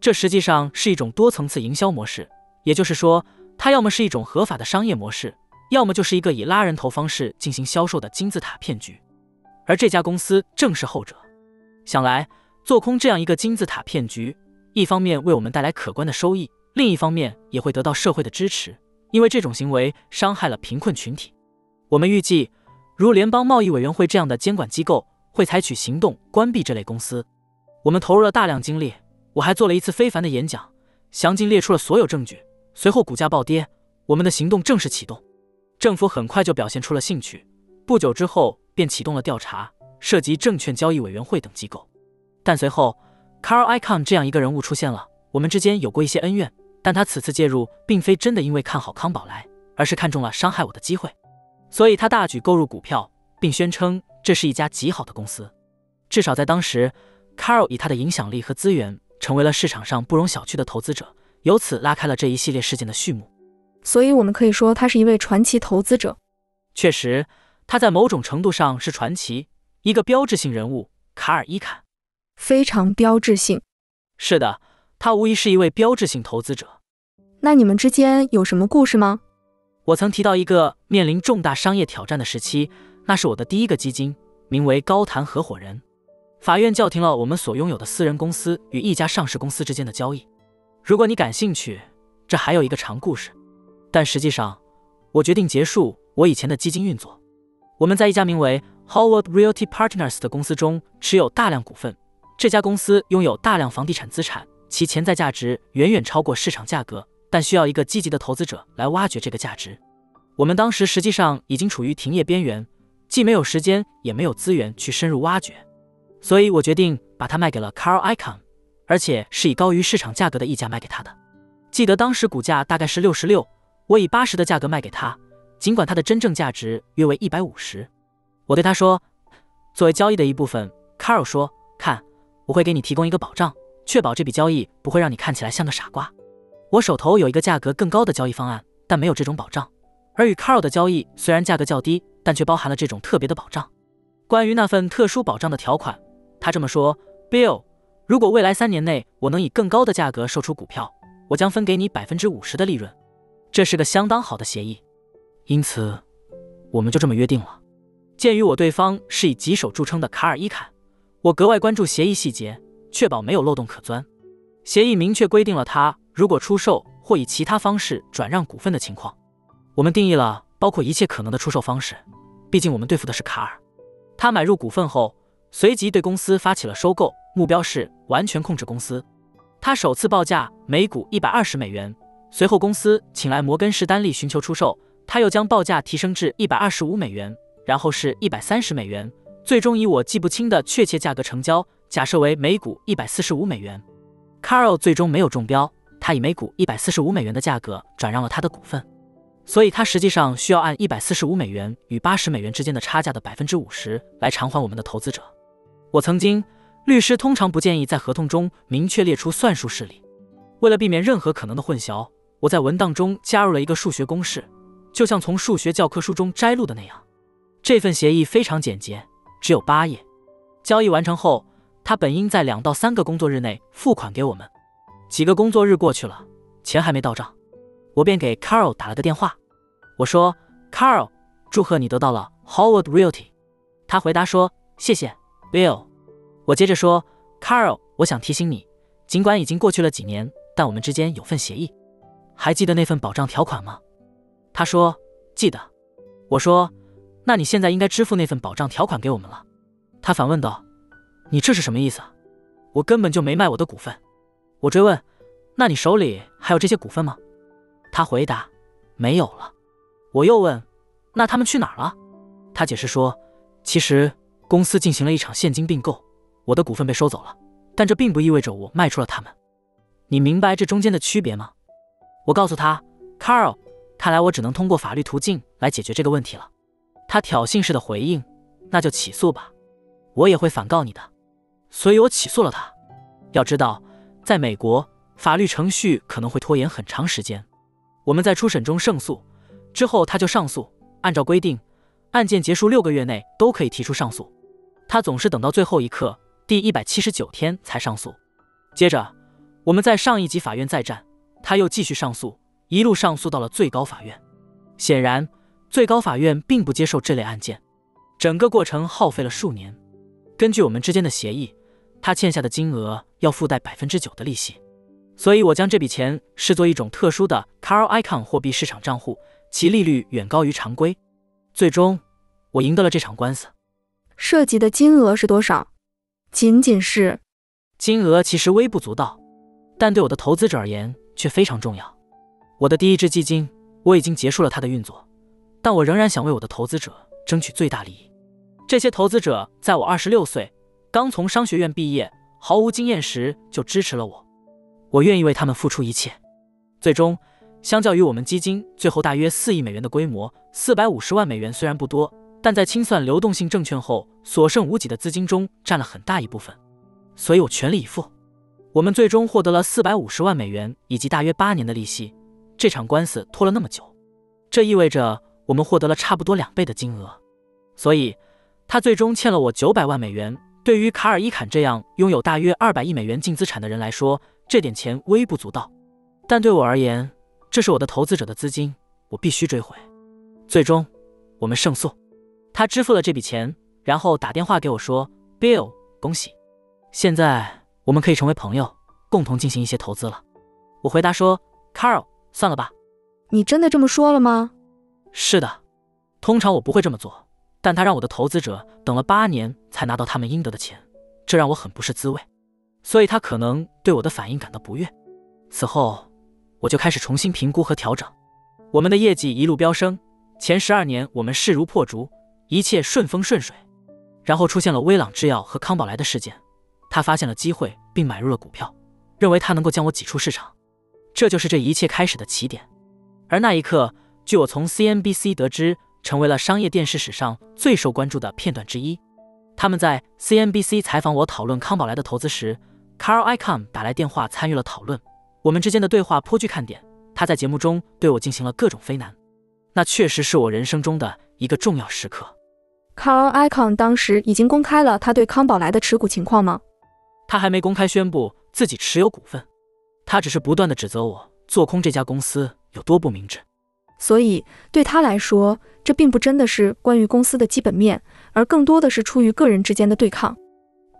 S3: 这实际上是一种多层次营销模式，也就是说，它要么是一种合法的商业模式，要么就是一个以拉人头方式进行销售的金字塔骗局。而这家公司正是后者。想来，做空这样一个金字塔骗局，一方面为我们带来可观的收益，另一方面也会得到社会的支持，因为这种行为伤害了贫困群体。我们预计，如联邦贸易委员会这样的监管机构会采取行动关闭这类公司。我们投入了大量精力，我还做了一次非凡的演讲，详尽列出了所有证据。随后股价暴跌，我们的行动正式启动。政府很快就表现出了兴趣，不久之后便启动了调查，涉及证券交易委员会等机构。但随后，Carl Icahn 这样一个人物出现了，我们之间有过一些恩怨，但他此次介入并非真的因为看好康宝莱，而是看中了伤害我的机会，所以他大举购入股票，并宣称这是一家极好的公司。至少在当时，Carl 以他的影响力和资源，成为了市场上不容小觑的投资者，由此拉开了这一系列事件的序幕。
S2: 所以，我们可以说他是一位传奇投资者。
S3: 确实，他在某种程度上是传奇，一个标志性人物——卡尔伊坎，
S2: 非常标志性。
S3: 是的，他无疑是一位标志性投资者。
S2: 那你们之间有什么故事吗？
S3: 我曾提到一个面临重大商业挑战的时期，那是我的第一个基金，名为高谈合伙人。法院叫停了我们所拥有的私人公司与一家上市公司之间的交易。如果你感兴趣，这还有一个长故事。但实际上，我决定结束我以前的基金运作。我们在一家名为 Howard Realty Partners 的公司中持有大量股份。这家公司拥有大量房地产资产，其潜在价值远远超过市场价格，但需要一个积极的投资者来挖掘这个价值。我们当时实际上已经处于停业边缘，既没有时间也没有资源去深入挖掘，所以我决定把它卖给了 Carl Icahn，而且是以高于市场价格的溢价卖给他的。记得当时股价大概是六十六。我以八十的价格卖给他，尽管它的真正价值约为一百五十。我对他说：“作为交易的一部分。”Carl 说：“看，我会给你提供一个保障，确保这笔交易不会让你看起来像个傻瓜。我手头有一个价格更高的交易方案，但没有这种保障。而与 Carl 的交易虽然价格较低，但却包含了这种特别的保障。关于那份特殊保障的条款，他这么说：Bill，如果未来三年内我能以更高的价格售出股票，我将分给你百分之五十的利润。”这是个相当好的协议，因此我们就这么约定了。鉴于我对方是以棘手著称的卡尔伊坎，我格外关注协议细节，确保没有漏洞可钻。协议明确规定了他如果出售或以其他方式转让股份的情况。我们定义了包括一切可能的出售方式，毕竟我们对付的是卡尔。他买入股份后，随即对公司发起了收购，目标是完全控制公司。他首次报价每股一百二十美元。随后，公司请来摩根士丹利寻求出售，他又将报价提升至一百二十五美元，然后是一百三十美元，最终以我记不清的确切价格成交，假设为每股一百四十五美元。Carl 最终没有中标，他以每股一百四十五美元的价格转让了他的股份，所以他实际上需要按一百四十五美元与八十美元之间的差价的百分之五十来偿还我们的投资者。我曾经，律师通常不建议在合同中明确列出算术式理，为了避免任何可能的混淆。我在文档中加入了一个数学公式，就像从数学教科书中摘录的那样。这份协议非常简洁，只有八页。交易完成后，他本应在两到三个工作日内付款给我们。几个工作日过去了，钱还没到账，我便给 Carl 打了个电话。我说：“Carl，祝贺你得到了 Howard Realty。”他回答说：“谢谢，Bill。”我接着说：“Carl，我想提醒你，尽管已经过去了几年，但我们之间有份协议。”还记得那份保障条款吗？他说记得。我说，那你现在应该支付那份保障条款给我们了。他反问道：“你这是什么意思？我根本就没卖我的股份。”我追问：“那你手里还有这些股份吗？”他回答：“没有了。”我又问：“那他们去哪儿了？”他解释说：“其实公司进行了一场现金并购，我的股份被收走了，但这并不意味着我卖出了他们。你明白这中间的区别吗？”我告诉他，Carl，看来我只能通过法律途径来解决这个问题了。他挑衅式的回应：“那就起诉吧，我也会反告你的。”所以我起诉了他。要知道，在美国，法律程序可能会拖延很长时间。我们在初审中胜诉之后，他就上诉。按照规定，案件结束六个月内都可以提出上诉。他总是等到最后一刻，第一百七十九天才上诉。接着，我们在上一级法院再战。他又继续上诉，一路上诉到了最高法院。显然，最高法院并不接受这类案件。整个过程耗费了数年。根据我们之间的协议，他欠下的金额要附带百分之九的利息。所以我将这笔钱视作一种特殊的 Carl Icahn 货币市场账户，其利率远高于常规。最终，我赢得了这场官司。
S2: 涉及的金额是多少？仅仅是？
S3: 金额其实微不足道，但对我的投资者而言却非常重要。我的第一支基金，我已经结束了它的运作，但我仍然想为我的投资者争取最大利益。这些投资者在我二十六岁，刚从商学院毕业，毫无经验时就支持了我。我愿意为他们付出一切。最终，相较于我们基金最后大约四亿美元的规模，四百五十万美元虽然不多，但在清算流动性证券后所剩无几的资金中占了很大一部分。所以我全力以赴。我们最终获得了四百五十万美元以及大约八年的利息。这场官司拖了那么久，这意味着我们获得了差不多两倍的金额。所以，他最终欠了我九百万美元。对于卡尔伊坎这样拥有大约二百亿美元净资产的人来说，这点钱微不足道。但对我而言，这是我的投资者的资金，我必须追回。最终，我们胜诉。他支付了这笔钱，然后打电话给我说：“Bill，恭喜，现在我们可以成为朋友，共同进行一些投资了。”我回答说：“Carl。”算了吧，
S2: 你真的这么说了吗？
S3: 是的，通常我不会这么做，但他让我的投资者等了八年才拿到他们应得的钱，这让我很不是滋味，所以他可能对我的反应感到不悦。此后，我就开始重新评估和调整。我们的业绩一路飙升，前十二年我们势如破竹，一切顺风顺水。然后出现了威朗制药和康宝莱的事件，他发现了机会并买入了股票，认为他能够将我挤出市场。这就是这一切开始的起点，而那一刻，据我从 CNBC 得知，成为了商业电视史上最受关注的片段之一。他们在 CNBC 采访我讨论康宝莱的投资时，Carl Icahn 打来电话参与了讨论。我们之间的对话颇具看点，他在节目中对我进行了各种非难。那确实是我人生中的一个重要时刻。
S2: Carl Icahn 当时已经公开了他对康宝莱的持股情况吗？
S3: 他还没公开宣布自己持有股份。他只是不断的指责我做空这家公司有多不明智，
S2: 所以对他来说，这并不真的是关于公司的基本面，而更多的是出于个人之间的对抗。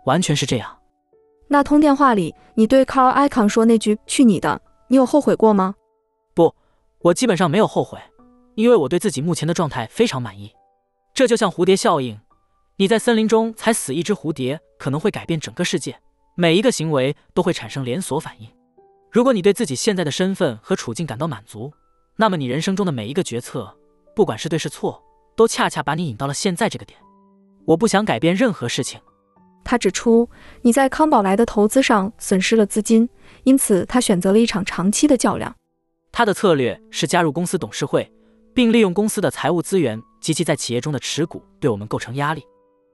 S3: 完全是这样。
S2: 那通电话里，你对 Carl Icahn 说那句“去你的”，你有后悔过吗？
S3: 不，我基本上没有后悔，因为我对自己目前的状态非常满意。这就像蝴蝶效应，你在森林中踩死一只蝴蝶，可能会改变整个世界，每一个行为都会产生连锁反应。如果你对自己现在的身份和处境感到满足，那么你人生中的每一个决策，不管是对是错，都恰恰把你引到了现在这个点。我不想改变任何事情。
S2: 他指出，你在康宝莱的投资上损失了资金，因此他选择了一场长期的较量。
S3: 他的策略是加入公司董事会，并利用公司的财务资源及其在企业中的持股对我们构成压力。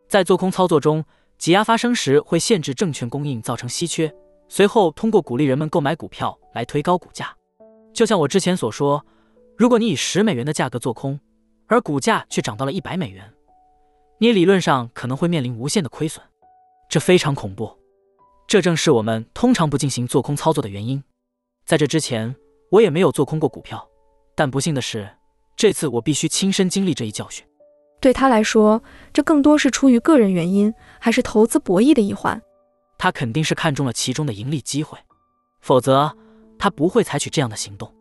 S3: 在做空操作中，挤压发生时会限制证券供应，造成稀缺。随后，通过鼓励人们购买股票来推高股价。就像我之前所说，如果你以十美元的价格做空，而股价却涨到了一百美元，你理论上可能会面临无限的亏损，这非常恐怖。这正是我们通常不进行做空操作的原因。在这之前，我也没有做空过股票，但不幸的是，这次我必须亲身经历这一教训。
S2: 对他来说，这更多是出于个人原因，还是投资博弈的一环？
S3: 他肯定是看中了其中的盈利机会，否则他不会采取这样的行动。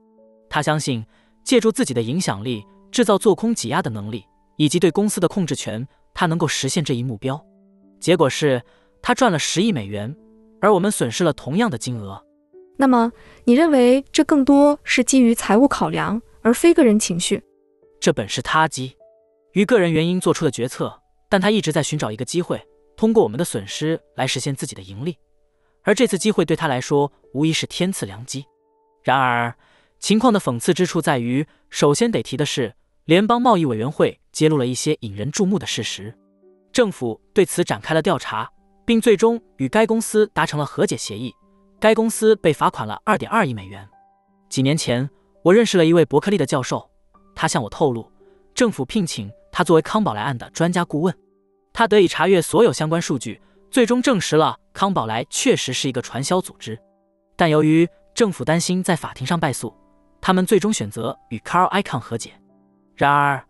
S3: 他相信借助自己的影响力、制造做空挤压的能力以及对公司的控制权，他能够实现这一目标。结果是他赚了十亿美元，而我们损失了同样的金额。
S2: 那么，你认为这更多是基于财务考量，而非个人情绪？
S3: 这本是他基于个人原因做出的决策，但他一直在寻找一个机会。通过我们的损失来实现自己的盈利，而这次机会对他来说无疑是天赐良机。然而，情况的讽刺之处在于，首先得提的是，联邦贸易委员会揭露了一些引人注目的事实。政府对此展开了调查，并最终与该公司达成了和解协议。该公司被罚款了二点二亿美元。几年前，我认识了一位伯克利的教授，他向我透露，政府聘请他作为康宝莱案的专家顾问。他得以查阅所有相关数据，最终证实了康宝莱确实是一个传销组织。但由于政府担心在法庭上败诉，他们最终选择与 Carl Icahn 和解。然而，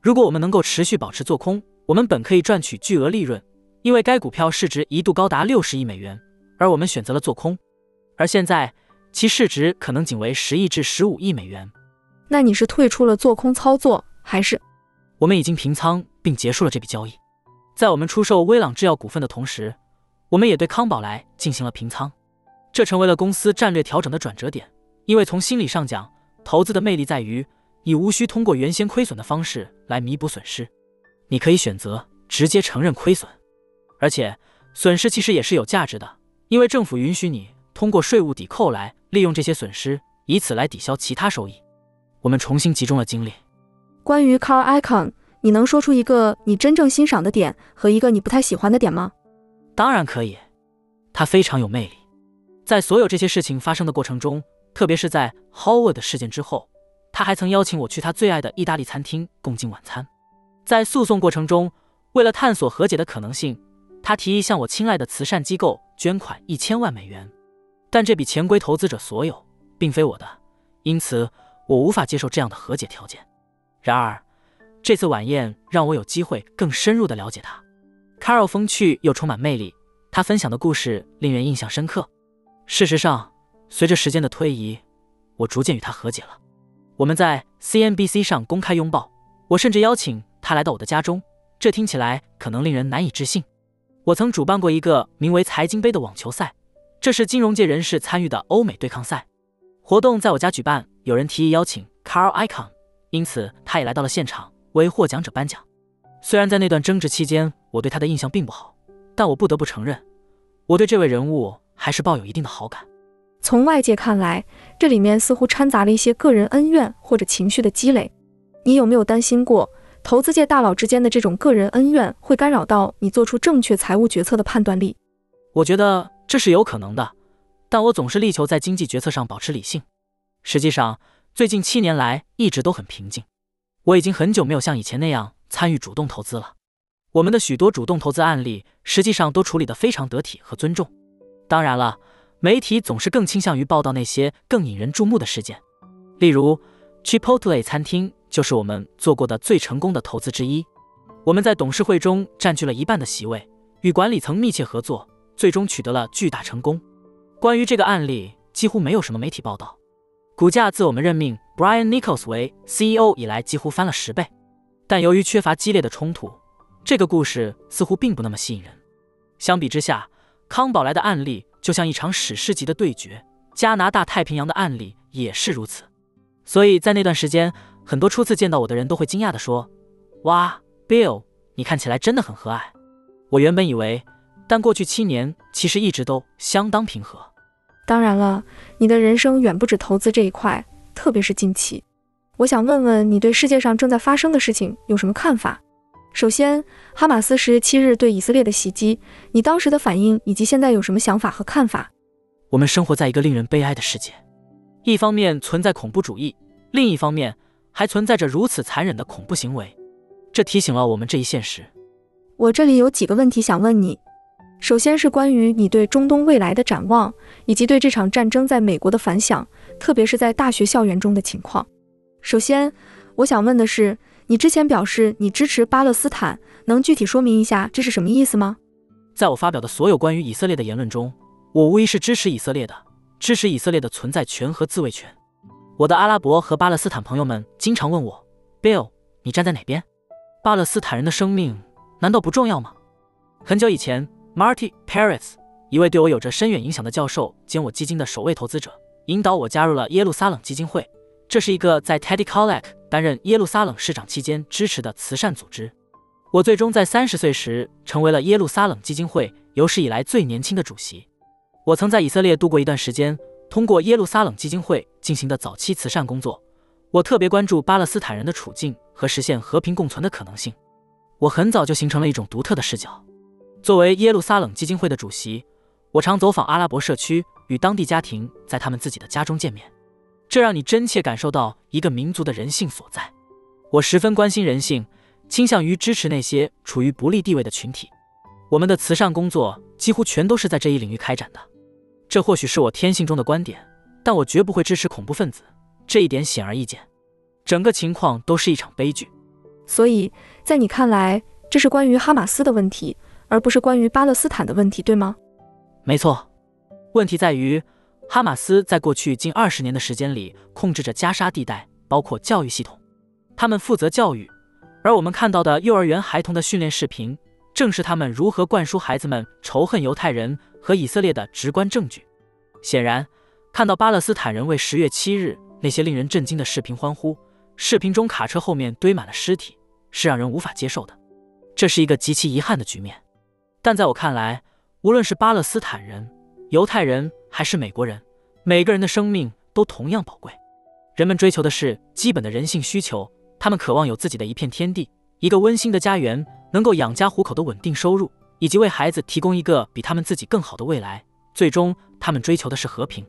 S3: 如果我们能够持续保持做空，我们本可以赚取巨额利润，因为该股票市值一度高达六十亿美元，而我们选择了做空。而现在，其市值可能仅为十亿至十五亿美元。
S2: 那你是退出了做空操作，还是？
S3: 我们已经平仓并结束了这笔交易。在我们出售威朗制药股份的同时，我们也对康宝莱进行了平仓。这成为了公司战略调整的转折点，因为从心理上讲，投资的魅力在于你无需通过原先亏损的方式来弥补损失，你可以选择直接承认亏损，而且损失其实也是有价值的，因为政府允许你通过税务抵扣来利用这些损失，以此来抵消其他收益。我们重新集中了精力。
S2: 关于 Car Icon，你能说出一个你真正欣赏的点和一个你不太喜欢的点吗？
S3: 当然可以，他非常有魅力。在所有这些事情发生的过程中，特别是在 Howard 事件之后，他还曾邀请我去他最爱的意大利餐厅共进晚餐。在诉讼过程中，为了探索和解的可能性，他提议向我亲爱的慈善机构捐款一千万美元，但这笔钱归投资者所有，并非我的，因此我无法接受这样的和解条件。然而，这次晚宴让我有机会更深入地了解他。Carol 风趣又充满魅力，他分享的故事令人印象深刻。事实上，随着时间的推移，我逐渐与他和解了。我们在 CNBC 上公开拥抱，我甚至邀请他来到我的家中。这听起来可能令人难以置信。我曾主办过一个名为“财经杯”的网球赛，这是金融界人士参与的欧美对抗赛活动，在我家举办。有人提议邀请 Carol Icon，因此他也来到了现场为获奖者颁奖。虽然在那段争执期间，我对他的印象并不好，但我不得不承认，我对这位人物。还是抱有一定的好感。
S2: 从外界看来，这里面似乎掺杂了一些个人恩怨或者情绪的积累。你有没有担心过，投资界大佬之间的这种个人恩怨会干扰到你做出正确财务决策的判断力？
S3: 我觉得这是有可能的，但我总是力求在经济决策上保持理性。实际上，最近七年来一直都很平静。我已经很久没有像以前那样参与主动投资了。我们的许多主动投资案例实际上都处理得非常得体和尊重。当然了，媒体总是更倾向于报道那些更引人注目的事件。例如，Chipotle 餐厅就是我们做过的最成功的投资之一。我们在董事会中占据了一半的席位，与管理层密切合作，最终取得了巨大成功。关于这个案例，几乎没有什么媒体报道。股价自我们任命 Brian Nichols 为 CEO 以来，几乎翻了十倍。但由于缺乏激烈的冲突，这个故事似乎并不那么吸引人。相比之下，康宝莱的案例就像一场史诗级的对决，加拿大太平洋的案例也是如此。所以在那段时间，很多初次见到我的人都会惊讶地说：“哇，Bill，你看起来真的很和蔼。”我原本以为，但过去七年其实一直都相当平和。
S2: 当然了，你的人生远不止投资这一块，特别是近期。我想问问你对世界上正在发生的事情有什么看法？首先，哈马斯十七日对以色列的袭击，你当时的反应以及现在有什么想法和看法？
S3: 我们生活在一个令人悲哀的世界，一方面存在恐怖主义，另一方面还存在着如此残忍的恐怖行为，这提醒了我们这一现实。
S2: 我这里有几个问题想问你，首先是关于你对中东未来的展望，以及对这场战争在美国的反响，特别是在大学校园中的情况。首先，我想问的是。你之前表示你支持巴勒斯坦，能具体说明一下这是什么意思吗？
S3: 在我发表的所有关于以色列的言论中，我无疑是支持以色列的，支持以色列的存在权和自卫权。我的阿拉伯和巴勒斯坦朋友们经常问我，Bill，你站在哪边？巴勒斯坦人的生命难道不重要吗？很久以前，Marty Paris，一位对我有着深远影响的教授兼我基金的首位投资者，引导我加入了耶路撒冷基金会。这是一个在 Teddy Kollek 担任耶路撒冷市长期间支持的慈善组织。我最终在三十岁时成为了耶路撒冷基金会有史以来最年轻的主席。我曾在以色列度过一段时间，通过耶路撒冷基金会进行的早期慈善工作。我特别关注巴勒斯坦人的处境和实现和平共存的可能性。我很早就形成了一种独特的视角。作为耶路撒冷基金会的主席，我常走访阿拉伯社区，与当地家庭在他们自己的家中见面。这让你真切感受到一个民族的人性所在。我十分关心人性，倾向于支持那些处于不利地位的群体。我们的慈善工作几乎全都是在这一领域开展的。这或许是我天性中的观点，但我绝不会支持恐怖分子，这一点显而易见。整个情况都是一场悲剧。
S2: 所以在你看来，这是关于哈马斯的问题，而不是关于巴勒斯坦的问题，对吗？
S3: 没错，问题在于。哈马斯在过去近二十年的时间里控制着加沙地带，包括教育系统。他们负责教育，而我们看到的幼儿园孩童的训练视频，正是他们如何灌输孩子们仇恨犹太人和以色列的直观证据。显然，看到巴勒斯坦人为十月七日那些令人震惊的视频欢呼，视频中卡车后面堆满了尸体，是让人无法接受的。这是一个极其遗憾的局面。但在我看来，无论是巴勒斯坦人、犹太人还是美国人，每个人的生命都同样宝贵。人们追求的是基本的人性需求。他们渴望有自己的一片天地，一个温馨的家园，能够养家糊口的稳定收入，以及为孩子提供一个比他们自己更好的未来。最终，他们追求的是和平。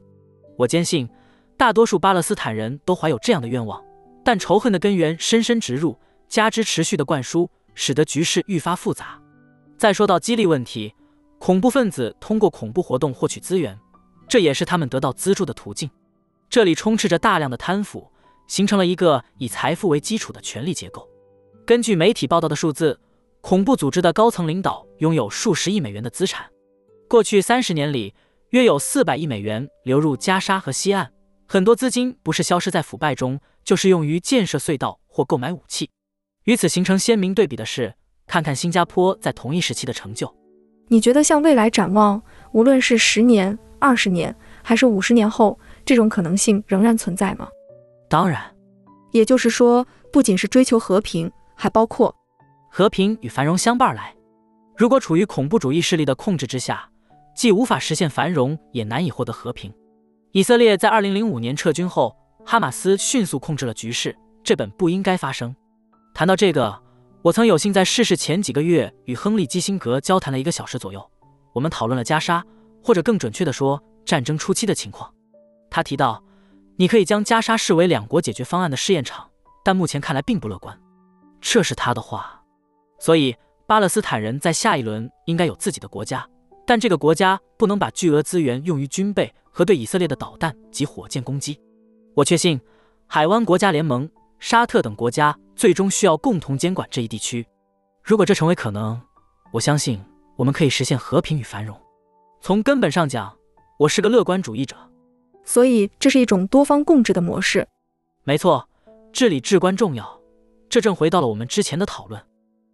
S3: 我坚信，大多数巴勒斯坦人都怀有这样的愿望，但仇恨的根源深深植入，加之持续的灌输，使得局势愈发复杂。再说到激励问题，恐怖分子通过恐怖活动获取资源，这也是他们得到资助的途径。这里充斥着大量的贪腐。形成了一个以财富为基础的权力结构。根据媒体报道的数字，恐怖组织的高层领导拥有数十亿美元的资产。过去三十年里，约有四百亿美元流入加沙和西岸。很多资金不是消失在腐败中，就是用于建设隧道或购买武器。与此形成鲜明对比的是，看看新加坡在同一时期的成就。
S2: 你觉得向未来展望，无论是十年、二十年，还是五十年后，这种可能性仍然存在吗？
S3: 当然，
S2: 也就是说，不仅是追求和平，还包括
S3: 和平与繁荣相伴来。如果处于恐怖主义势力的控制之下，既无法实现繁荣，也难以获得和平。以色列在二零零五年撤军后，哈马斯迅速控制了局势，这本不应该发生。谈到这个，我曾有幸在逝世前几个月与亨利基辛格交谈了一个小时左右，我们讨论了加沙，或者更准确的说，战争初期的情况。他提到。你可以将加沙视为两国解决方案的试验场，但目前看来并不乐观。这是他的话。所以，巴勒斯坦人在下一轮应该有自己的国家，但这个国家不能把巨额资源用于军备和对以色列的导弹及火箭攻击。我确信，海湾国家联盟、沙特等国家最终需要共同监管这一地区。如果这成为可能，我相信我们可以实现和平与繁荣。从根本上讲，我是个乐观主义者。
S2: 所以，这是一种多方共治的模式。
S3: 没错，治理至关重要。这正回到了我们之前的讨论。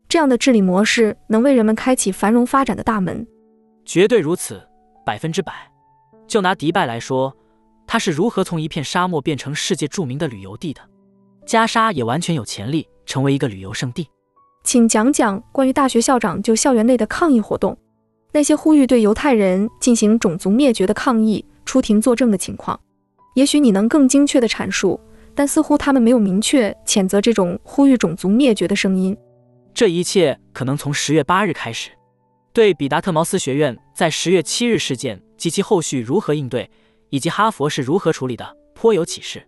S2: 这样的治理模式能为人们开启繁荣发展的大门。
S3: 绝对如此，百分之百。就拿迪拜来说，它是如何从一片沙漠变成世界著名的旅游地的？加沙也完全有潜力成为一个旅游胜地。
S2: 请讲讲关于大学校长就校园内的抗议活动，那些呼吁对犹太人进行种族灭绝的抗议。出庭作证的情况，也许你能更精确地阐述，但似乎他们没有明确谴责这种呼吁种族灭绝的声音。
S3: 这一切可能从十月八日开始，对比达特茅斯学院在十月七日事件及其后续如何应对，以及哈佛是如何处理的，颇有启示。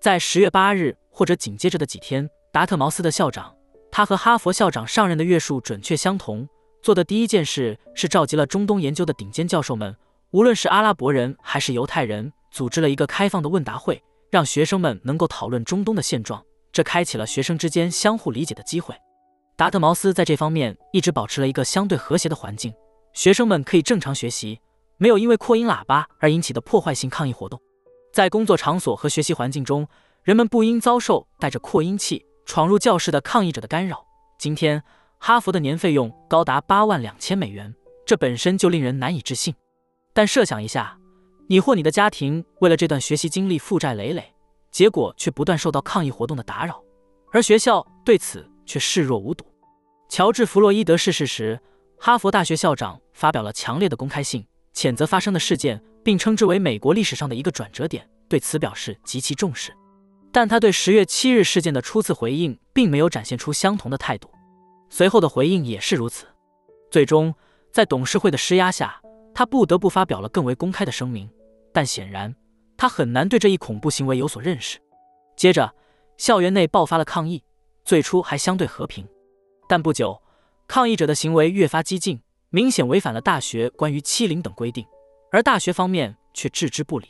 S3: 在十月八日或者紧接着的几天，达特茅斯的校长，他和哈佛校长上任的月数准确相同，做的第一件事是召集了中东研究的顶尖教授们。无论是阿拉伯人还是犹太人，组织了一个开放的问答会，让学生们能够讨论中东的现状。这开启了学生之间相互理解的机会。达特茅斯在这方面一直保持了一个相对和谐的环境，学生们可以正常学习，没有因为扩音喇叭而引起的破坏性抗议活动。在工作场所和学习环境中，人们不应遭受带着扩音器闯入教室的抗议者的干扰。今天，哈佛的年费用高达八万两千美元，这本身就令人难以置信。但设想一下，你或你的家庭为了这段学习经历负债累累，结果却不断受到抗议活动的打扰，而学校对此却视若无睹。乔治·弗洛伊德逝世时，哈佛大学校长发表了强烈的公开信，谴责发生的事件，并称之为美国历史上的一个转折点，对此表示极其重视。但他对十月七日事件的初次回应，并没有展现出相同的态度，随后的回应也是如此。最终，在董事会的施压下。他不得不发表了更为公开的声明，但显然他很难对这一恐怖行为有所认识。接着，校园内爆发了抗议，最初还相对和平，但不久，抗议者的行为越发激进，明显违反了大学关于欺凌等规定，而大学方面却置之不理。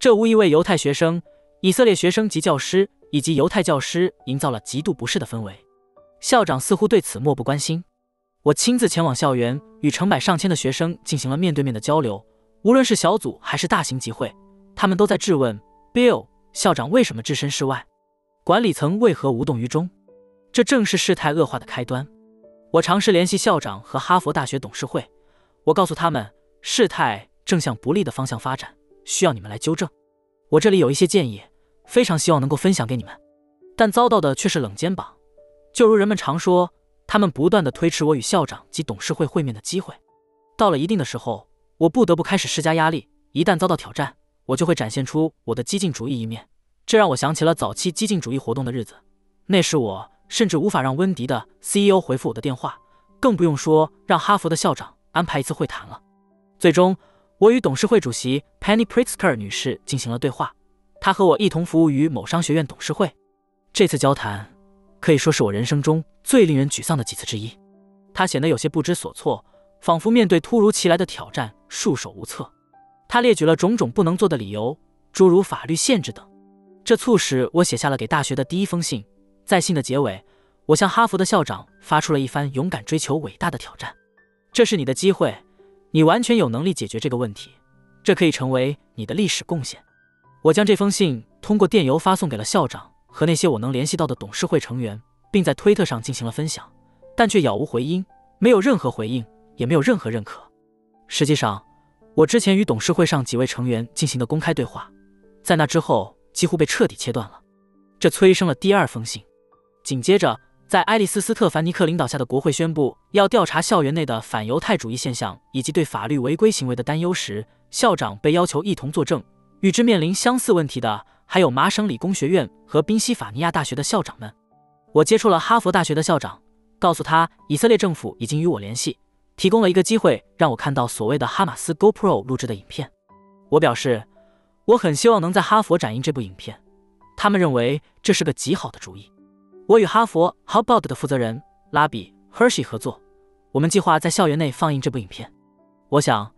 S3: 这无疑为犹太学生、以色列学生及教师以及犹太教师营造了极度不适的氛围。校长似乎对此漠不关心。我亲自前往校园，与成百上千的学生进行了面对面的交流。无论是小组还是大型集会，他们都在质问 Bill 校长为什么置身事外，管理层为何无动于衷。这正是事态恶化的开端。我尝试联系校长和哈佛大学董事会，我告诉他们事态正向不利的方向发展，需要你们来纠正。我这里有一些建议，非常希望能够分享给你们，但遭到的却是冷肩膀。就如人们常说，他们不断的推迟我与校长及董事会会面的机会。到了一定的时候，我不得不开始施加压力。一旦遭到挑战，我就会展现出我的激进主义一面。这让我想起了早期激进主义活动的日子，那时我。甚至无法让温迪的 CEO 回复我的电话，更不用说让哈佛的校长安排一次会谈了。最终，我与董事会主席 Penny Pritzker 女士进行了对话，她和我一同服务于某商学院董事会。这次交谈可以说是我人生中最令人沮丧的几次之一。她显得有些不知所措，仿佛面对突如其来的挑战束手无策。她列举了种种不能做的理由，诸如法律限制等，这促使我写下了给大学的第一封信。在信的结尾，我向哈佛的校长发出了一番勇敢追求伟大的挑战。这是你的机会，你完全有能力解决这个问题，这可以成为你的历史贡献。我将这封信通过电邮发送给了校长和那些我能联系到的董事会成员，并在推特上进行了分享，但却杳无回音，没有任何回应，也没有任何认可。实际上，我之前与董事会上几位成员进行的公开对话，在那之后几乎被彻底切断了，这催生了第二封信。紧接着，在埃利斯·斯特凡尼克领导下的国会宣布要调查校园内的反犹太主义现象以及对法律违规行为的担忧时，校长被要求一同作证。与之面临相似问题的还有麻省理工学院和宾夕法尼亚大学的校长们。我接触了哈佛大学的校长，告诉他以色列政府已经与我联系，提供了一个机会让我看到所谓的哈马斯 GoPro 录制的影片。我表示，我很希望能在哈佛展映这部影片，他们认为这是个极好的主意。我与哈佛 Hubbard 的负责人拉比 Hershey 合作，我们计划在校园内放映这部影片。我想，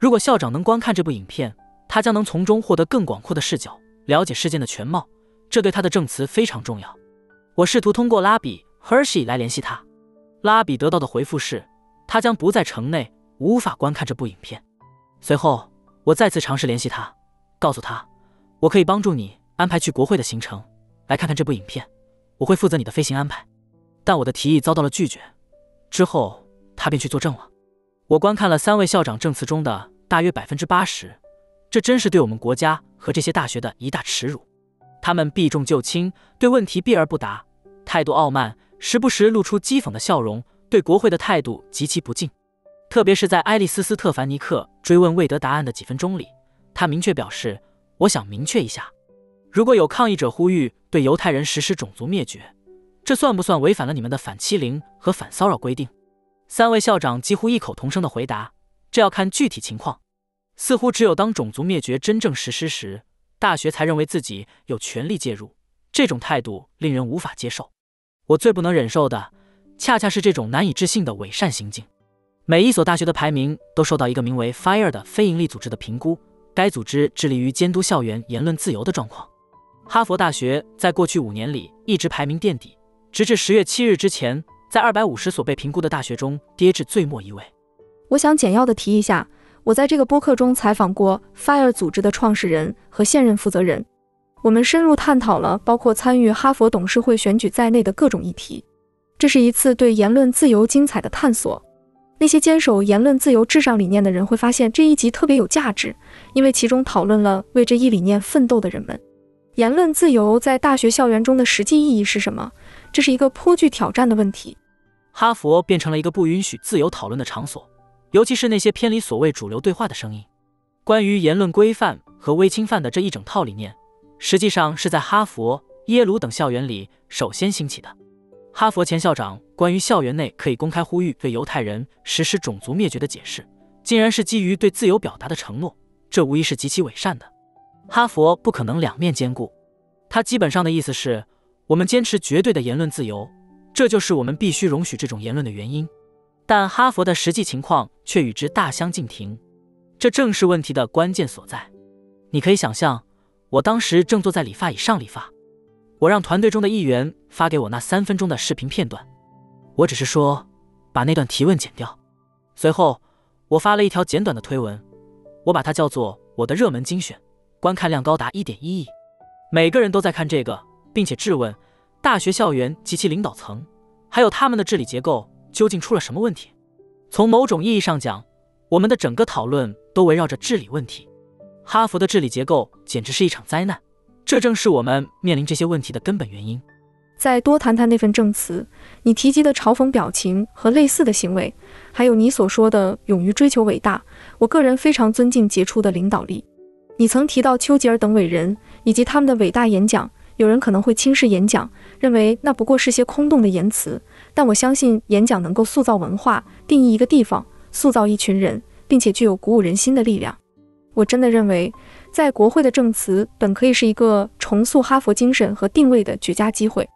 S3: 如果校长能观看这部影片，他将能从中获得更广阔的视角，了解事件的全貌，这对他的证词非常重要。我试图通过拉比 Hershey 来联系他，拉比得到的回复是，他将不在城内，无法观看这部影片。随后，我再次尝试联系他，告诉他，我可以帮助你安排去国会的行程，来看看这部影片。我会负责你的飞行安排，但我的提议遭到了拒绝。之后，他便去作证了。我观看了三位校长证词中的大约百分之八十，这真是对我们国家和这些大学的一大耻辱。他们避重就轻，对问题避而不答，态度傲慢，时不时露出讥讽的笑容，对国会的态度极其不敬。特别是在爱丽丝·斯特凡尼克追问魏德答案的几分钟里，他明确表示：“我想明确一下。”如果有抗议者呼吁对犹太人实施种族灭绝，这算不算违反了你们的反欺凌和反骚扰规定？三位校长几乎异口同声的回答：“这要看具体情况。”似乎只有当种族灭绝真正实施时，大学才认为自己有权利介入。这种态度令人无法接受。我最不能忍受的，恰恰是这种难以置信的伪善行径。每一所大学的排名都受到一个名为 Fire 的非营利组织的评估，该组织致力于监督校园言论自由的状况。哈佛大学在过去五年里一直排名垫底，直至十月七日之前，在二百五十所被评估的大学中跌至最末一位。
S2: 我想简要的提一下，我在这个播客中采访过 Fire 组织的创始人和现任负责人，我们深入探讨了包括参与哈佛董事会选举在内的各种议题。这是一次对言论自由精彩的探索。那些坚守言论自由至上理念的人会发现这一集特别有价值，因为其中讨论了为这一理念奋斗的人们。言论自由在大学校园中的实际意义是什么？这是一个颇具挑战的问题。
S3: 哈佛变成了一个不允许自由讨论的场所，尤其是那些偏离所谓主流对话的声音。关于言论规范和微侵犯的这一整套理念，实际上是在哈佛、耶鲁等校园里首先兴起的。哈佛前校长关于校园内可以公开呼吁对犹太人实施种族灭绝的解释，竟然是基于对自由表达的承诺，这无疑是极其伪善的。哈佛不可能两面兼顾，他基本上的意思是，我们坚持绝对的言论自由，这就是我们必须容许这种言论的原因。但哈佛的实际情况却与之大相径庭，这正是问题的关键所在。你可以想象，我当时正坐在理发椅上理发，我让团队中的一员发给我那三分钟的视频片段，我只是说把那段提问剪掉。随后，我发了一条简短的推文。我把它叫做我的热门精选，观看量高达一点一亿，每个人都在看这个，并且质问大学校园及其领导层，还有他们的治理结构究竟出了什么问题。从某种意义上讲，我们的整个讨论都围绕着治理问题。哈佛的治理结构简直是一场灾难，这正是我们面临这些问题的根本原因。
S2: 再多谈谈那份证词，你提及的嘲讽表情和类似的行为，还有你所说的勇于追求伟大。我个人非常尊敬杰出的领导力。你曾提到丘吉尔等伟人以及他们的伟大演讲，有人可能会轻视演讲，认为那不过是些空洞的言辞。但我相信演讲能够塑造文化，定义一个地方，塑造一群人，并且具有鼓舞人心的力量。我真的认为，在国会的证词本可以是一个重塑哈佛精神和定位的绝佳机会。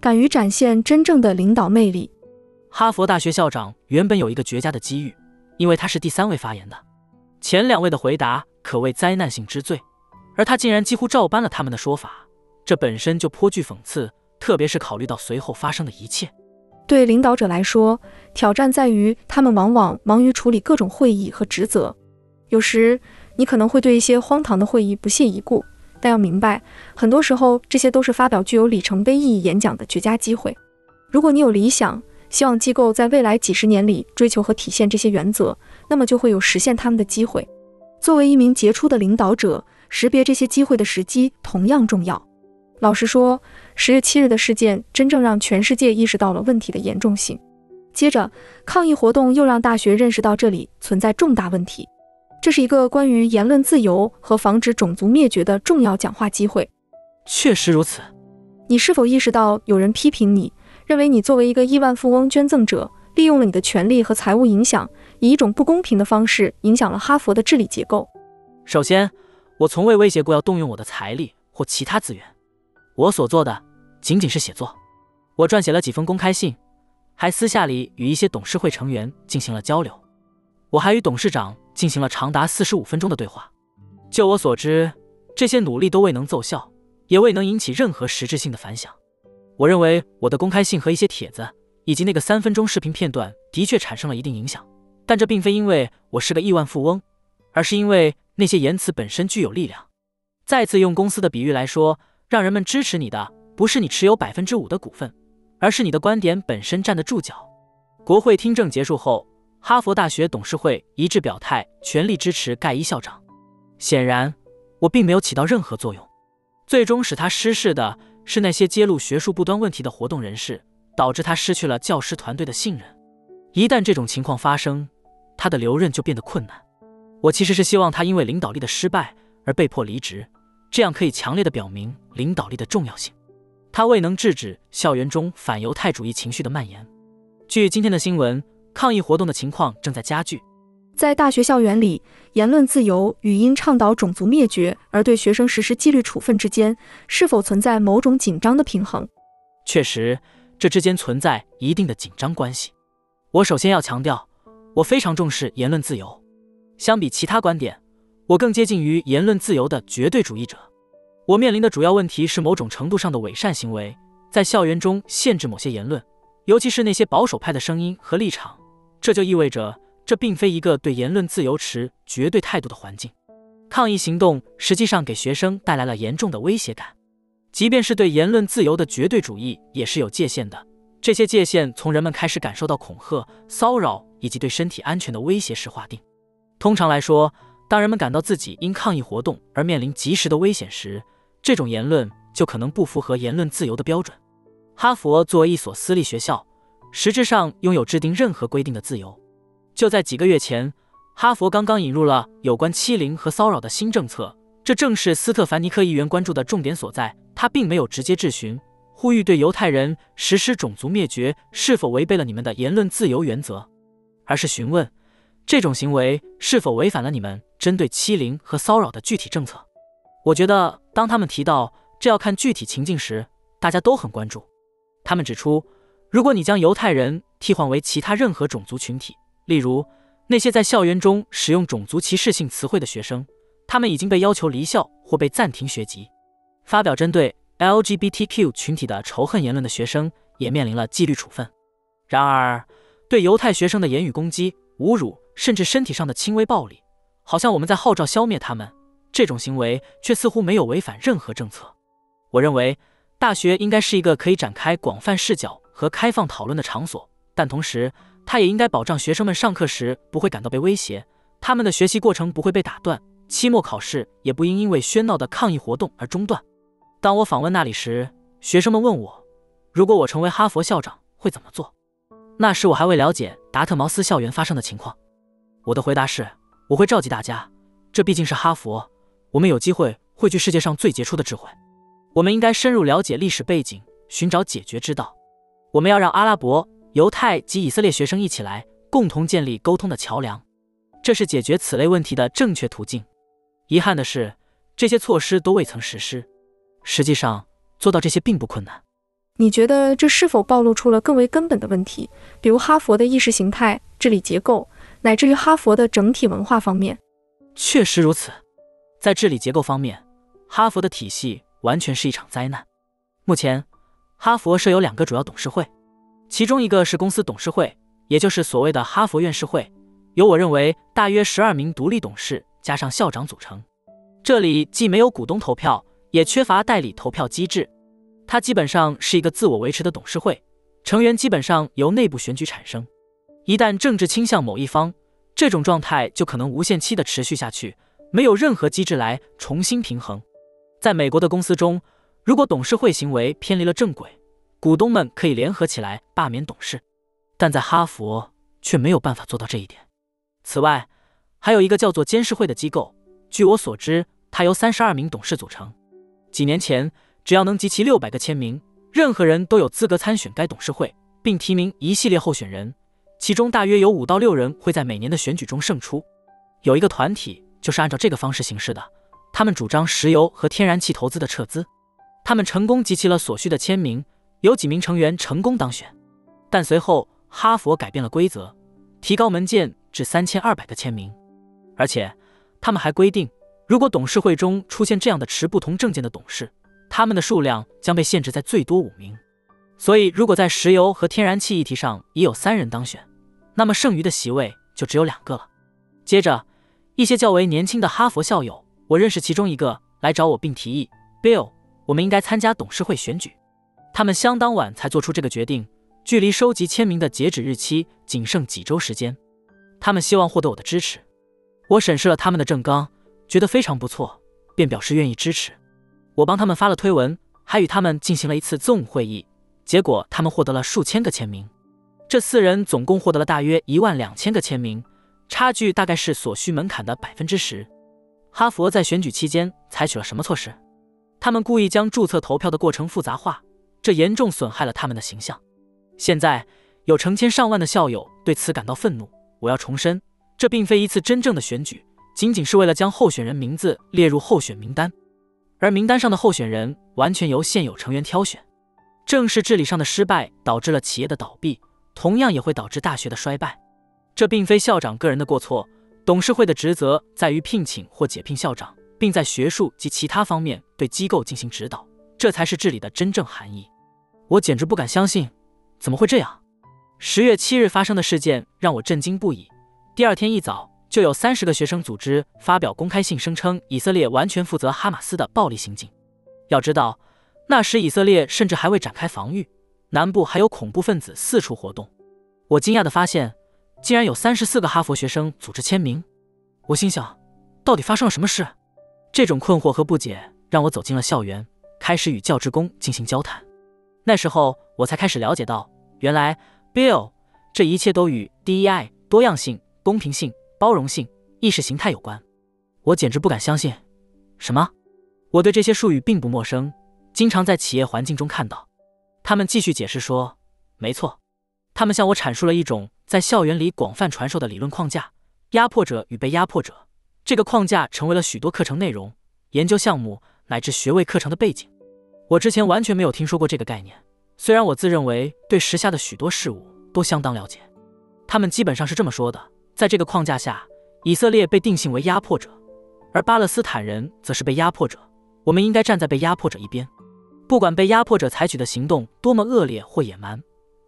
S2: 敢于展现真正的领导魅力。
S3: 哈佛大学校长原本有一个绝佳的机遇，因为他是第三位发言的，前两位的回答可谓灾难性之最，而他竟然几乎照搬了他们的说法，这本身就颇具讽刺，特别是考虑到随后发生的一切。
S2: 对领导者来说，挑战在于他们往往忙于处理各种会议和职责，有时你可能会对一些荒唐的会议不屑一顾。但要明白，很多时候这些都是发表具有里程碑意义演讲的绝佳机会。如果你有理想，希望机构在未来几十年里追求和体现这些原则，那么就会有实现他们的机会。作为一名杰出的领导者，识别这些机会的时机同样重要。老实说，十月七日的事件真正让全世界意识到了问题的严重性。接着，抗议活动又让大学认识到这里存在重大问题。这是一个关于言论自由和防止种族灭绝的重要讲话机会。
S3: 确实如此。
S2: 你是否意识到有人批评你，认为你作为一个亿万富翁捐赠者，利用了你的权利和财务影响，以一种不公平的方式影响了哈佛的治理结构？
S3: 首先，我从未威胁过要动用我的财力或其他资源。我所做的仅仅是写作。我撰写了几封公开信，还私下里与一些董事会成员进行了交流。我还与董事长。进行了长达四十五分钟的对话。就我所知，这些努力都未能奏效，也未能引起任何实质性的反响。我认为我的公开信和一些帖子，以及那个三分钟视频片段的确产生了一定影响，但这并非因为我是个亿万富翁，而是因为那些言辞本身具有力量。再次用公司的比喻来说，让人们支持你的不是你持有百分之五的股份，而是你的观点本身站得住脚。国会听证结束后。哈佛大学董事会一致表态，全力支持盖伊校长。显然，我并没有起到任何作用。最终使他失势的是那些揭露学术不端问题的活动人士，导致他失去了教师团队的信任。一旦这种情况发生，他的留任就变得困难。我其实是希望他因为领导力的失败而被迫离职，这样可以强烈的表明领导力的重要性。他未能制止校园中反犹太主义情绪的蔓延。据今天的新闻。抗议活动的情况正在加剧，
S2: 在大学校园里，言论自由与因倡导种族灭绝而对学生实施纪律处分之间，是否存在某种紧张的平衡？
S3: 确实，这之间存在一定的紧张关系。我首先要强调，我非常重视言论自由。相比其他观点，我更接近于言论自由的绝对主义者。我面临的主要问题是某种程度上的伪善行为，在校园中限制某些言论，尤其是那些保守派的声音和立场。这就意味着，这并非一个对言论自由持绝对态度的环境。抗议行动实际上给学生带来了严重的威胁感。即便是对言论自由的绝对主义，也是有界限的。这些界限从人们开始感受到恐吓、骚扰以及对身体安全的威胁时划定。通常来说，当人们感到自己因抗议活动而面临及时的危险时，这种言论就可能不符合言论自由的标准。哈佛作为一所私立学校。实质上拥有制定任何规定的自由。就在几个月前，哈佛刚刚引入了有关欺凌和骚扰的新政策，这正是斯特凡尼克议员关注的重点所在。他并没有直接质询，呼吁对犹太人实施种族灭绝是否违背了你们的言论自由原则，而是询问这种行为是否违反了你们针对欺凌和骚扰的具体政策。我觉得，当他们提到这要看具体情境时，大家都很关注。他们指出。如果你将犹太人替换为其他任何种族群体，例如那些在校园中使用种族歧视性词汇的学生，他们已经被要求离校或被暂停学籍。发表针对 LGBTQ 群体的仇恨言论的学生也面临了纪律处分。然而，对犹太学生的言语攻击、侮辱，甚至身体上的轻微暴力，好像我们在号召消灭他们，这种行为却似乎没有违反任何政策。我认为大学应该是一个可以展开广泛视角和开放讨论的场所，但同时，它也应该保障学生们上课时不会感到被威胁，他们的学习过程不会被打断，期末考试也不应因为喧闹的抗议活动而中断。当我访问那里时，学生们问我，如果我成为哈佛校长会怎么做？那时我还未了解达特茅斯校园发生的情况。我的回答是，我会召集大家，这毕竟是哈佛，我们有机会汇聚世界上最杰出的智慧。我们应该深入了解历史背景，寻找解决之道。我们要让阿拉伯、犹太及以色列学生一起来，共同建立沟通的桥梁。这是解决此类问题的正确途径。遗憾的是，这些措施都未曾实施。实际上，做到这些并不困难。
S2: 你觉得这是否暴露出了更为根本的问题，比如哈佛的意识形态、治理结构，乃至于哈佛的整体文化方面？
S3: 确实如此，在治理结构方面，哈佛的体系完全是一场灾难。目前，哈佛设有两个主要董事会，其中一个是公司董事会，也就是所谓的哈佛院士会，由我认为大约十二名独立董事加上校长组成。这里既没有股东投票，也缺乏代理投票机制。它基本上是一个自我维持的董事会，成员基本上由内部选举产生。一旦政治倾向某一方，这种状态就可能无限期的持续下去，没有任何机制来重新平衡。在美国的公司中，如果董事会行为偏离了正轨，股东们可以联合起来罢免董事，但在哈佛却没有办法做到这一点。此外，还有一个叫做监事会的机构，据我所知，它由三十二名董事组成。几年前。只要能集齐六百个签名，任何人都有资格参选该董事会，并提名一系列候选人，其中大约有五到六人会在每年的选举中胜出。有一个团体就是按照这个方式行事的，他们主张石油和天然气投资的撤资。他们成功集齐了所需的签名，有几名成员成功当选。但随后哈佛改变了规则，提高门槛至三千二百个签名，而且他们还规定，如果董事会中出现这样的持不同证件的董事，他们的数量将被限制在最多五名，所以如果在石油和天然气议题上已有三人当选，那么剩余的席位就只有两个了。接着，一些较为年轻的哈佛校友，我认识其中一个，来找我并提议：“Bill，我们应该参加董事会选举。”他们相当晚才做出这个决定，距离收集签名的截止日期仅剩几周时间。他们希望获得我的支持。我审视了他们的政纲，觉得非常不错，便表示愿意支持。我帮他们发了推文，还与他们进行了一次 Zoom 会议，结果他们获得了数千个签名。这四人总共获得了大约一万两千个签名，差距大概是所需门槛的百分之十。哈佛在选举期间采取了什么措施？他们故意将注册投票的过程复杂化，这严重损害了他们的形象。现在有成千上万的校友对此感到愤怒。我要重申，这并非一次真正的选举，仅仅是为了将候选人名字列入候选名单。而名单上的候选人完全由现有成员挑选，正是治理上的失败导致了企业的倒闭，同样也会导致大学的衰败。这并非校长个人的过错，董事会的职责在于聘请或解聘校长，并在学术及其他方面对机构进行指导，这才是治理的真正含义。我简直不敢相信，怎么会这样？十月七日发生的事件让我震惊不已。第二天一早。就有三十个学生组织发表公开信，声称以色列完全负责哈马斯的暴力行径。要知道，那时以色列甚至还未展开防御，南部还有恐怖分子四处活动。我惊讶地发现，竟然有三十四个哈佛学生组织签名。我心想，到底发生了什么事？这种困惑和不解让我走进了校园，开始与教职工进行交谈。那时候，我才开始了解到，原来 Bill，这一切都与 DEI 多样性、公平性。包容性、意识形态有关，我简直不敢相信。什么？我对这些术语并不陌生，经常在企业环境中看到。他们继续解释说：“没错，他们向我阐述了一种在校园里广泛传授的理论框架——压迫者与被压迫者。这个框架成为了许多课程内容、研究项目乃至学位课程的背景。我之前完全没有听说过这个概念，虽然我自认为对时下的许多事物都相当了解。他们基本上是这么说的。”在这个框架下，以色列被定性为压迫者，而巴勒斯坦人则是被压迫者。我们应该站在被压迫者一边，不管被压迫者采取的行动多么恶劣或野蛮，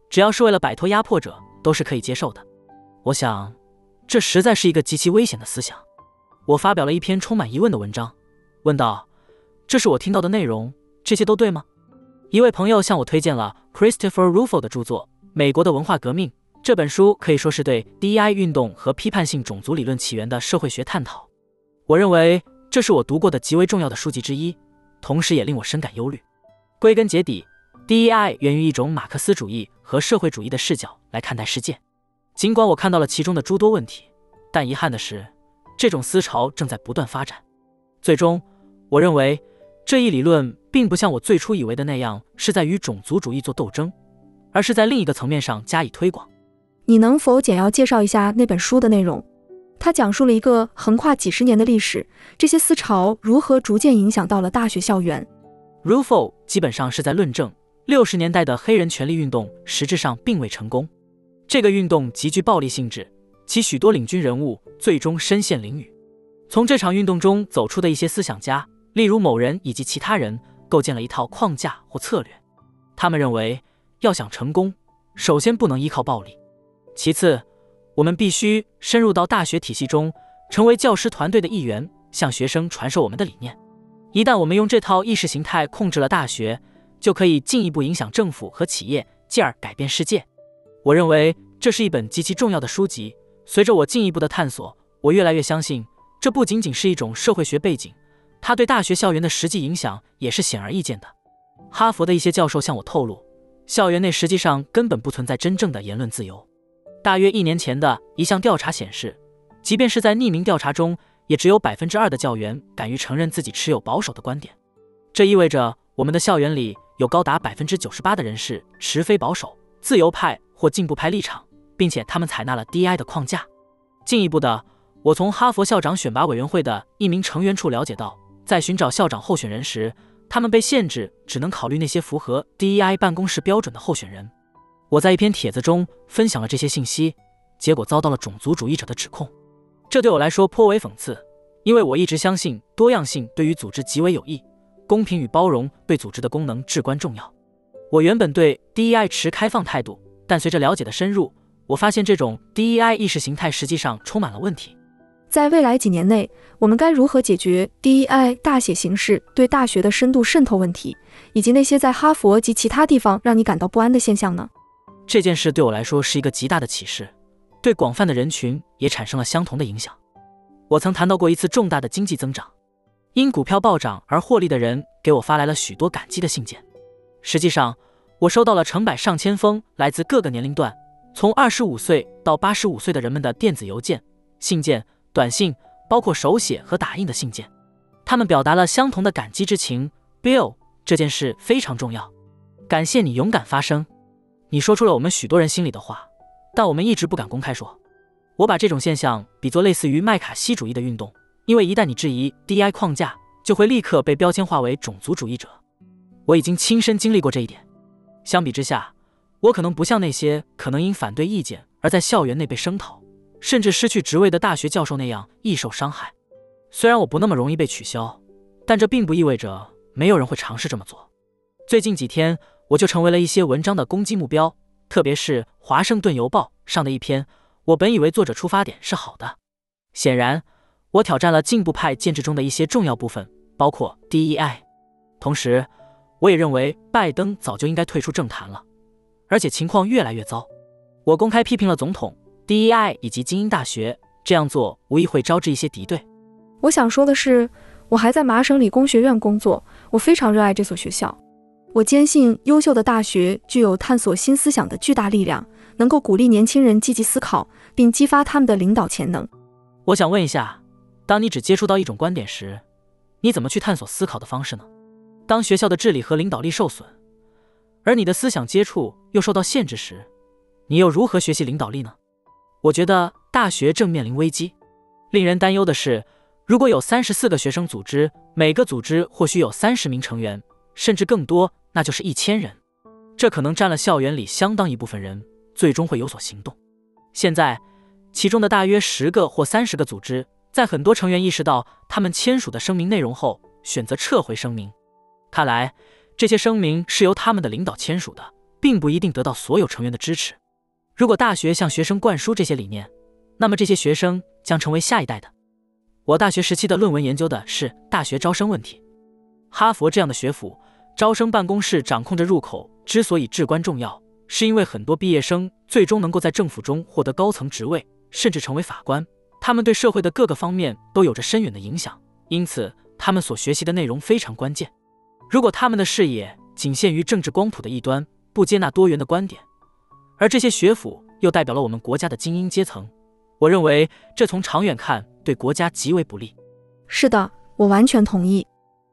S3: 只要是为了摆脱压迫者，都是可以接受的。我想，这实在是一个极其危险的思想。我发表了一篇充满疑问的文章，问道：“这是我听到的内容，这些都对吗？”一位朋友向我推荐了 Christopher Rufo 的著作《美国的文化革命》这本书，可以说是对 DEI 运动和批判性种族理论起源的社会学探讨。我认为这是我读过的极为重要的书籍之一，同时也令我深感忧虑。归根结底，DEI 源于一种马克思主义和社会主义的视角来看待世界。尽管我看到了其中的诸多问题，但遗憾的是，这种思潮正在不断发展。最终，我认为这一理论。并不像我最初以为的那样是在与种族主义做斗争，而是在另一个层面上加以推广。
S2: 你能否简要介绍一下那本书的内容？它讲述了一个横跨几十年的历史，这些思潮如何逐渐影响到了大学校园。
S3: Rufo 基本上是在论证六十年代的黑人权利运动实质上并未成功，这个运动极具暴力性质，其许多领军人物最终身陷囹圄。从这场运动中走出的一些思想家，例如某人以及其他人。构建了一套框架或策略，他们认为要想成功，首先不能依靠暴力，其次，我们必须深入到大学体系中，成为教师团队的一员，向学生传授我们的理念。一旦我们用这套意识形态控制了大学，就可以进一步影响政府和企业，进而改变世界。我认为这是一本极其重要的书籍。随着我进一步的探索，我越来越相信，这不仅仅是一种社会学背景。它对大学校园的实际影响也是显而易见的。哈佛的一些教授向我透露，校园内实际上根本不存在真正的言论自由。大约一年前的一项调查显示，即便是在匿名调查中，也只有百分之二的教员敢于承认自己持有保守的观点。这意味着我们的校园里有高达百分之九十八的人士持非保守、自由派或进步派立场，并且他们采纳了 DI 的框架。进一步的，我从哈佛校长选拔委员会的一名成员处了解到。在寻找校长候选人时，他们被限制只能考虑那些符合 DEI 办公室标准的候选人。我在一篇帖子中分享了这些信息，结果遭到了种族主义者的指控。这对我来说颇为讽刺，因为我一直相信多样性对于组织极为有益，公平与包容对组织的功能至关重要。我原本对 DEI 持开放态度，但随着了解的深入，我发现这种 DEI 意识形态实际上充满了问题。
S2: 在未来几年内，我们该如何解决 DEI 大写形式对大学的深度渗透问题，以及那些在哈佛及其他地方让你感到不安的现象呢？
S3: 这件事对我来说是一个极大的启示，对广泛的人群也产生了相同的影响。我曾谈到过一次重大的经济增长，因股票暴涨而获利的人给我发来了许多感激的信件。实际上，我收到了成百上千封来自各个年龄段，从二十五岁到八十五岁的人们的电子邮件、信件。短信包括手写和打印的信件，他们表达了相同的感激之情。Bill，这件事非常重要，感谢你勇敢发声，你说出了我们许多人心里的话，但我们一直不敢公开说。我把这种现象比作类似于麦卡锡主义的运动，因为一旦你质疑 DI 框架，就会立刻被标签化为种族主义者。我已经亲身经历过这一点。相比之下，我可能不像那些可能因反对意见而在校园内被声讨。甚至失去职位的大学教授那样易受伤害。虽然我不那么容易被取消，但这并不意味着没有人会尝试这么做。最近几天，我就成为了一些文章的攻击目标，特别是《华盛顿邮报》上的一篇。我本以为作者出发点是好的，显然，我挑战了进步派建制中的一些重要部分，包括 DEI。同时，我也认为拜登早就应该退出政坛了，而且情况越来越糟。我公开批评了总统。DEI 以及精英大学这样做无疑会招致一些敌对。
S2: 我想说的是，我还在麻省理工学院工作，我非常热爱这所学校。我坚信优秀的大学具有探索新思想的巨大力量，能够鼓励年轻人积极思考，并激发他们的领导潜能。
S3: 我想问一下，当你只接触到一种观点时，你怎么去探索思考的方式呢？当学校的治理和领导力受损，而你的思想接触又受到限制时，你又如何学习领导力呢？我觉得大学正面临危机。令人担忧的是，如果有三十四个学生组织，每个组织或许有三十名成员，甚至更多，那就是一千人。这可能占了校园里相当一部分人，最终会有所行动。现在，其中的大约十个或三十个组织，在很多成员意识到他们签署的声明内容后，选择撤回声明。看来，这些声明是由他们的领导签署的，并不一定得到所有成员的支持。如果大学向学生灌输这些理念，那么这些学生将成为下一代的。我大学时期的论文研究的是大学招生问题。哈佛这样的学府，招生办公室掌控着入口，之所以至关重要，是因为很多毕业生最终能够在政府中获得高层职位，甚至成为法官。他们对社会的各个方面都有着深远的影响，因此他们所学习的内容非常关键。如果他们的视野仅限于政治光谱的一端，不接纳多元的观点，而这些学府又代表了我们国家的精英阶层，我认为这从长远看对国家极为不利。
S2: 是的，我完全同意。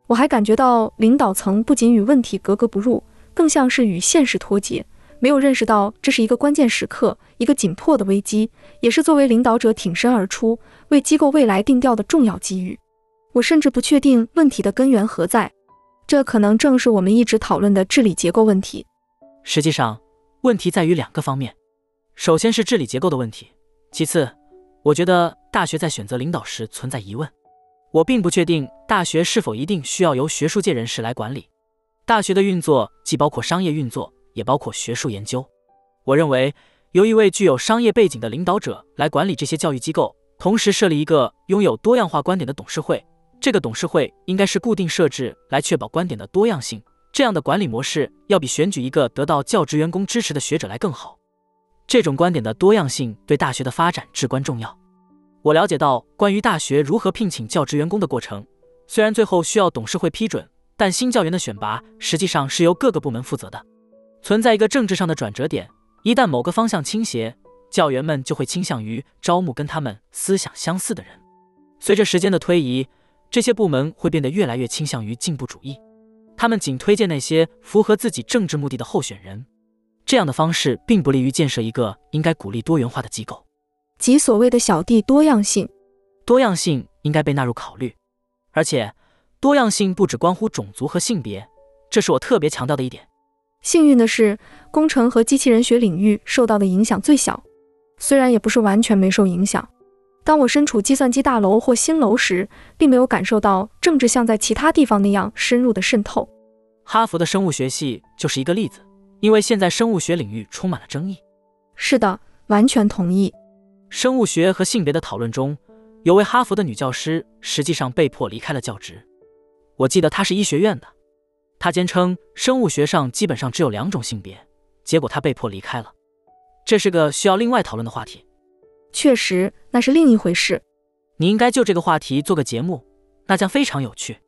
S2: 我还感觉到领导层不仅与问题格格不入，更像是与现实脱节。没有认识到这是一个关键时刻，一个紧迫的危机，也是作为领导者挺身而出，为机构未来定调的重要机遇。我甚至不确定问题的根源何在，这可能正是我们一直讨论的治理结构问题。
S3: 实际上，问题在于两个方面，首先是治理结构的问题，其次，我觉得大学在选择领导时存在疑问。我并不确定大学是否一定需要由学术界人士来管理。大学的运作既包括商业运作。也包括学术研究。我认为，由一位具有商业背景的领导者来管理这些教育机构，同时设立一个拥有多样化观点的董事会。这个董事会应该是固定设置，来确保观点的多样性。这样的管理模式要比选举一个得到教职员工支持的学者来更好。这种观点的多样性对大学的发展至关重要。我了解到关于大学如何聘请教职员工的过程，虽然最后需要董事会批准，但新教员的选拔实际上是由各个部门负责的。存在一个政治上的转折点，一旦某个方向倾斜，教员们就会倾向于招募跟他们思想相似的人。随着时间的推移，这些部门会变得越来越倾向于进步主义，他们仅推荐那些符合自己政治目的的候选人。这样的方式并不利于建设一个应该鼓励多元化的机构，
S2: 即所谓的小弟多样性。
S3: 多样性应该被纳入考虑，而且多样性不只关乎种族和性别，这是我特别强调的一点。
S2: 幸运的是，工程和机器人学领域受到的影响最小，虽然也不是完全没受影响。当我身处计算机大楼或新楼时，并没有感受到政治像在其他地方那样深入的渗透。
S3: 哈佛的生物学系就是一个例子，因为现在生物学领域充满了争议。
S2: 是的，完全同意。
S3: 生物学和性别的讨论中，有位哈佛的女教师实际上被迫离开了教职。我记得她是医学院的。她坚称生物学上基本上只有两种性别，结果她被迫离开了。这是个需要另外讨论的话题。
S2: 确实，那是另一回事。
S3: 你应该就这个话题做个节目，那将非常有趣。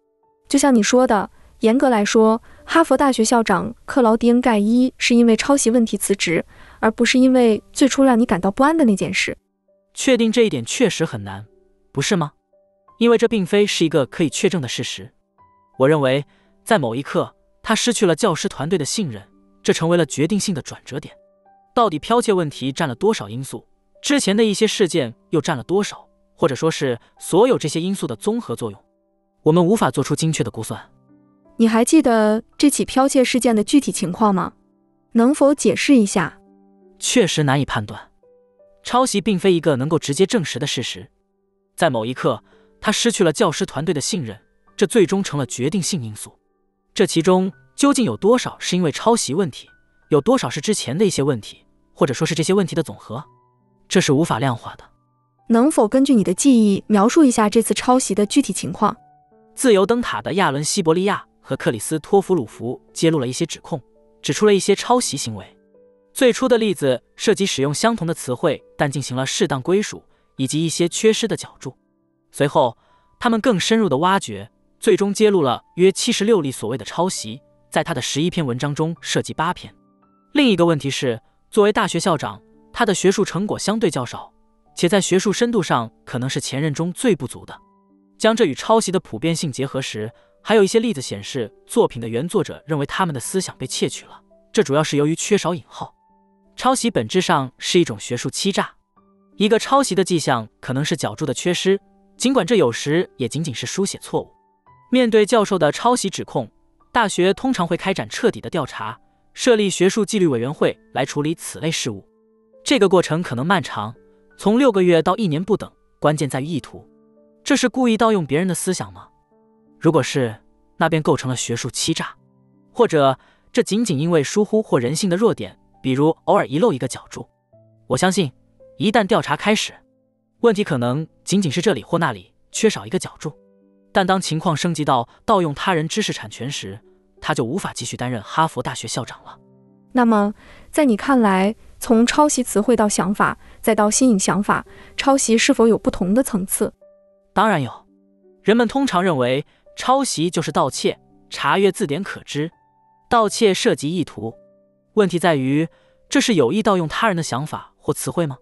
S2: 就像你说的，严格来说，哈佛大学校长克劳迪恩·盖伊是因为抄袭问题辞职，而不是因为最初让你感到不安的那件事。
S3: 确定这一点确实很难，不是吗？因为这并非是一个可以确证的事实。我认为。在某一刻，他失去了教师团队的信任，这成为了决定性的转折点。到底剽窃问题占了多少因素？之前的一些事件又占了多少？或者说是所有这些因素的综合作用？我们无法做出精确的估算。
S2: 你还记得这起剽窃事件的具体情况吗？能否解释一下？
S3: 确实难以判断。抄袭并非一个能够直接证实的事实。在某一刻，他失去了教师团队的信任，这最终成了决定性因素。这其中究竟有多少是因为抄袭问题，有多少是之前的一些问题，或者说是这些问题的总和？这是无法量化的。
S2: 能否根据你的记忆描述一下这次抄袭的具体情况？
S3: 自由灯塔的亚伦·西伯利亚和克里斯托弗鲁弗揭露了一些指控，指出了一些抄袭行为。最初的例子涉及使用相同的词汇，但进行了适当归属，以及一些缺失的脚注。随后，他们更深入的挖掘。最终揭露了约七十六例所谓的抄袭，在他的十一篇文章中涉及八篇。另一个问题是，作为大学校长，他的学术成果相对较少，且在学术深度上可能是前任中最不足的。将这与抄袭的普遍性结合时，还有一些例子显示，作品的原作者认为他们的思想被窃取了，这主要是由于缺少引号。抄袭本质上是一种学术欺诈。一个抄袭的迹象可能是脚注的缺失，尽管这有时也仅仅是书写错误。面对教授的抄袭指控，大学通常会开展彻底的调查，设立学术纪律委员会来处理此类事务。这个过程可能漫长，从六个月到一年不等。关键在于意图，这是故意盗用别人的思想吗？如果是，那便构成了学术欺诈；或者这仅仅因为疏忽或人性的弱点，比如偶尔遗漏一个角注。我相信，一旦调查开始，问题可能仅仅是这里或那里。缺少一个角柱。但当情况升级到盗用他人知识产权时，他就无法继续担任哈佛大学校长了。
S2: 那么，在你看来，从抄袭词汇到想法，再到新颖想法，抄袭是否有不同的层次？
S3: 当然有。人们通常认为抄袭就是盗窃，查阅字典可知，盗窃涉及意图。问题在于，这是有意盗用他人的想法或词汇吗？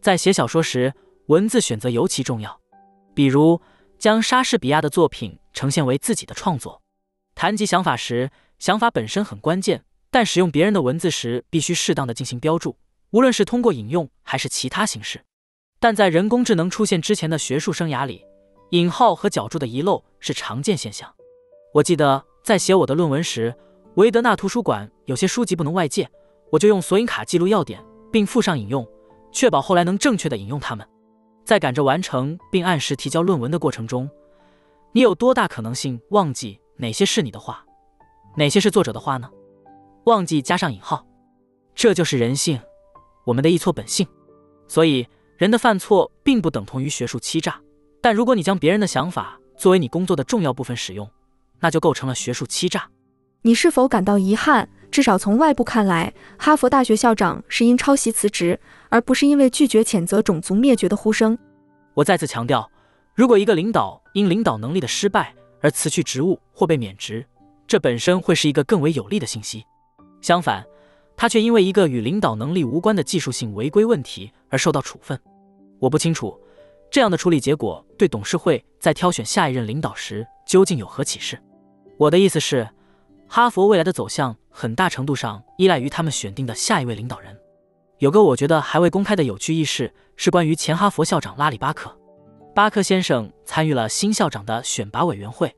S3: 在写小说时，文字选择尤其重要。比如，将莎士比亚的作品呈现为自己的创作。谈及想法时，想法本身很关键，但使用别人的文字时，必须适当的进行标注，无论是通过引用还是其他形式。但在人工智能出现之前的学术生涯里，引号和脚注的遗漏是常见现象。我记得在写我的论文时，维德纳图书馆有些书籍不能外借，我就用索引卡记录要点，并附上引用，确保后来能正确的引用它们。在赶着完成并按时提交论文的过程中，你有多大可能性忘记？哪些是你的话，哪些是作者的话呢？忘记加上引号，这就是人性，我们的易错本性。所以，人的犯错并不等同于学术欺诈。但如果你将别人的想法作为你工作的重要部分使用，那就构成了学术欺诈。
S2: 你是否感到遗憾？至少从外部看来，哈佛大学校长是因抄袭辞职，而不是因为拒绝谴责种族灭绝的呼声。
S3: 我再次强调，如果一个领导因领导能力的失败，而辞去职务或被免职，这本身会是一个更为有利的信息。相反，他却因为一个与领导能力无关的技术性违规问题而受到处分。我不清楚这样的处理结果对董事会在挑选下一任领导时究竟有何启示。我的意思是，哈佛未来的走向很大程度上依赖于他们选定的下一位领导人。有个我觉得还未公开的有趣轶事是关于前哈佛校长拉里·巴克。巴克先生参与了新校长的选拔委员会。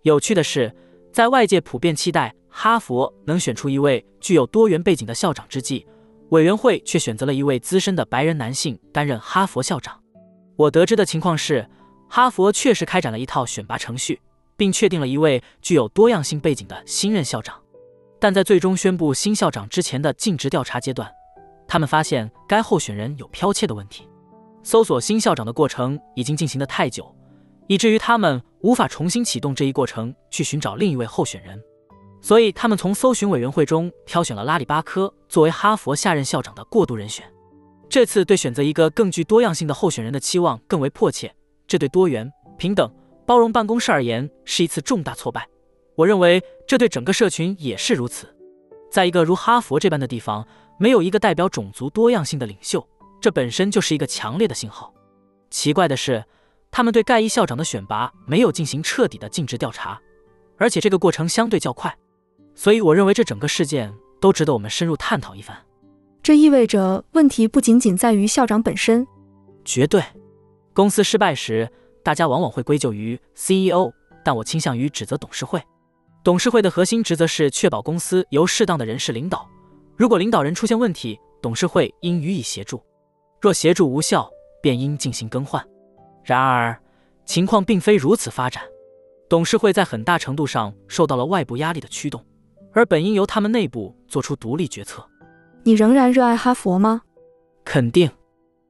S3: 有趣的是，在外界普遍期待哈佛能选出一位具有多元背景的校长之际，委员会却选择了一位资深的白人男性担任哈佛校长。我得知的情况是，哈佛确实开展了一套选拔程序，并确定了一位具有多样性背景的新任校长。但在最终宣布新校长之前的尽职调查阶段，他们发现该候选人有剽窃的问题。搜索新校长的过程已经进行的太久，以至于他们无法重新启动这一过程去寻找另一位候选人，所以他们从搜寻委员会中挑选了拉里·巴科作为哈佛下任校长的过渡人选。这次对选择一个更具多样性的候选人的期望更为迫切，这对多元、平等、包容办公室而言是一次重大挫败。我认为这对整个社群也是如此。在一个如哈佛这般的地方，没有一个代表种族多样性的领袖。这本身就是一个强烈的信号。奇怪的是，他们对盖伊校长的选拔没有进行彻底的尽职调查，而且这个过程相对较快。所以，我认为这整个事件都值得我们深入探讨一番。
S2: 这意味着问题不仅仅在于校长本身。
S3: 绝对，公司失败时，大家往往会归咎于 CEO，但我倾向于指责董事会。董事会的核心职责是确保公司由适当的人士领导。如果领导人出现问题，董事会应予以协助。若协助无效，便应进行更换。然而，情况并非如此发展。董事会在很大程度上受到了外部压力的驱动，而本应由他们内部做出独立决策。
S2: 你仍然热爱哈佛吗？
S3: 肯定。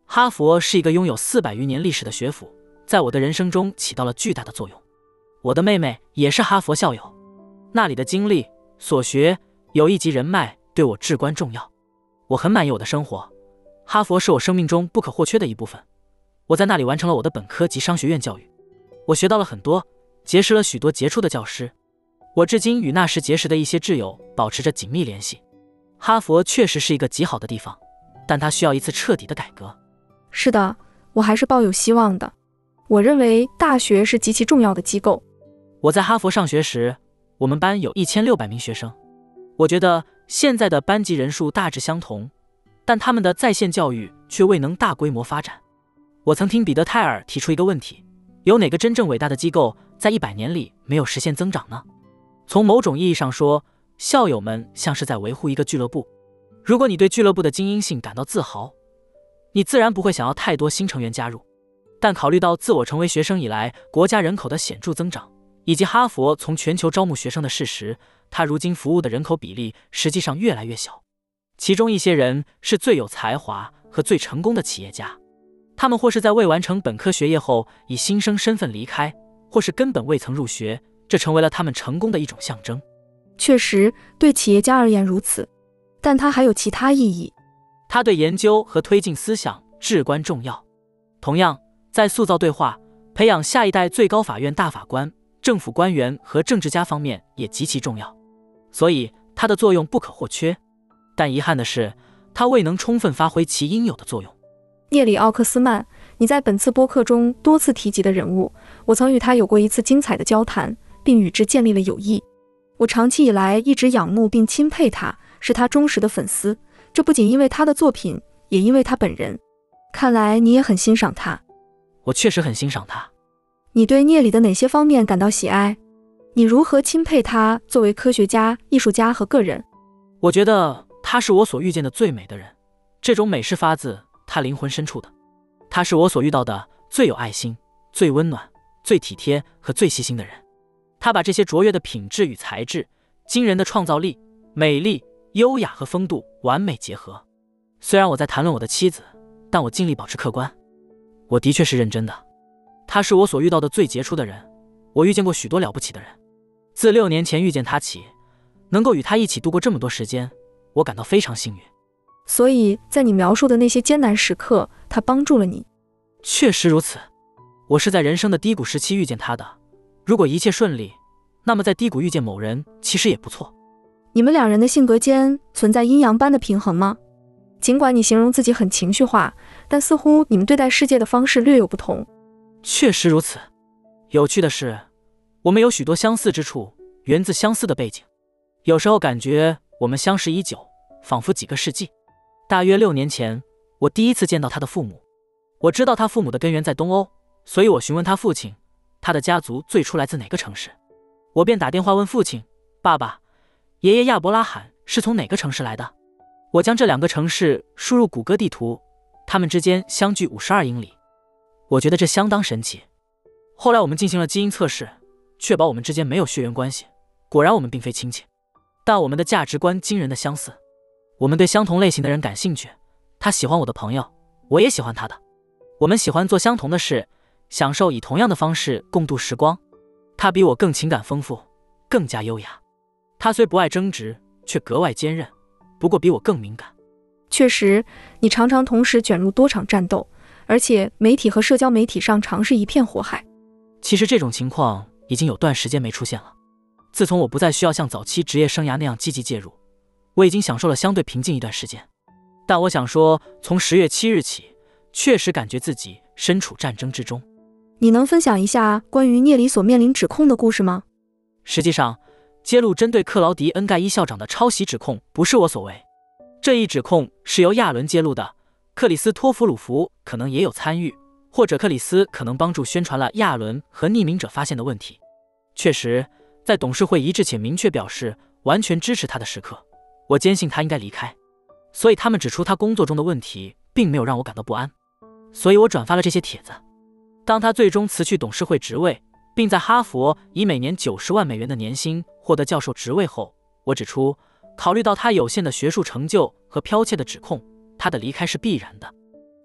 S3: 哈佛是一个拥有四百余年历史的学府，在我的人生中起到了巨大的作用。我的妹妹也是哈佛校友，那里的经历、所学、友谊及人脉对我至关重要。我很满意我的生活。哈佛是我生命中不可或缺的一部分。我在那里完成了我的本科及商学院教育，我学到了很多，结识了许多杰出的教师。我至今与那时结识的一些挚友保持着紧密联系。哈佛确实是一个极好的地方，但它需要一次彻底的改革。
S2: 是的，我还是抱有希望的。我认为大学是极其重要的机构。
S3: 我在哈佛上学时，我们班有一千六百名学生。我觉得现在的班级人数大致相同。但他们的在线教育却未能大规模发展。我曾听彼得泰尔提出一个问题：有哪个真正伟大的机构在一百年里没有实现增长呢？从某种意义上说，校友们像是在维护一个俱乐部。如果你对俱乐部的精英性感到自豪，你自然不会想要太多新成员加入。但考虑到自我成为学生以来国家人口的显著增长，以及哈佛从全球招募学生的事实，他如今服务的人口比例实际上越来越小。其中一些人是最有才华和最成功的企业家，他们或是在未完成本科学业后以新生身份离开，或是根本未曾入学，这成为了他们成功的一种象征。
S2: 确实，对企业家而言如此，但它还有其他意义。
S3: 它对研究和推进思想至关重要。同样，在塑造对话、培养下一代最高法院大法官、政府官员和政治家方面也极其重要。所以，它的作用不可或缺。但遗憾的是，它未能充分发挥其应有的作用。
S2: 聂里奥克斯曼，你在本次播客中多次提及的人物，我曾与他有过一次精彩的交谈，并与之建立了友谊。我长期以来一直仰慕并钦佩他，是他忠实的粉丝。这不仅因为他的作品，也因为他本人。看来你也很欣赏他。
S3: 我确实很欣赏他。
S2: 你对聂里的哪些方面感到喜爱？你如何钦佩他作为科学家、艺术家和个人？
S3: 我觉得他是我所遇见的最美的人。这种美是发自他灵魂深处的。他是我所遇到的最有爱心、最温暖、最体贴和最细心的人。他把这些卓越的品质与才智、惊人的创造力、美丽、优雅和风度完美结合。虽然我在谈论我的妻子，但我尽力保持客观。我的确是认真的。他是我所遇到的最杰出的人。我遇见过许多了不起的人。自六年前遇见他起，能够与他一起度过这么多时间，我感到非常幸运。
S2: 所以在你描述的那些艰难时刻，他帮助了你。
S3: 确实如此。我是在人生的低谷时期遇见他的。如果一切顺利，那么在低谷遇见某人其实也不错。
S2: 你们两人的性格间存在阴阳般的平衡吗？尽管你形容自己很情绪化，但似乎你们对待世界的方式略有不同。
S3: 确实如此。有趣的是，我们有许多相似之处，源自相似的背景。有时候感觉我们相识已久，仿佛几个世纪。大约六年前，我第一次见到他的父母。我知道他父母的根源在东欧，所以我询问他父亲。他的家族最初来自哪个城市？我便打电话问父亲：“爸爸，爷爷亚伯拉罕是从哪个城市来的？”我将这两个城市输入谷歌地图，它们之间相距五十二英里。我觉得这相当神奇。后来我们进行了基因测试，确保我们之间没有血缘关系。果然，我们并非亲戚，但我们的价值观惊人的相似。我们对相同类型的人感兴趣。他喜欢我的朋友，我也喜欢他的。我们喜欢做相同的事。享受以同样的方式共度时光。他比我更情感丰富，更加优雅。他虽不爱争执，却格外坚韧，不过比我更敏感。
S2: 确实，你常常同时卷入多场战斗，而且媒体和社交媒体上常是一片火海。
S3: 其实这种情况已经有段时间没出现了。自从我不再需要像早期职业生涯那样积极介入，我已经享受了相对平静一段时间。但我想说，从十月七日起，确实感觉自己身处战争之中。
S2: 你能分享一下关于聂里所面临指控的故事吗？
S3: 实际上，揭露针对克劳迪恩盖伊校长的抄袭指控不是我所为，这一指控是由亚伦揭露的。克里斯托弗鲁弗可能也有参与，或者克里斯可能帮助宣传了亚伦和匿名者发现的问题。确实，在董事会一致且明确表示完全支持他的时刻，我坚信他应该离开。所以他们指出他工作中的问题，并没有让我感到不安。所以我转发了这些帖子。当他最终辞去董事会职位，并在哈佛以每年九十万美元的年薪获得教授职位后，我指出，考虑到他有限的学术成就和剽窃的指控，他的离开是必然的。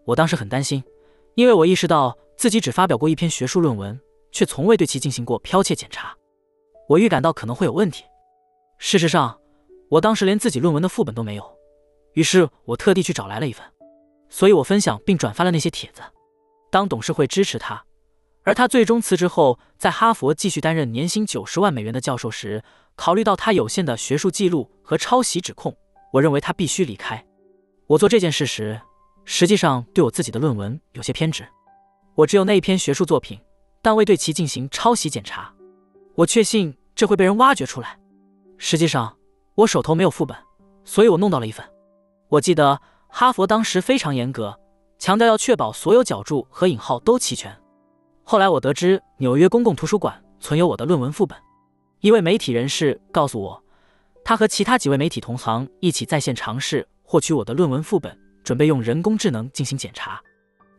S3: 我当时很担心，因为我意识到自己只发表过一篇学术论文，却从未对其进行过剽窃检查。我预感到可能会有问题。事实上，我当时连自己论文的副本都没有，于是我特地去找来了一份，所以我分享并转发了那些帖子。当董事会支持他，而他最终辞职后，在哈佛继续担任年薪九十万美元的教授时，考虑到他有限的学术记录和抄袭指控，我认为他必须离开。我做这件事时，实际上对我自己的论文有些偏执。我只有那一篇学术作品，但未对其进行抄袭检查。我确信这会被人挖掘出来。实际上，我手头没有副本，所以我弄到了一份。我记得哈佛当时非常严格。强调要确保所有脚注和引号都齐全。后来我得知纽约公共图书馆存有我的论文副本。一位媒体人士告诉我，他和其他几位媒体同行一起在线尝试获取我的论文副本，准备用人工智能进行检查。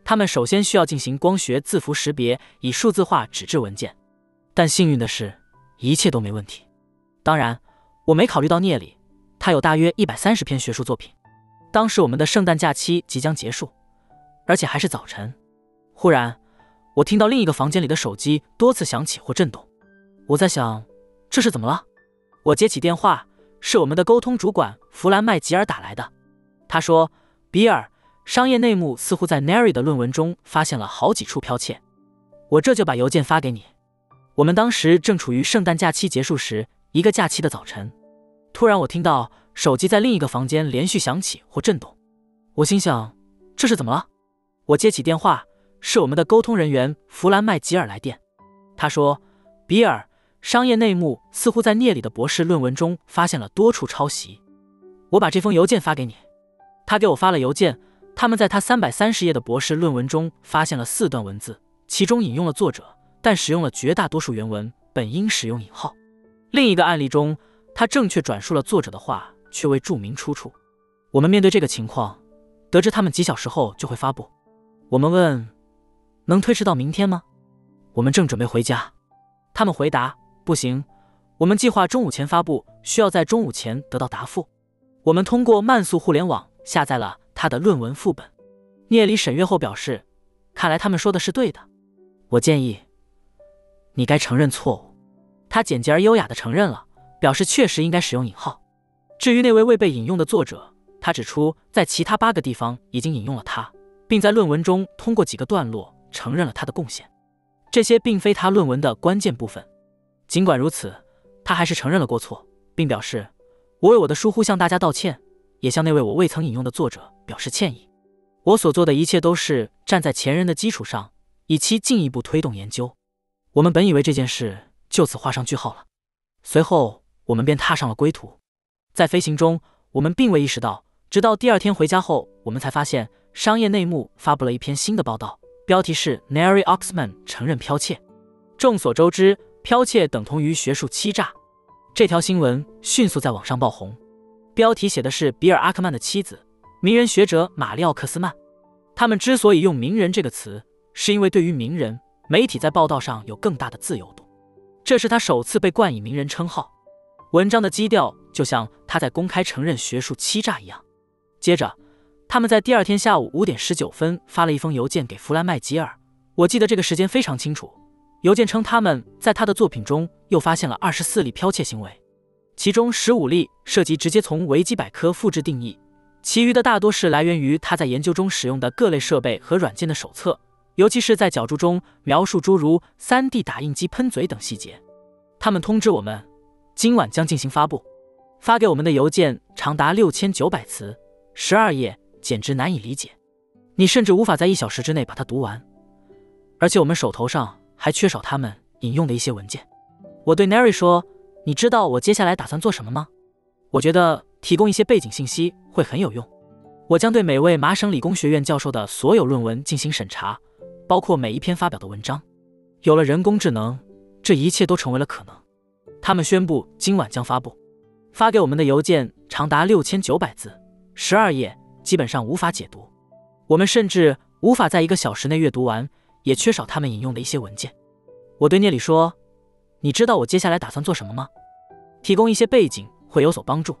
S3: 他们首先需要进行光学字符识别，以数字化纸质文件。但幸运的是，一切都没问题。当然，我没考虑到聂里，他有大约一百三十篇学术作品。当时我们的圣诞假期即将结束。而且还是早晨，忽然，我听到另一个房间里的手机多次响起或震动。我在想，这是怎么了？我接起电话，是我们的沟通主管弗兰麦吉尔打来的。他说：“比尔，商业内幕似乎在 Nary 的论文中发现了好几处剽窃。”我这就把邮件发给你。我们当时正处于圣诞假期结束时一个假期的早晨。突然，我听到手机在另一个房间连续响起或震动。我心想，这是怎么了？我接起电话，是我们的沟通人员弗兰麦吉尔来电。他说：“比尔，商业内幕似乎在聂里的博士论文中发现了多处抄袭。”我把这封邮件发给你。他给我发了邮件，他们在他三百三十页的博士论文中发现了四段文字。其中引用了作者，但使用了绝大多数原文，本应使用引号。另一个案例中，他正确转述了作者的话，却未注明出处。我们面对这个情况，得知他们几小时后就会发布。我们问：能推迟到明天吗？我们正准备回家，他们回答：不行，我们计划中午前发布，需要在中午前得到答复。我们通过慢速互联网下载了他的论文副本。聂里审阅后表示：看来他们说的是对的。我建议你该承认错误。他简洁而优雅地承认了，表示确实应该使用引号。至于那位未被引用的作者，他指出在其他八个地方已经引用了他，并在论文中通过几个段落承认了他的贡献。这些并非他论文的关键部分。尽管如此，他还是承认了过错，并表示：“我为我的疏忽向大家道歉，也向那位我未曾引用的作者表示歉意。我所做的一切都是站在前人的基础上。”以期进一步推动研究。我们本以为这件事就此画上句号了。随后，我们便踏上了归途。在飞行中，我们并未意识到，直到第二天回家后，我们才发现商业内幕发布了一篇新的报道，标题是 “Nary Oxman 承认剽窃”。众所周知，剽窃等同于学术欺诈。这条新闻迅速在网上爆红。标题写的是比尔·阿克曼的妻子，名人学者玛丽奥克斯曼。他们之所以用“名人”这个词，是因为对于名人，媒体在报道上有更大的自由度。这是他首次被冠以名人称号。文章的基调就像他在公开承认学术欺诈一样。接着，他们在第二天下午五点十九分发了一封邮件给弗兰麦吉尔。我记得这个时间非常清楚。邮件称他们在他的作品中又发现了二十四例剽窃行为，其中十五例涉及直接从维基百科复制定义，其余的大多是来源于他在研究中使用的各类设备和软件的手册。尤其是在脚注中描述诸如 3D 打印机喷嘴等细节，他们通知我们今晚将进行发布。发给我们的邮件长达六千九百词，十二页，简直难以理解。你甚至无法在一小时之内把它读完。而且我们手头上还缺少他们引用的一些文件。我对 Nary 说：“你知道我接下来打算做什么吗？我觉得提供一些背景信息会很有用。我将对每位麻省理工学院教授的所有论文进行审查。”包括每一篇发表的文章，有了人工智能，这一切都成为了可能。他们宣布今晚将发布。发给我们的邮件长达六千九百字，十二页，基本上无法解读。我们甚至无法在一个小时内阅读完，也缺少他们引用的一些文件。我对聂里说：“你知道我接下来打算做什么吗？提供一些背景会有所帮助。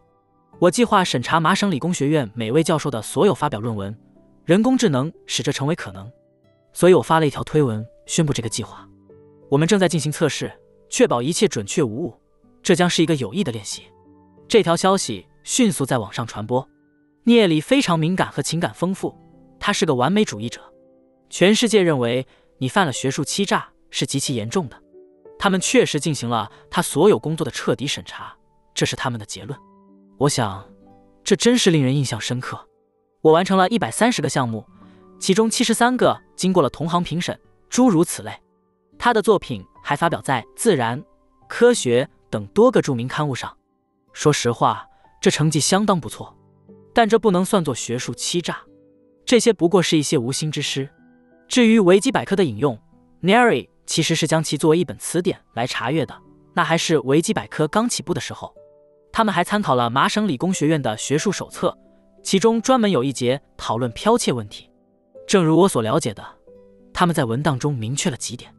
S3: 我计划审查麻省理工学院每位教授的所有发表论文，人工智能使这成为可能。”所以我发了一条推文宣布这个计划。我们正在进行测试，确保一切准确无误。这将是一个有益的练习。这条消息迅速在网上传播。聂里非常敏感和情感丰富，他是个完美主义者。全世界认为你犯了学术欺诈是极其严重的。他们确实进行了他所有工作的彻底审查，这是他们的结论。我想，这真是令人印象深刻。我完成了一百三十个项目。其中七十三个经过了同行评审，诸如此类。他的作品还发表在《自然》《科学》等多个著名刊物上。说实话，这成绩相当不错，但这不能算作学术欺诈。这些不过是一些无心之失。至于维基百科的引用，Nary 其实是将其作为一本词典来查阅的，那还是维基百科刚起步的时候。他们还参考了麻省理工学院的学术手册，其中专门有一节讨论剽窃问题。正如我所了解的，他们在文档中明确了几点：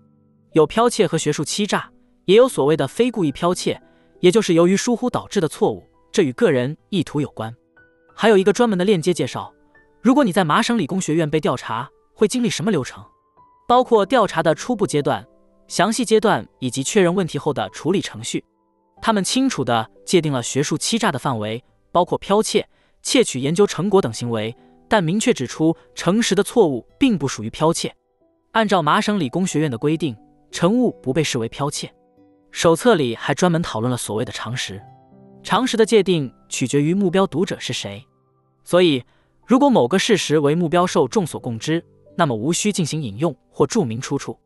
S3: 有剽窃和学术欺诈，也有所谓的非故意剽窃，也就是由于疏忽导致的错误，这与个人意图有关。还有一个专门的链接介绍，如果你在麻省理工学院被调查，会经历什么流程？包括调查的初步阶段、详细阶段以及确认问题后的处理程序。他们清楚地界定了学术欺诈的范围，包括剽窃、窃取研究成果等行为，但明确指出诚实的错误并不属于剽窃。按照麻省理工学院的规定，诚物不被视为剽窃。手册里还专门讨论了所谓的常识。常识的界定取决于目标读者是谁，所以如果某个事实为目标受众所共知，那么无需进行引用或注明出处。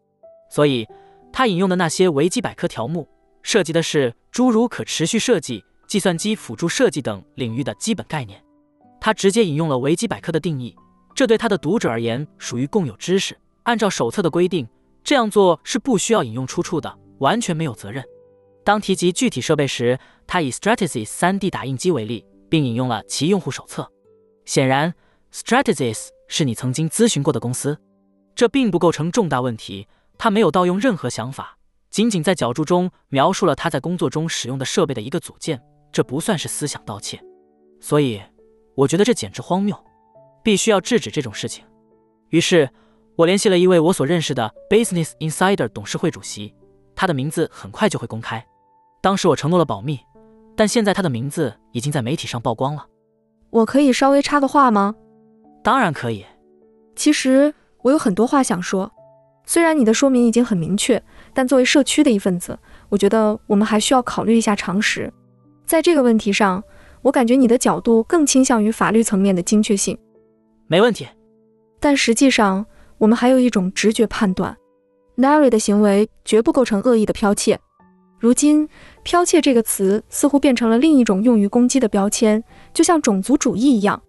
S3: 所以，他引用的那些维基百科条目涉及的是诸如可持续设计、计算机辅助设计等领域的基本概念。他直接引用了维基百科的定义，这对他的读者而言属于共有知识。按照手册的规定，这样做是不需要引用出处的，完全没有责任。当提及具体设备时，他以 Stratasys 3D 打印机为例，并引用了其用户手册。显然，Stratasys 是你曾经咨询过的公司，这并不构成重大问题。他没有盗用任何想法，仅仅在脚注中描述了他在工作中使用的设备的一个组件，这不算是思想盗窃。所以，我觉得这简直荒谬，必须要制止这种事情。于是，我联系了一位我所认识的 Business Insider 董事会主席，他的名字很快就会公开。当时我承诺了保密，但现在他的名字已经在媒体上曝光了。
S2: 我可以稍微插个话吗？
S3: 当然可以。
S2: 其实我有很多话想说。虽然你的说明已经很明确，但作为社区的一份子，我觉得我们还需要考虑一下常识。在这个问题上，我感觉你的角度更倾向于法律层面的精确性。
S3: 没问题。
S2: 但实际上，我们还有一种直觉判断：Nary 的行为绝不构成恶意的剽窃。如今，剽窃这个词似乎变成了另一种用于攻击的标签，就像种族主义一样。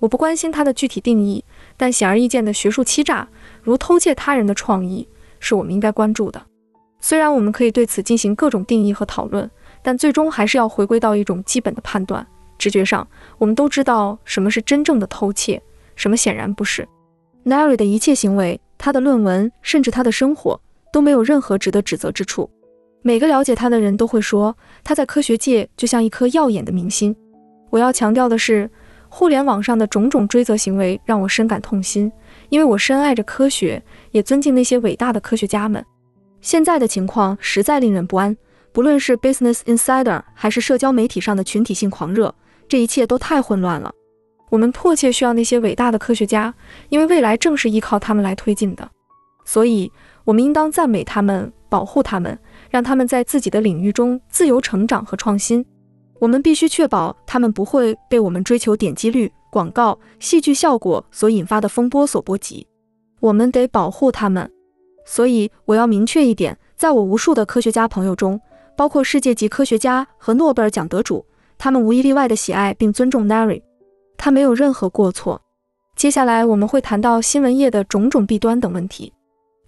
S2: 我不关心它的具体定义，但显而易见的学术欺诈，如偷窃他人的创意，是我们应该关注的。虽然我们可以对此进行各种定义和讨论，但最终还是要回归到一种基本的判断。直觉上，我们都知道什么是真正的偷窃，什么显然不是。Nary 的一切行为，他的论文，甚至他的生活，都没有任何值得指责之处。每个了解他的人都会说，他在科学界就像一颗耀眼的明星。我要强调的是，互联网上的种种追责行为让我深感痛心，因为我深爱着科学，也尊敬那些伟大的科学家们。现在的情况实在令人不安，不论是 Business Insider 还是社交媒体上的群体性狂热，这一切都太混乱了。我们迫切需要那些伟大的科学家，因为未来正是依靠他们来推进的。所以，我们应当赞美他们，保护他们。让他们在自己的领域中自由成长和创新。我们必须确保他们不会被我们追求点击率、广告、戏剧效果所引发的风波所波及。我们得保护他们。所以，我要明确一点：在我无数的科学家朋友中，包括世界级科学家和诺贝尔奖得主，他们无一例外的喜爱并尊重 Nary。他没有任何过错。接下来我们会谈到新闻业的种种弊端等问题，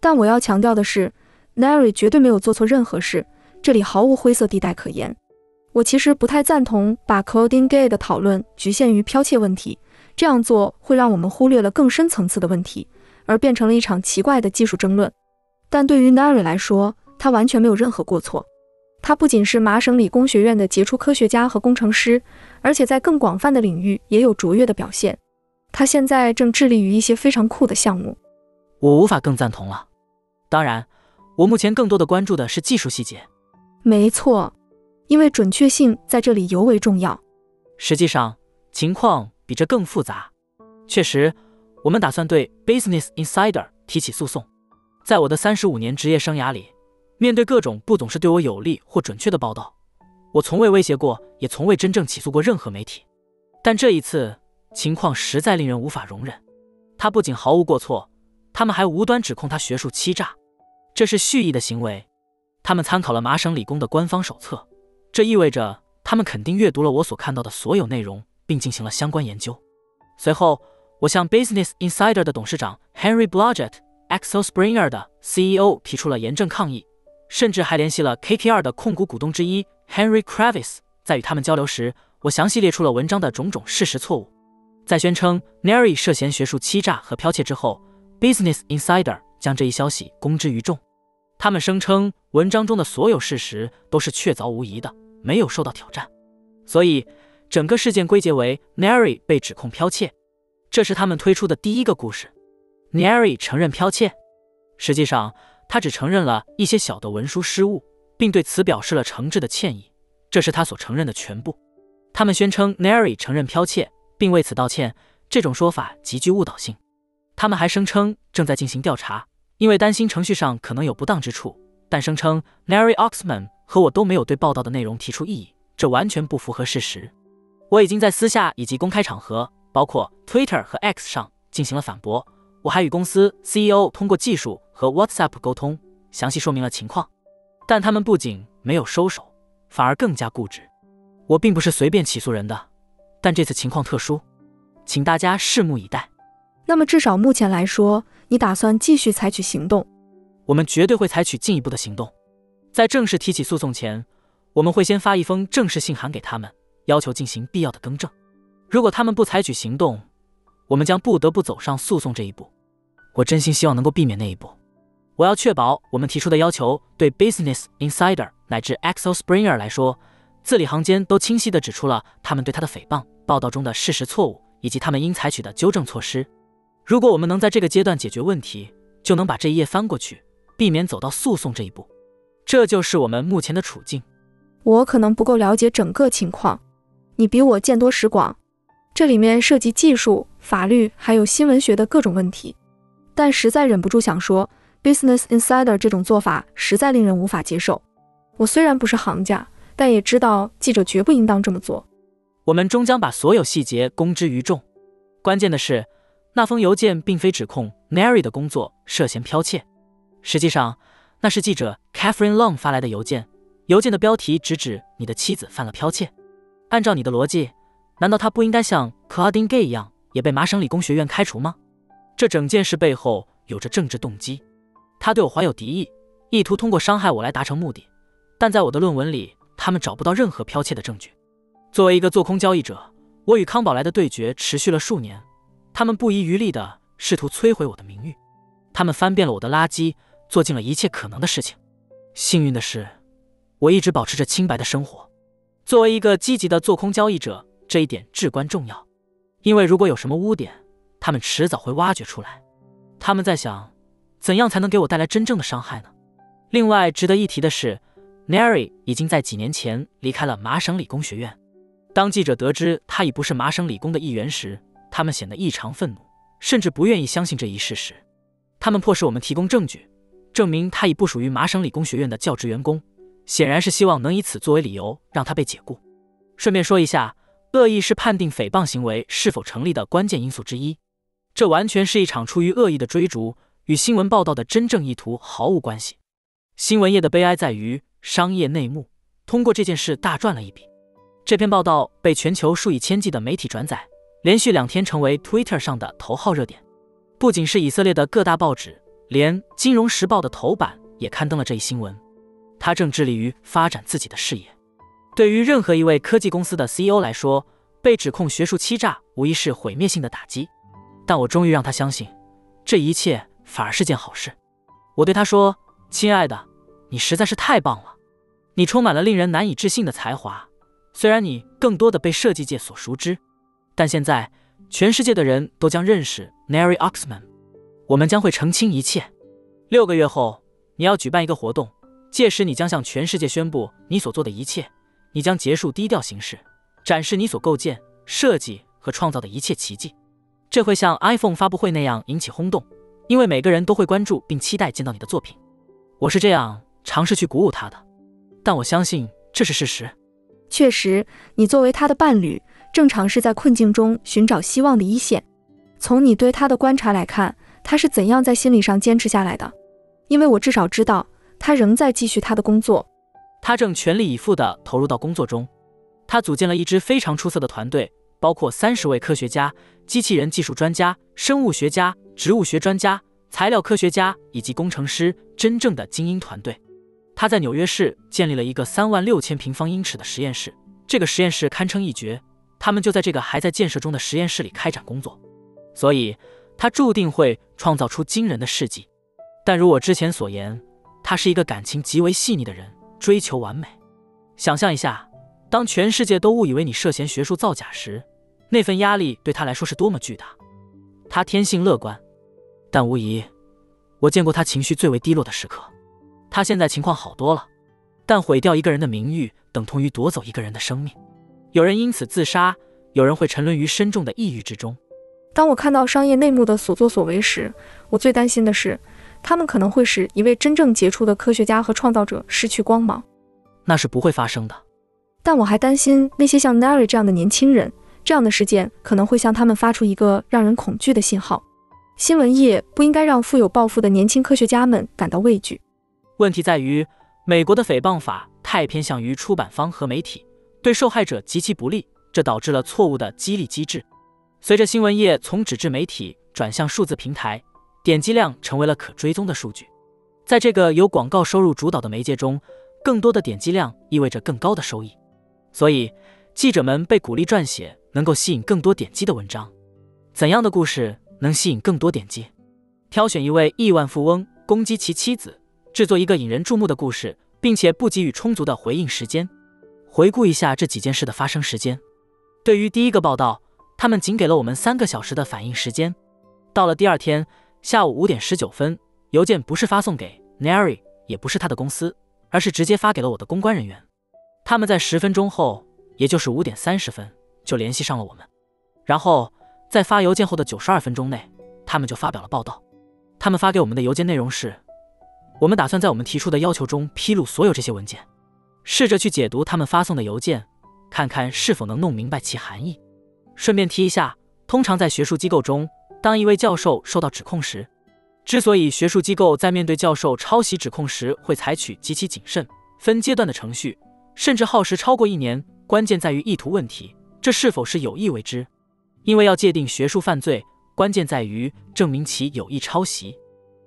S2: 但我要强调的是。Nary 绝对没有做错任何事，这里毫无灰色地带可言。我其实不太赞同把 Coding Gate 的讨论局限于剽窃问题，这样做会让我们忽略了更深层次的问题，而变成了一场奇怪的技术争论。但对于 Nary 来说，他完全没有任何过错。他不仅是麻省理工学院的杰出科学家和工程师，而且在更广泛的领域也有卓越的表现。他现在正致力于一些非常酷的项目。
S3: 我无法更赞同了。当然。我目前更多的关注的是技术细节，
S2: 没错，因为准确性在这里尤为重要。
S3: 实际上，情况比这更复杂。确实，我们打算对 Business Insider 提起诉讼。在我的三十五年职业生涯里，面对各种不总是对我有利或准确的报道，我从未威胁过，也从未真正起诉过任何媒体。但这一次，情况实在令人无法容忍。他不仅毫无过错，他们还无端指控他学术欺诈。这是蓄意的行为。他们参考了麻省理工的官方手册，这意味着他们肯定阅读了我所看到的所有内容，并进行了相关研究。随后，我向 Business Insider 的董事长 Henry Blodgett、Axel Springer 的 CEO 提出了严正抗议，甚至还联系了 KKR 的控股股东之一 Henry Kravis。在与他们交流时，我详细列出了文章的种种事实错误。在宣称 Nary 涉嫌学术欺诈和剽窃之后，Business Insider 将这一消息公之于众。他们声称文章中的所有事实都是确凿无疑的，没有受到挑战，所以整个事件归结为 Nary 被指控剽窃。这是他们推出的第一个故事。Nary 承认剽窃，实际上，他只承认了一些小的文书失误，并对此表示了诚挚的歉意。这是他所承认的全部。他们宣称 Neri 承认剽窃，并为此道歉。这种说法极具误导性。他们还声称正在进行调查，因为担心程序上可能有不当之处，但声称 Nary Oxman 和我都没有对报道的内容提出异议，这完全不符合事实。我已经在私下以及公开场合，包括 Twitter 和 X 上进行了反驳。我还与公司 CEO 通过技术和 WhatsApp 沟通，详细说明了情况。但他们不仅没有收手，反而更加固执。我并不是随便起诉人的，但这次情况特殊，请大家拭目以待。
S2: 那么至少目前来说，你打算继续采取行动？
S3: 我们绝对会采取进一步的行动。在正式提起诉讼前，我们会先发一封正式信函给他们。要求进行必要的更正。如果他们不采取行动，我们将不得不走上诉讼这一步。我真心希望能够避免那一步。我要确保我们提出的要求对 Business Insider 乃至 Axel Springer 来说，字里行间都清晰地指出了他们对他的诽谤报道中的事实错误，以及他们应采取的纠正措施。如果我们能在这个阶段解决问题，就能把这一页翻过去，避免走到诉讼这一步。这就是我们目前的处境。
S2: 我可能不够了解整个情况。你比我见多识广，这里面涉及技术、法律还有新闻学的各种问题，但实在忍不住想说，Business Insider 这种做法实在令人无法接受。我虽然不是行家，但也知道记者绝不应当这么做。
S3: 我们终将把所有细节公之于众。关键的是，那封邮件并非指控 Mary 的工作涉嫌剽窃，实际上那是记者 Catherine Long 发来的邮件，邮件的标题直指你的妻子犯了剽窃。按照你的逻辑，难道他不应该像 Claudine Gay 一样，也被麻省理工学院开除吗？这整件事背后有着政治动机，他对我怀有敌意，意图通过伤害我来达成目的。但在我的论文里，他们找不到任何剽窃的证据。作为一个做空交易者，我与康宝莱的对决持续了数年，他们不遗余力地试图摧毁我的名誉，他们翻遍了我的垃圾，做尽了一切可能的事情。幸运的是，我一直保持着清白的生活。作为一个积极的做空交易者，这一点至关重要，因为如果有什么污点，他们迟早会挖掘出来。他们在想，怎样才能给我带来真正的伤害呢？另外值得一提的是，Neri 已经在几年前离开了麻省理工学院。当记者得知他已不是麻省理工的一员时，他们显得异常愤怒，甚至不愿意相信这一事实。他们迫使我们提供证据，证明他已不属于麻省理工学院的教职员工。显然是希望能以此作为理由让他被解雇。顺便说一下，恶意是判定诽谤行为是否成立的关键因素之一。这完全是一场出于恶意的追逐，与新闻报道的真正意图毫无关系。新闻业的悲哀在于商业内幕通过这件事大赚了一笔。这篇报道被全球数以千计的媒体转载，连续两天成为 Twitter 上的头号热点。不仅是以色列的各大报纸，连《金融时报》的头版也刊登了这一新闻。他正致力于发展自己的事业。对于任何一位科技公司的 CEO 来说，被指控学术欺诈无疑是毁灭性的打击。但我终于让他相信，这一切反而是件好事。我对他说：“亲爱的，你实在是太棒了，你充满了令人难以置信的才华。虽然你更多的被设计界所熟知，但现在全世界的人都将认识 Neri Oxman。我们将会澄清一切。六个月后，你要举办一个活动。”届时，你将向全世界宣布你所做的一切。你将结束低调行事，展示你所构建、设计和创造的一切奇迹。这会像 iPhone 发布会那样引起轰动，因为每个人都会关注并期待见到你的作品。我是这样尝试去鼓舞他的，但我相信这是事实。
S2: 确实，你作为他的伴侣，正常是在困境中寻找希望的一线。从你对他的观察来看，他是怎样在心理上坚持下来的？因为我至少知道。他仍在继续他的工作，
S3: 他正全力以赴地投入到工作中。他组建了一支非常出色的团队，包括三十位科学家、机器人技术专家、生物学家、植物学专家、材料科学家以及工程师，真正的精英团队。他在纽约市建立了一个三万六千平方英尺的实验室，这个实验室堪称一绝。他们就在这个还在建设中的实验室里开展工作，所以他注定会创造出惊人的事迹。但如我之前所言。他是一个感情极为细腻的人，追求完美。想象一下，当全世界都误以为你涉嫌学术造假时，那份压力对他来说是多么巨大。他天性乐观，但无疑，我见过他情绪最为低落的时刻。他现在情况好多了，但毁掉一个人的名誉，等同于夺走一个人的生命。有人因此自杀，有人会沉沦于深重的抑郁之中。
S2: 当我看到商业内幕的所作所为时，我最担心的是，他们可能会使一位真正杰出的科学家和创造者失去光芒。
S3: 那是不会发生的。
S2: 但我还担心那些像 Nary 这样的年轻人，这样的事件可能会向他们发出一个让人恐惧的信号。新闻业不应该让富有抱负的年轻科学家们感到畏惧。
S3: 问题在于，美国的诽谤法太偏向于出版方和媒体，对受害者极其不利，这导致了错误的激励机制。随着新闻业从纸质媒体转向数字平台，点击量成为了可追踪的数据。在这个由广告收入主导的媒介中，更多的点击量意味着更高的收益。所以，记者们被鼓励撰写能够吸引更多点击的文章。怎样的故事能吸引更多点击？挑选一位亿万富翁攻击其妻子，制作一个引人注目的故事，并且不给予充足的回应时间。回顾一下这几件事的发生时间。对于第一个报道，他们仅给了我们三个小时的反应时间。到了第二天下午五点十九分，邮件不是发送给 Nary，也不是他的公司，而是直接发给了我的公关人员。他们在十分钟后，也就是五点三十分，就联系上了我们。然后在发邮件后的九十二分钟内，他们就发表了报道。他们发给我们的邮件内容是：我们打算在我们提出的要求中披露所有这些文件。试着去解读他们发送的邮件，看看是否能弄明白其含义。顺便提一下，通常在学术机构中，当一位教授受到指控时，之所以学术机构在面对教授抄袭指控时会采取极其谨慎、分阶段的程序。甚至耗时超过一年，关键在于意图问题，这是否是有意为之？因为要界定学术犯罪，关键在于证明其有意抄袭。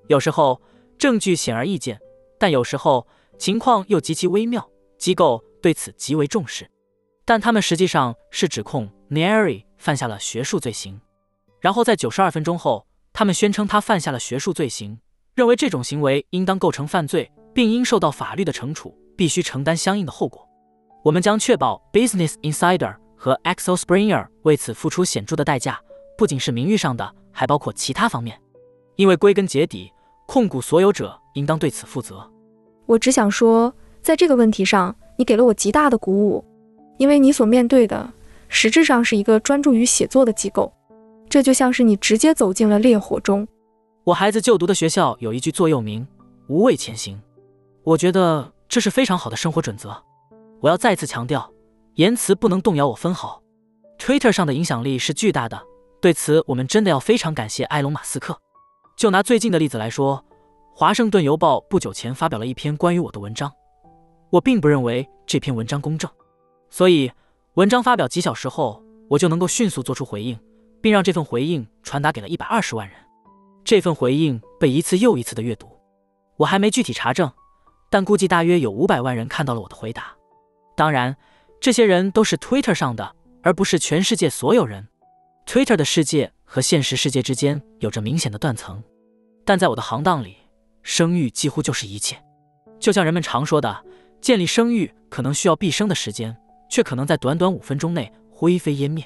S3: 有时候证据显而易见，但有时候情况又极其微妙，机构对此极为重视。但他们实际上是指控 nari 犯下了学术罪行，然后在九十二分钟后，他们宣称他犯下了学术罪行，认为这种行为应当构成犯罪，并应受到法律的惩处。必须承担相应的后果。我们将确保 Business Insider 和 Axel Springer 为此付出显著的代价，不仅是名誉上的，还包括其他方面。因为归根结底，控股所有者应当对此负责。
S2: 我只想说，在这个问题上，你给了我极大的鼓舞，因为你所面对的实质上是一个专注于写作的机构，这就像是你直接走进了烈火中。
S3: 我孩子就读的学校有一句座右铭：“无畏前行。”我觉得。这是非常好的生活准则。我要再次强调，言辞不能动摇我分毫。Twitter 上的影响力是巨大的，对此我们真的要非常感谢埃隆·马斯克。就拿最近的例子来说，《华盛顿邮报》不久前发表了一篇关于我的文章，我并不认为这篇文章公正，所以文章发表几小时后，我就能够迅速做出回应，并让这份回应传达给了一百二十万人。这份回应被一次又一次的阅读，我还没具体查证。但估计大约有五百万人看到了我的回答。当然，这些人都是 Twitter 上的，而不是全世界所有人。Twitter 的世界和现实世界之间有着明显的断层。但在我的行当里，声誉几乎就是一切。就像人们常说的，建立声誉可能需要毕生的时间，却可能在短短五分钟内灰飞烟灭。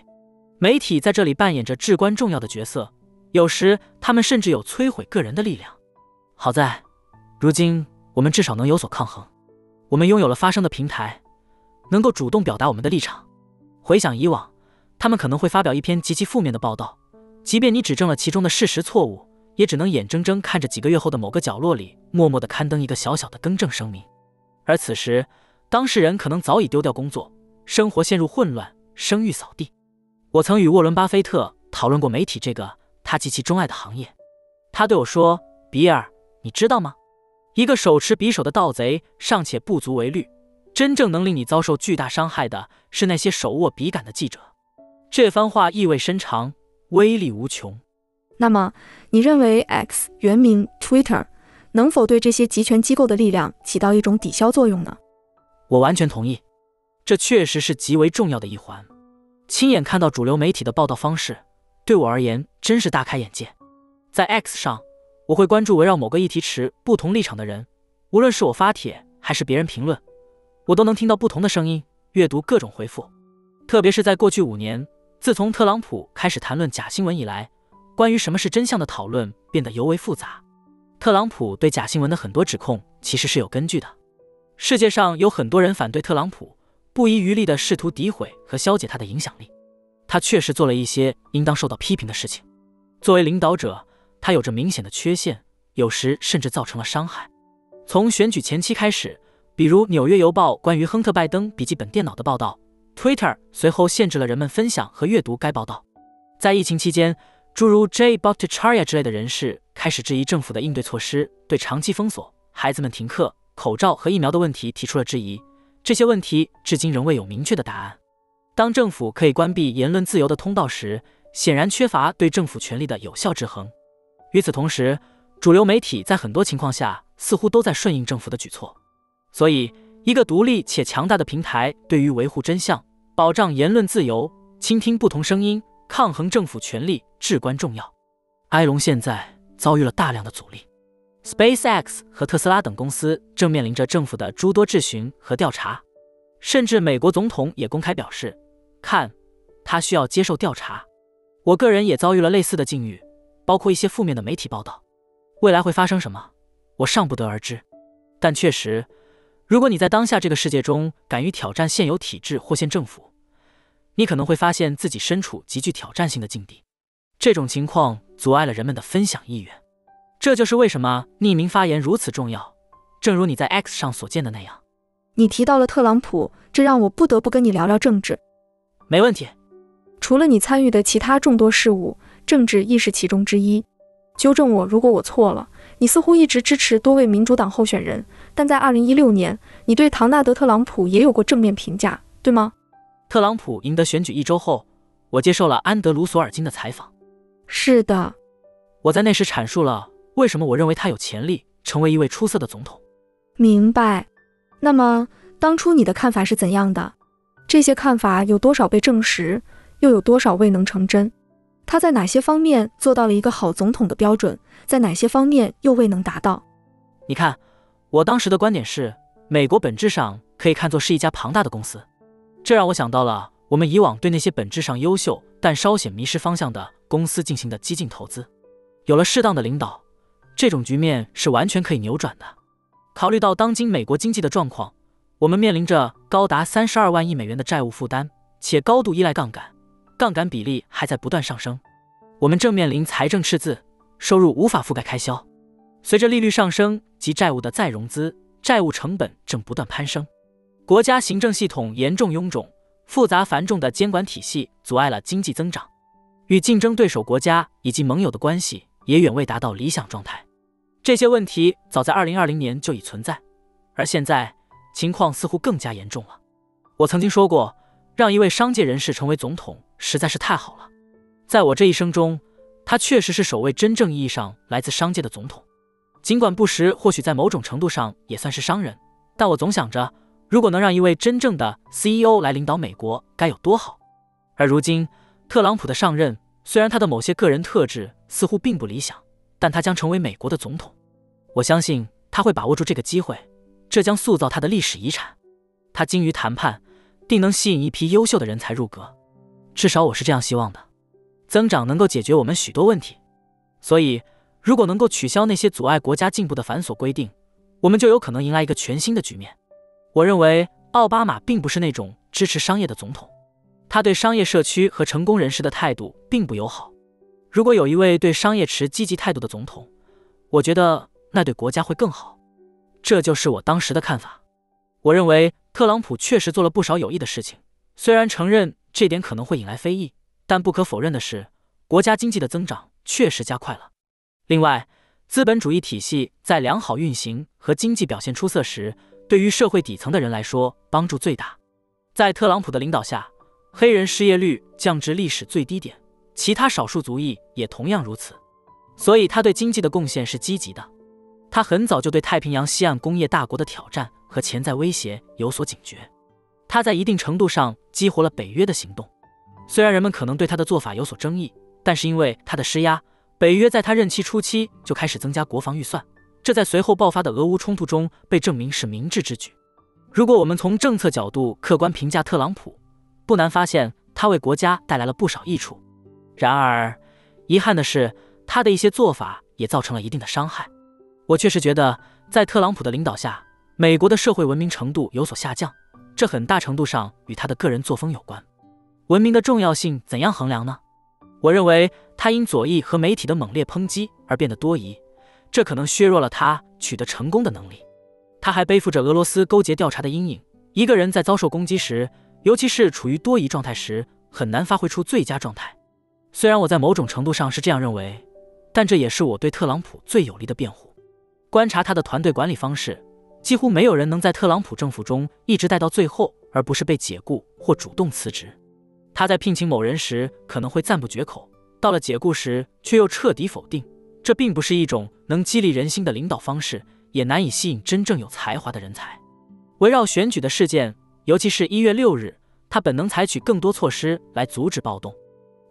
S3: 媒体在这里扮演着至关重要的角色，有时他们甚至有摧毁个人的力量。好在，如今。我们至少能有所抗衡，我们拥有了发声的平台，能够主动表达我们的立场。回想以往，他们可能会发表一篇极其负面的报道，即便你指正了其中的事实错误，也只能眼睁睁看着几个月后的某个角落里默默地刊登一个小小的更正声明。而此时，当事人可能早已丢掉工作，生活陷入混乱，声誉扫地。我曾与沃伦·巴菲特讨论过媒体这个他极其钟爱的行业，他对我说：“比尔，你知道吗？”一个手持匕首的盗贼尚且不足为虑，真正能令你遭受巨大伤害的是那些手握笔杆的记者。这番话意味深长，威力无穷。
S2: 那么，你认为 X 原名 Twitter 能否对这些集权机构的力量起到一种抵消作用呢？
S3: 我完全同意，这确实是极为重要的一环。亲眼看到主流媒体的报道方式，对我而言真是大开眼界。在 X 上。我会关注围绕某个议题持不同立场的人，无论是我发帖还是别人评论，我都能听到不同的声音，阅读各种回复。特别是在过去五年，自从特朗普开始谈论假新闻以来，关于什么是真相的讨论变得尤为复杂。特朗普对假新闻的很多指控其实是有根据的。世界上有很多人反对特朗普，不遗余力地试图诋毁和消解他的影响力。他确实做了一些应当受到批评的事情。作为领导者，他有着明显的缺陷，有时甚至造成了伤害。从选举前期开始，比如《纽约邮报》关于亨特·拜登笔记本电脑的报道，Twitter 随后限制了人们分享和阅读该报道。在疫情期间，诸如 J. Bhattacharya 之类的人士开始质疑政府的应对措施，对长期封锁、孩子们停课、口罩和疫苗的问题提出了质疑。这些问题至今仍未有明确的答案。当政府可以关闭言论自由的通道时，显然缺乏对政府权力的有效制衡。与此同时，主流媒体在很多情况下似乎都在顺应政府的举措。所以，一个独立且强大的平台对于维护真相、保障言论自由、倾听不同声音、抗衡政府权力至关重要。埃隆现在遭遇了大量的阻力，SpaceX 和特斯拉等公司正面临着政府的诸多质询和调查，甚至美国总统也公开表示，看，他需要接受调查。我个人也遭遇了类似的境遇，包括一些负面的媒体报道。未来会发生什么，我尚不得而知。但确实，如果你在当下这个世界中敢于挑战现有体制或现政府，你可能会发现自己身处极具挑战性的境地。这种情况阻碍了人们的分享意愿。这就是为什么匿名发言如此重要。正如你在 X 上所见的那样，
S2: 你提到了特朗普，这让我不得不跟你聊聊政治。
S3: 没问题。
S2: 除了你参与的其他众多事务，政治亦是其中之一。纠正我，如果我错了。你似乎一直支持多位民主党候选人，但在2016年，你对唐纳德·特朗普也有过正面评价，对吗？
S3: 特朗普赢得选举一周后，我接受了安德鲁·索尔金的采访。
S2: 是的，
S3: 我在那时阐述了为什么我认为他有潜力成为一位出色的总统。
S2: 明白。那么，当初你的看法是怎样的？这些看法有多少被证实？又有多少未能成真？他在哪些方面做到了一个好总统的标准，在哪些方面又未能达到？
S3: 你看，我当时的观点是，美国本质上可以看作是一家庞大的公司，这让我想到了我们以往对那些本质上优秀但稍显迷失方向的公司进行的激进投资。有了适当的领导，这种局面是完全可以扭转的。考虑到当今美国经济的状况，我们面临着高达三十二万亿美元的债务负担，且高度依赖杠杆。杠杆比例还在不断上升，我们正面临财政赤字，收入无法覆盖开销。随着利率上升及债务的再融资，债务成本正不断攀升。国家行政系统严重臃肿，复杂繁重的监管体系阻碍了经济增长，与竞争对手国家以及盟友的关系也远未达到理想状态。这些问题早在2020年就已存在，而现在情况似乎更加严重了。我曾经说过，让一位商界人士成为总统。实在是太好了，在我这一生中，他确实是首位真正意义上来自商界的总统。尽管布什或许在某种程度上也算是商人，但我总想着，如果能让一位真正的 CEO 来领导美国，该有多好。而如今，特朗普的上任，虽然他的某些个人特质似乎并不理想，但他将成为美国的总统。我相信他会把握住这个机会，这将塑造他的历史遗产。他精于谈判，定能吸引一批优秀的人才入阁。至少我是这样希望的，增长能够解决我们许多问题，所以如果能够取消那些阻碍国家进步的繁琐规定，我们就有可能迎来一个全新的局面。我认为奥巴马并不是那种支持商业的总统，他对商业社区和成功人士的态度并不友好。如果有一位对商业持积极态度的总统，我觉得那对国家会更好。这就是我当时的看法。我认为特朗普确实做了不少有益的事情，虽然承认。这点可能会引来非议，但不可否认的是，国家经济的增长确实加快了。另外，资本主义体系在良好运行和经济表现出色时，对于社会底层的人来说帮助最大。在特朗普的领导下，黑人失业率降至历史最低点，其他少数族裔也同样如此。所以，他对经济的贡献是积极的。他很早就对太平洋西岸工业大国的挑战和潜在威胁有所警觉。他在一定程度上激活了北约的行动，虽然人们可能对他的做法有所争议，但是因为他的施压，北约在他任期初期就开始增加国防预算，这在随后爆发的俄乌冲突中被证明是明智之举。如果我们从政策角度客观评价特朗普，不难发现他为国家带来了不少益处。然而，遗憾的是，他的一些做法也造成了一定的伤害。我确实觉得，在特朗普的领导下，美国的社会文明程度有所下降，这很大程度上与他的个人作风有关。文明的重要性怎样衡量呢？我认为他因左翼和媒体的猛烈抨击而变得多疑，这可能削弱了他取得成功的能力。他还背负着俄罗斯勾结调查的阴影。一个人在遭受攻击时，尤其是处于多疑状态时，很难发挥出最佳状态。虽然我在某种程度上是这样认为，但这也是我对特朗普最有力的辩护。观察他的团队管理方式，几乎没有人能在特朗普政府中一直待到最后，而不是被解雇或主动辞职。他在聘请某人时可能会赞不绝口，到了解雇时却又彻底否定。这并不是一种能激励人心的领导方式，也难以吸引真正有才华的人才。围绕选举的事件，尤其是一月六日，他本能采取更多措施来阻止暴动。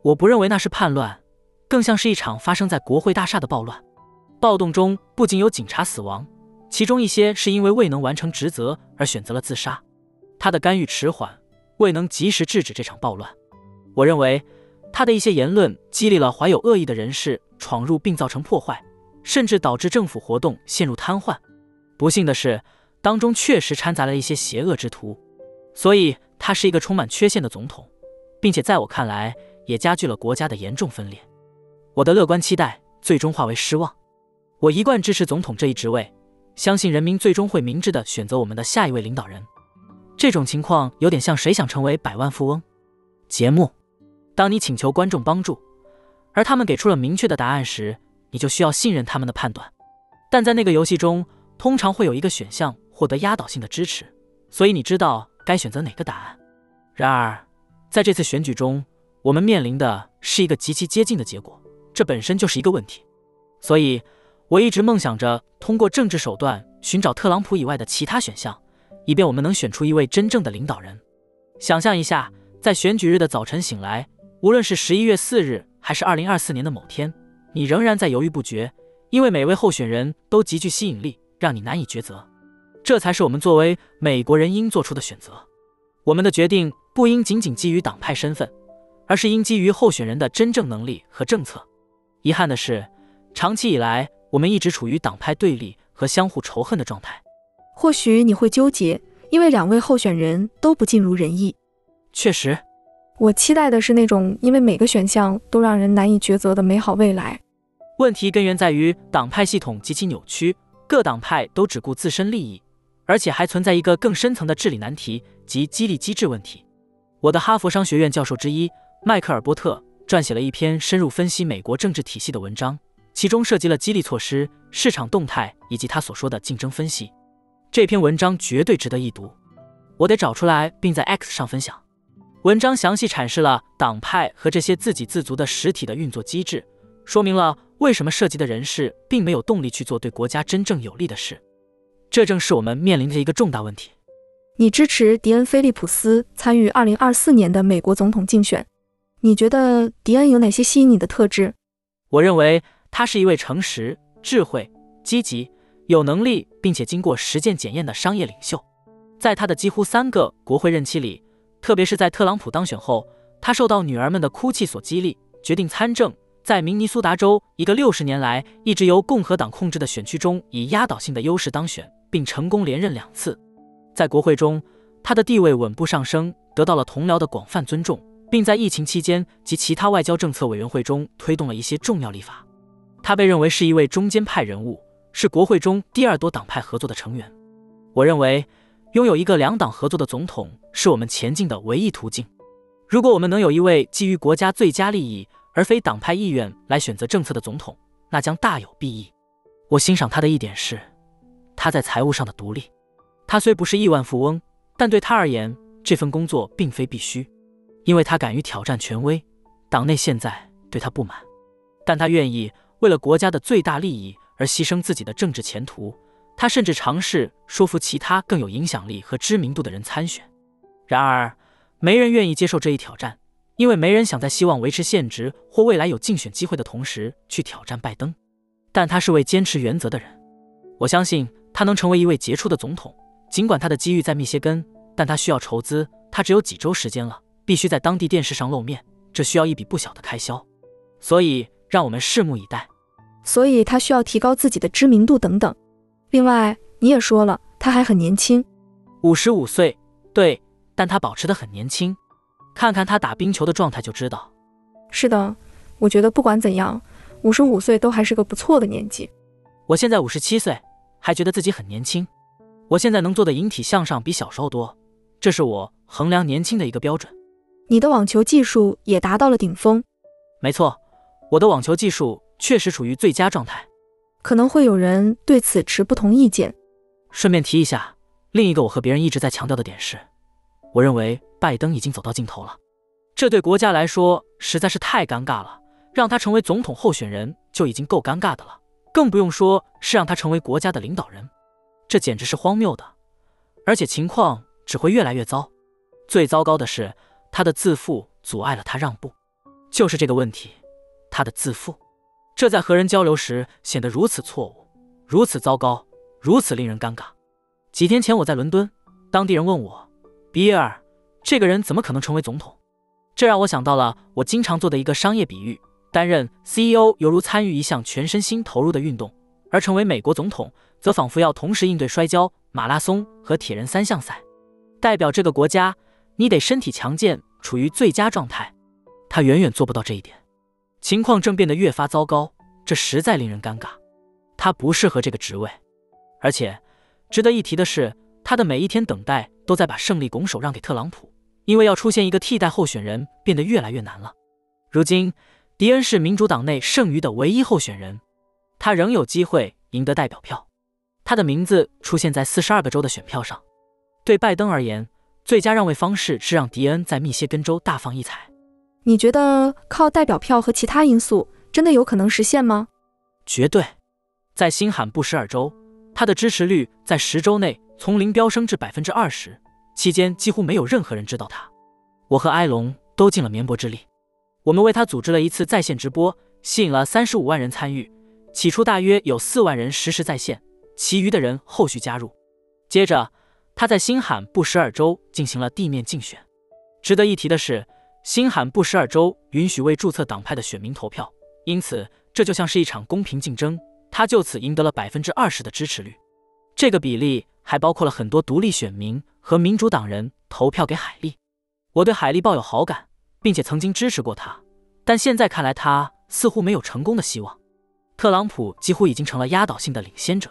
S3: 我不认为那是叛乱，更像是一场发生在国会大厦的暴乱。暴动中不仅有警察死亡，其中一些是因为未能完成职责而选择了自杀。他的干预迟缓，未能及时制止这场暴乱。我认为他的一些言论激励了怀有恶意的人士闯入并造成破坏，甚至导致政府活动陷入瘫痪。不幸的是，当中确实掺杂了一些邪恶之徒，所以他是一个充满缺陷的总统，并且在我看来也加剧了国家的严重分裂。我的乐观期待最终化为失望。我一贯支持总统这一职位，相信人民最终会明智的选择我们的下一位领导人。这种情况有点像谁想成为百万富翁节目。当你请求观众帮助，而他们给出了明确的答案时，你就需要信任他们的判断。但在那个游戏中，通常会有一个选项获得压倒性的支持，所以你知道该选择哪个答案。然而，在这次选举中，我们面临的是一个极其接近的结果，这本身就是一个问题。所以。我一直梦想着通过政治手段寻找特朗普以外的其他选项，以便我们能选出一位真正的领导人。想象一下，在选举日的早晨醒来，无论是十一月四日还是二零二四年的某天，你仍然在犹豫不决，因为每位候选人都极具吸引力，让你难以抉择。这才是我们作为美国人应做出的选择。我们的决定不应仅仅基于党派身份，而是应基于候选人的真正能力和政策。遗憾的是，长期以来。我们一直处于党派对立和相互仇恨的状态。
S2: 或许你会纠结，因为两位候选人都不尽如人意。
S3: 确实，
S2: 我期待的是那种因为每个选项都让人难以抉择的美好未来。
S3: 问题根源在于党派系统极其扭曲，各党派都只顾自身利益，而且还存在一个更深层的治理难题及激励机制问题。我的哈佛商学院教授之一迈克尔·波特撰写了一篇深入分析美国政治体系的文章。其中涉及了激励措施、市场动态以及他所说的竞争分析。这篇文章绝对值得一读，我得找出来并在 X 上分享。文章详细阐释了党派和这些自给自足的实体的运作机制，说明了为什么涉及的人士并没有动力去做对国家真正有利的事。这正是我们面临的一个重大问题。
S2: 你支持迪恩·菲利普斯参与2024年的美国总统竞选，你觉得迪恩有哪些吸引你的特质？
S3: 我认为。他是一位诚实、智慧、积极、有能力，并且经过实践检验的商业领袖。在他的几乎三个国会任期里，特别是在特朗普当选后，他受到女儿们的哭泣所激励，决定参政。在明尼苏达州一个六十年来一直由共和党控制的选区中，以压倒性的优势当选，并成功连任两次。在国会中，他的地位稳步上升，得到了同僚的广泛尊重，并在疫情期间及其他外交政策委员会中推动了一些重要立法。他被认为是一位中间派人物，是国会中第二多党派合作的成员。我认为，拥有一个两党合作的总统是我们前进的唯一途径。如果我们能有一位基于国家最佳利益而非党派意愿来选择政策的总统，那将大有裨益。我欣赏他的一点是，他在财务上的独立。他虽不是亿万富翁，但对他而言，这份工作并非必须，因为他敢于挑战权威。党内现在对他不满，但他愿意。为了国家的最大利益而牺牲自己的政治前途，他甚至尝试说服其他更有影响力和知名度的人参选。然而，没人愿意接受这一挑战，因为没人想在希望维持现职或未来有竞选机会的同时去挑战拜登。但他是位坚持原则的人，我相信他能成为一位杰出的总统。尽管他的机遇在密歇根，但他需要筹资，他只有几周时间了，必须在当地电视上露面，这需要一笔不小的开销。所以，让我们拭目以待。
S2: 所以他需要提高自己的知名度等等。另外，你也说了，他还很年轻，
S3: 五十五岁，对，但他保持得很年轻。看看他打冰球的状态就知道。
S2: 是的，我觉得不管怎样，五十五岁都还是个不错的年纪。
S3: 我现在五十七岁，还觉得自己很年轻。我现在能做的引体向上比小时候多，这是我衡量年轻的一个标准。
S2: 你的网球技术也达到了顶峰。
S3: 没错，我的网球技术确实处于最佳状态。
S2: 可能会有人对此持不同意见。
S3: 顺便提一下，另一个我和别人一直在强调的点是，我认为拜登已经走到尽头了。这对国家来说实在是太尴尬了，让他成为总统候选人就已经够尴尬的了，更不用说是让他成为国家的领导人，这简直是荒谬的。而且情况只会越来越糟。最糟糕的是，他的自负阻碍了他让步。就是这个问题，他的自负。这在和人交流时显得如此错误，如此糟糕，如此令人尴尬。几天前我在伦敦，当地人问我：“比尔，这个人怎么可能成为总统？”这让我想到了我经常做的一个商业比喻：担任 CEO 犹如参与一项全身心投入的运动，而成为美国总统则仿佛要同时应对摔跤、马拉松和铁人三项赛。代表这个国家，你得身体强健，处于最佳状态。他远远做不到这一点。情况正变得越发糟糕，这实在令人尴尬。他不适合这个职位，而且值得一提的是，他的每一天等待都在把胜利拱手让给特朗普，因为要出现一个替代候选人变得越来越难了。如今，迪恩是民主党内剩余的唯一候选人，他仍有机会赢得代表票，他的名字出现在四十二个州的选票上。对拜登而言，最佳让位方式是让迪恩在密歇根州大放异彩。
S2: 你觉得靠代表票和其他因素真的有可能实现吗？
S3: 绝对，在新罕布什尔州，他的支持率在十周内从零飙升至百分之二十，期间几乎没有任何人知道他。我和埃隆都尽了绵薄之力，我们为他组织了一次在线直播，吸引了三十五万人参与。起初大约有四万人实时在线，其余的人后续加入。接着，他在新罕布什尔州进行了地面竞选。值得一提的是。新罕布什尔州允许未注册党派的选民投票，因此这就像是一场公平竞争。他就此赢得了百分之二十的支持率，这个比例还包括了很多独立选民和民主党人投票给海利。我对海利抱有好感，并且曾经支持过他，但现在看来他似乎没有成功的希望。特朗普几乎已经成了压倒性的领先者，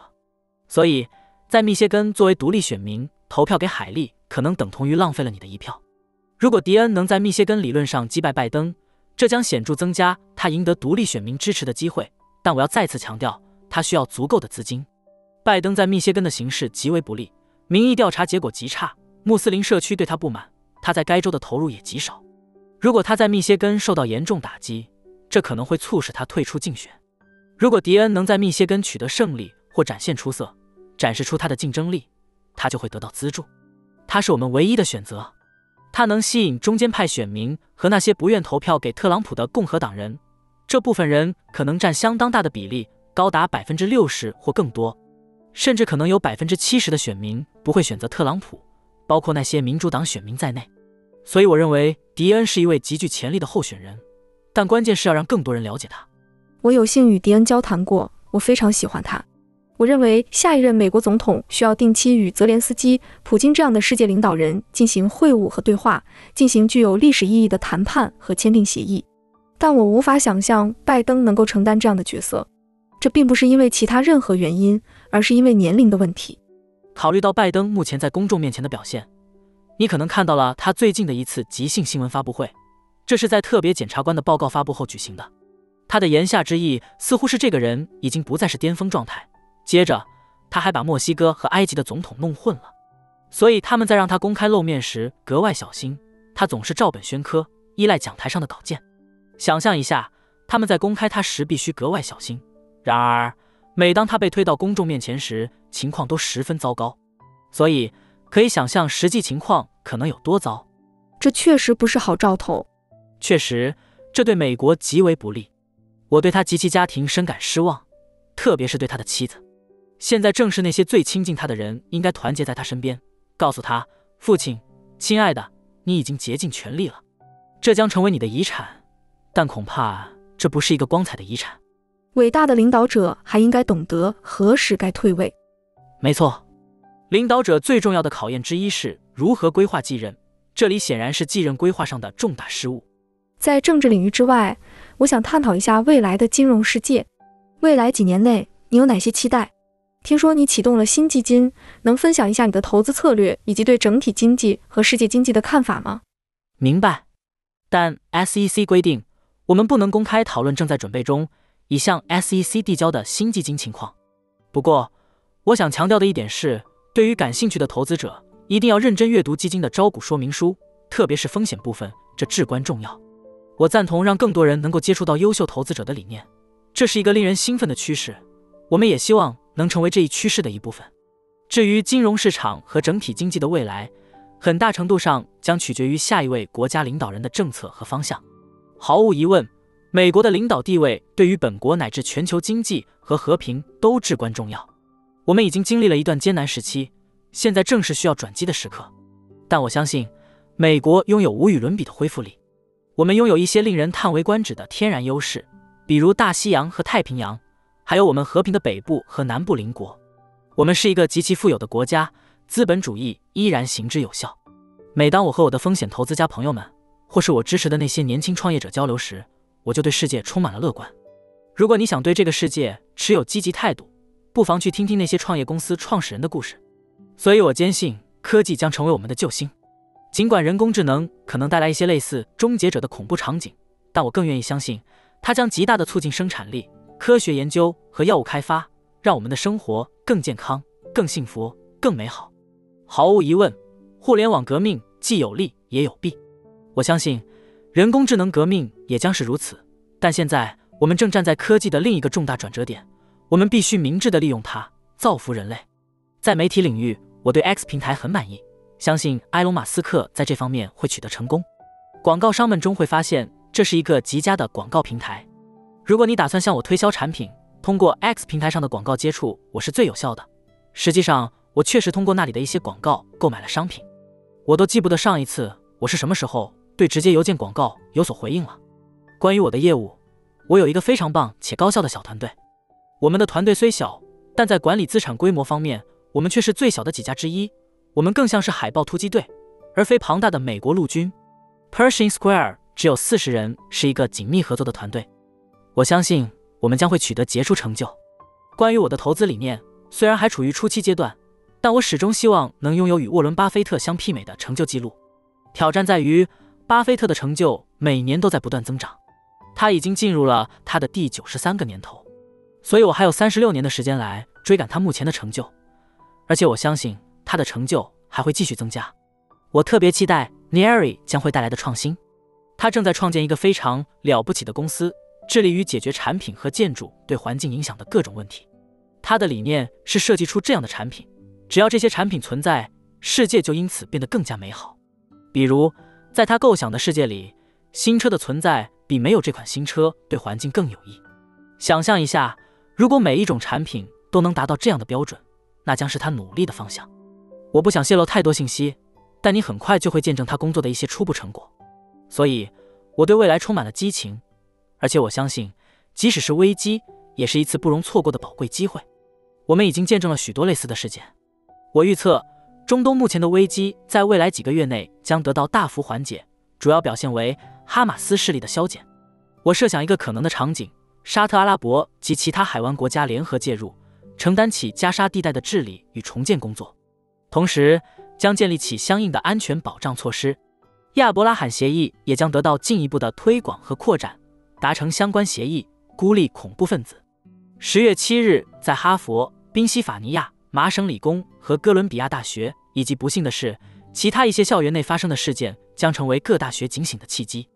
S3: 所以在密歇根作为独立选民投票给海利，可能等同于浪费了你的一票。如果迪恩能在密歇根理论上击败拜登，这将显著增加他赢得独立选民支持的机会。但我要再次强调，他需要足够的资金。拜登在密歇根的形势极为不利，民意调查结果极差，穆斯林社区对他不满，他在该州的投入也极少。如果他在密歇根受到严重打击，这可能会促使他退出竞选。如果迪恩能在密歇根取得胜利或展现出色，展示出他的竞争力，他就会得到资助。他是我们唯一的选择。他能吸引中间派选民和那些不愿投票给特朗普的共和党人，这部分人可能占相当大的比例，高达百分之六十或更多，甚至可能有百分之七十的选民不会选择特朗普，包括那些民主党选民在内。所以，我认为迪恩是一位极具潜力的候选人，但关键是要让更多人了解他。
S2: 我有幸与迪恩交谈过，我非常喜欢他。我认为下一任美国总统需要定期与泽连斯基、普京这样的世界领导人进行会晤和对话，进行具有历史意义的谈判和签订协议。但我无法想象拜登能够承担这样的角色。这并不是因为其他任何原因，而是因为年龄的问题。
S3: 考虑到拜登目前在公众面前的表现，你可能看到了他最近的一次即兴新闻发布会，这是在特别检察官的报告发布后举行的。他的言下之意似乎是这个人已经不再是巅峰状态。接着，他还把墨西哥和埃及的总统弄混了，所以他们在让他公开露面时格外小心。他总是照本宣科，依赖讲台上的稿件。想象一下，他们在公开他时必须格外小心。然而，每当他被推到公众面前时，情况都十分糟糕。所以，可以想象实际情况可能有多糟。
S2: 这确实不是好兆头。
S3: 确实，这对美国极为不利。我对他及其家庭深感失望，特别是对他的妻子。现在正是那些最亲近他的人应该团结在他身边，告诉他：“父亲，亲爱的，你已经竭尽全力了，这将成为你的遗产，但恐怕这不是一个光彩的遗产。”
S2: 伟大的领导者还应该懂得何时该退位。
S3: 没错，领导者最重要的考验之一是如何规划继任，这里显然是继任规划上的重大失误。
S2: 在政治领域之外，我想探讨一下未来的金融世界。未来几年内，你有哪些期待？听说你启动了新基金，能分享一下你的投资策略以及对整体经济和世界经济的看法吗？
S3: 明白，但 SEC 规定我们不能公开讨论正在准备中已向 SEC 递交的新基金情况。不过，我想强调的一点是，对于感兴趣的投资者，一定要认真阅读基金的招股说明书，特别是风险部分，这至关重要。我赞同让更多人能够接触到优秀投资者的理念，这是一个令人兴奋的趋势。我们也希望。能成为这一趋势的一部分。至于金融市场和整体经济的未来，很大程度上将取决于下一位国家领导人的政策和方向。毫无疑问，美国的领导地位对于本国乃至全球经济和和平都至关重要。我们已经经历了一段艰难时期，现在正是需要转机的时刻。但我相信，美国拥有无与伦比的恢复力。我们拥有一些令人叹为观止的天然优势，比如大西洋和太平洋。还有我们和平的北部和南部邻国，我们是一个极其富有的国家，资本主义依然行之有效。每当我和我的风险投资家朋友们，或是我支持的那些年轻创业者交流时，我就对世界充满了乐观。如果你想对这个世界持有积极态度，不妨去听听那些创业公司创始人的故事。所以我坚信科技将成为我们的救星。尽管人工智能可能带来一些类似终结者的恐怖场景，但我更愿意相信它将极大的促进生产力。科学研究和药物开发让我们的生活更健康、更幸福、更美好。毫无疑问，互联网革命既有利也有弊。我相信，人工智能革命也将是如此。但现在，我们正站在科技的另一个重大转折点，我们必须明智地利用它，造福人类。在媒体领域，我对 X 平台很满意，相信埃隆·马斯克在这方面会取得成功。广告商们终会发现，这是一个极佳的广告平台。如果你打算向我推销产品，通过 X 平台上的广告接触我是最有效的。实际上，我确实通过那里的一些广告购买了商品。我都记不得上一次我是什么时候对直接邮件广告有所回应了。关于我的业务，我有一个非常棒且高效的小团队。我们的团队虽小，但在管理资产规模方面，我们却是最小的几家之一。我们更像是海豹突击队，而非庞大的美国陆军。Pershing Square 只有四十人，是一个紧密合作的团队。我相信我们将会取得杰出成就。关于我的投资理念，虽然还处于初期阶段，但我始终希望能拥有与沃伦·巴菲特相媲美的成就记录。挑战在于，巴菲特的成就每年都在不断增长，他已经进入了他的第九十三个年头，所以我还有三十六年的时间来追赶他目前的成就。而且我相信他的成就还会继续增加。我特别期待 n e r i 将会带来的创新。他正在创建一个非常了不起的公司。致力于解决产品和建筑对环境影响的各种问题。他的理念是设计出这样的产品，只要这些产品存在，世界就因此变得更加美好。比如，在他构想的世界里，新车的存在比没有这款新车对环境更有益。想象一下，如果每一种产品都能达到这样的标准，那将是他努力的方向。我不想泄露太多信息，但你很快就会见证他工作的一些初步成果。所以，我对未来充满了激情。而且我相信，即使是危机，也是一次不容错过的宝贵机会。我们已经见证了许多类似的事件。我预测，中东目前的危机在未来几个月内将得到大幅缓解，主要表现为哈马斯势力的消减。我设想一个可能的场景：沙特阿拉伯及其他海湾国家联合介入，承担起加沙地带的治理与重建工作，同时将建立起相应的安全保障措施。亚伯拉罕协议也将得到进一步的推广和扩展。达成相关协议，孤立恐怖分子。十月七日，在哈佛、宾夕法尼亚、麻省理工和哥伦比亚大学，以及不幸的是，其他一些校园内发生的事件，将成为各大学警醒的契机。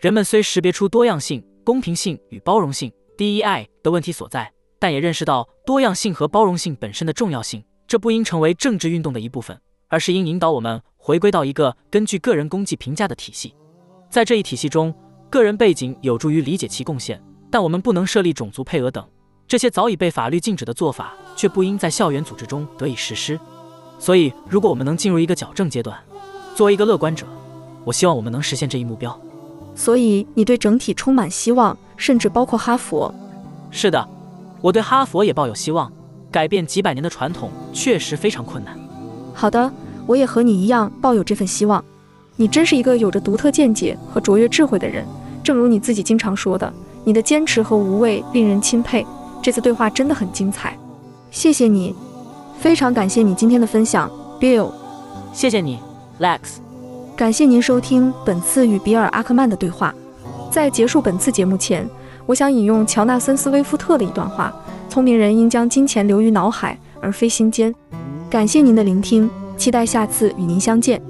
S3: 人们虽识别出多样性、公平性与包容性 （DEI） 的问题所在，但也认识到多样性和包容性本身的重要性。这不应成为政治运动的一部分，而是应引导我们回归到一个根据个人功绩评价的体系。在这一体系中。个人背景有助于理解其贡献，但我们不能设立种族配额等这些早已被法律禁止的做法，却不应在校园组织中得以实施。所以，如果我们能进入一个矫正阶段，作为一个乐观者，我希望我们能实现这一目标。
S2: 所以，你对整体充满希望，甚至包括哈佛。
S3: 是的，我对哈佛也抱有希望。改变几百年的传统确实非常困难。
S2: 好的，我也和你一样抱有这份希望。你真是一个有着独特见解和卓越智慧的人，正如你自己经常说的，你的坚持和无畏令人钦佩。这次对话真的很精彩，谢谢你，非常感谢你今天的分享，Bill。
S3: 谢谢你，Lex。
S2: 感谢您收听本次与比尔·阿克曼的对话。在结束本次节目前，我想引用乔纳森·斯威夫特的一段话。聪明人应将金钱留于脑海，而非心间。感谢您的聆听，期待下次与您相见。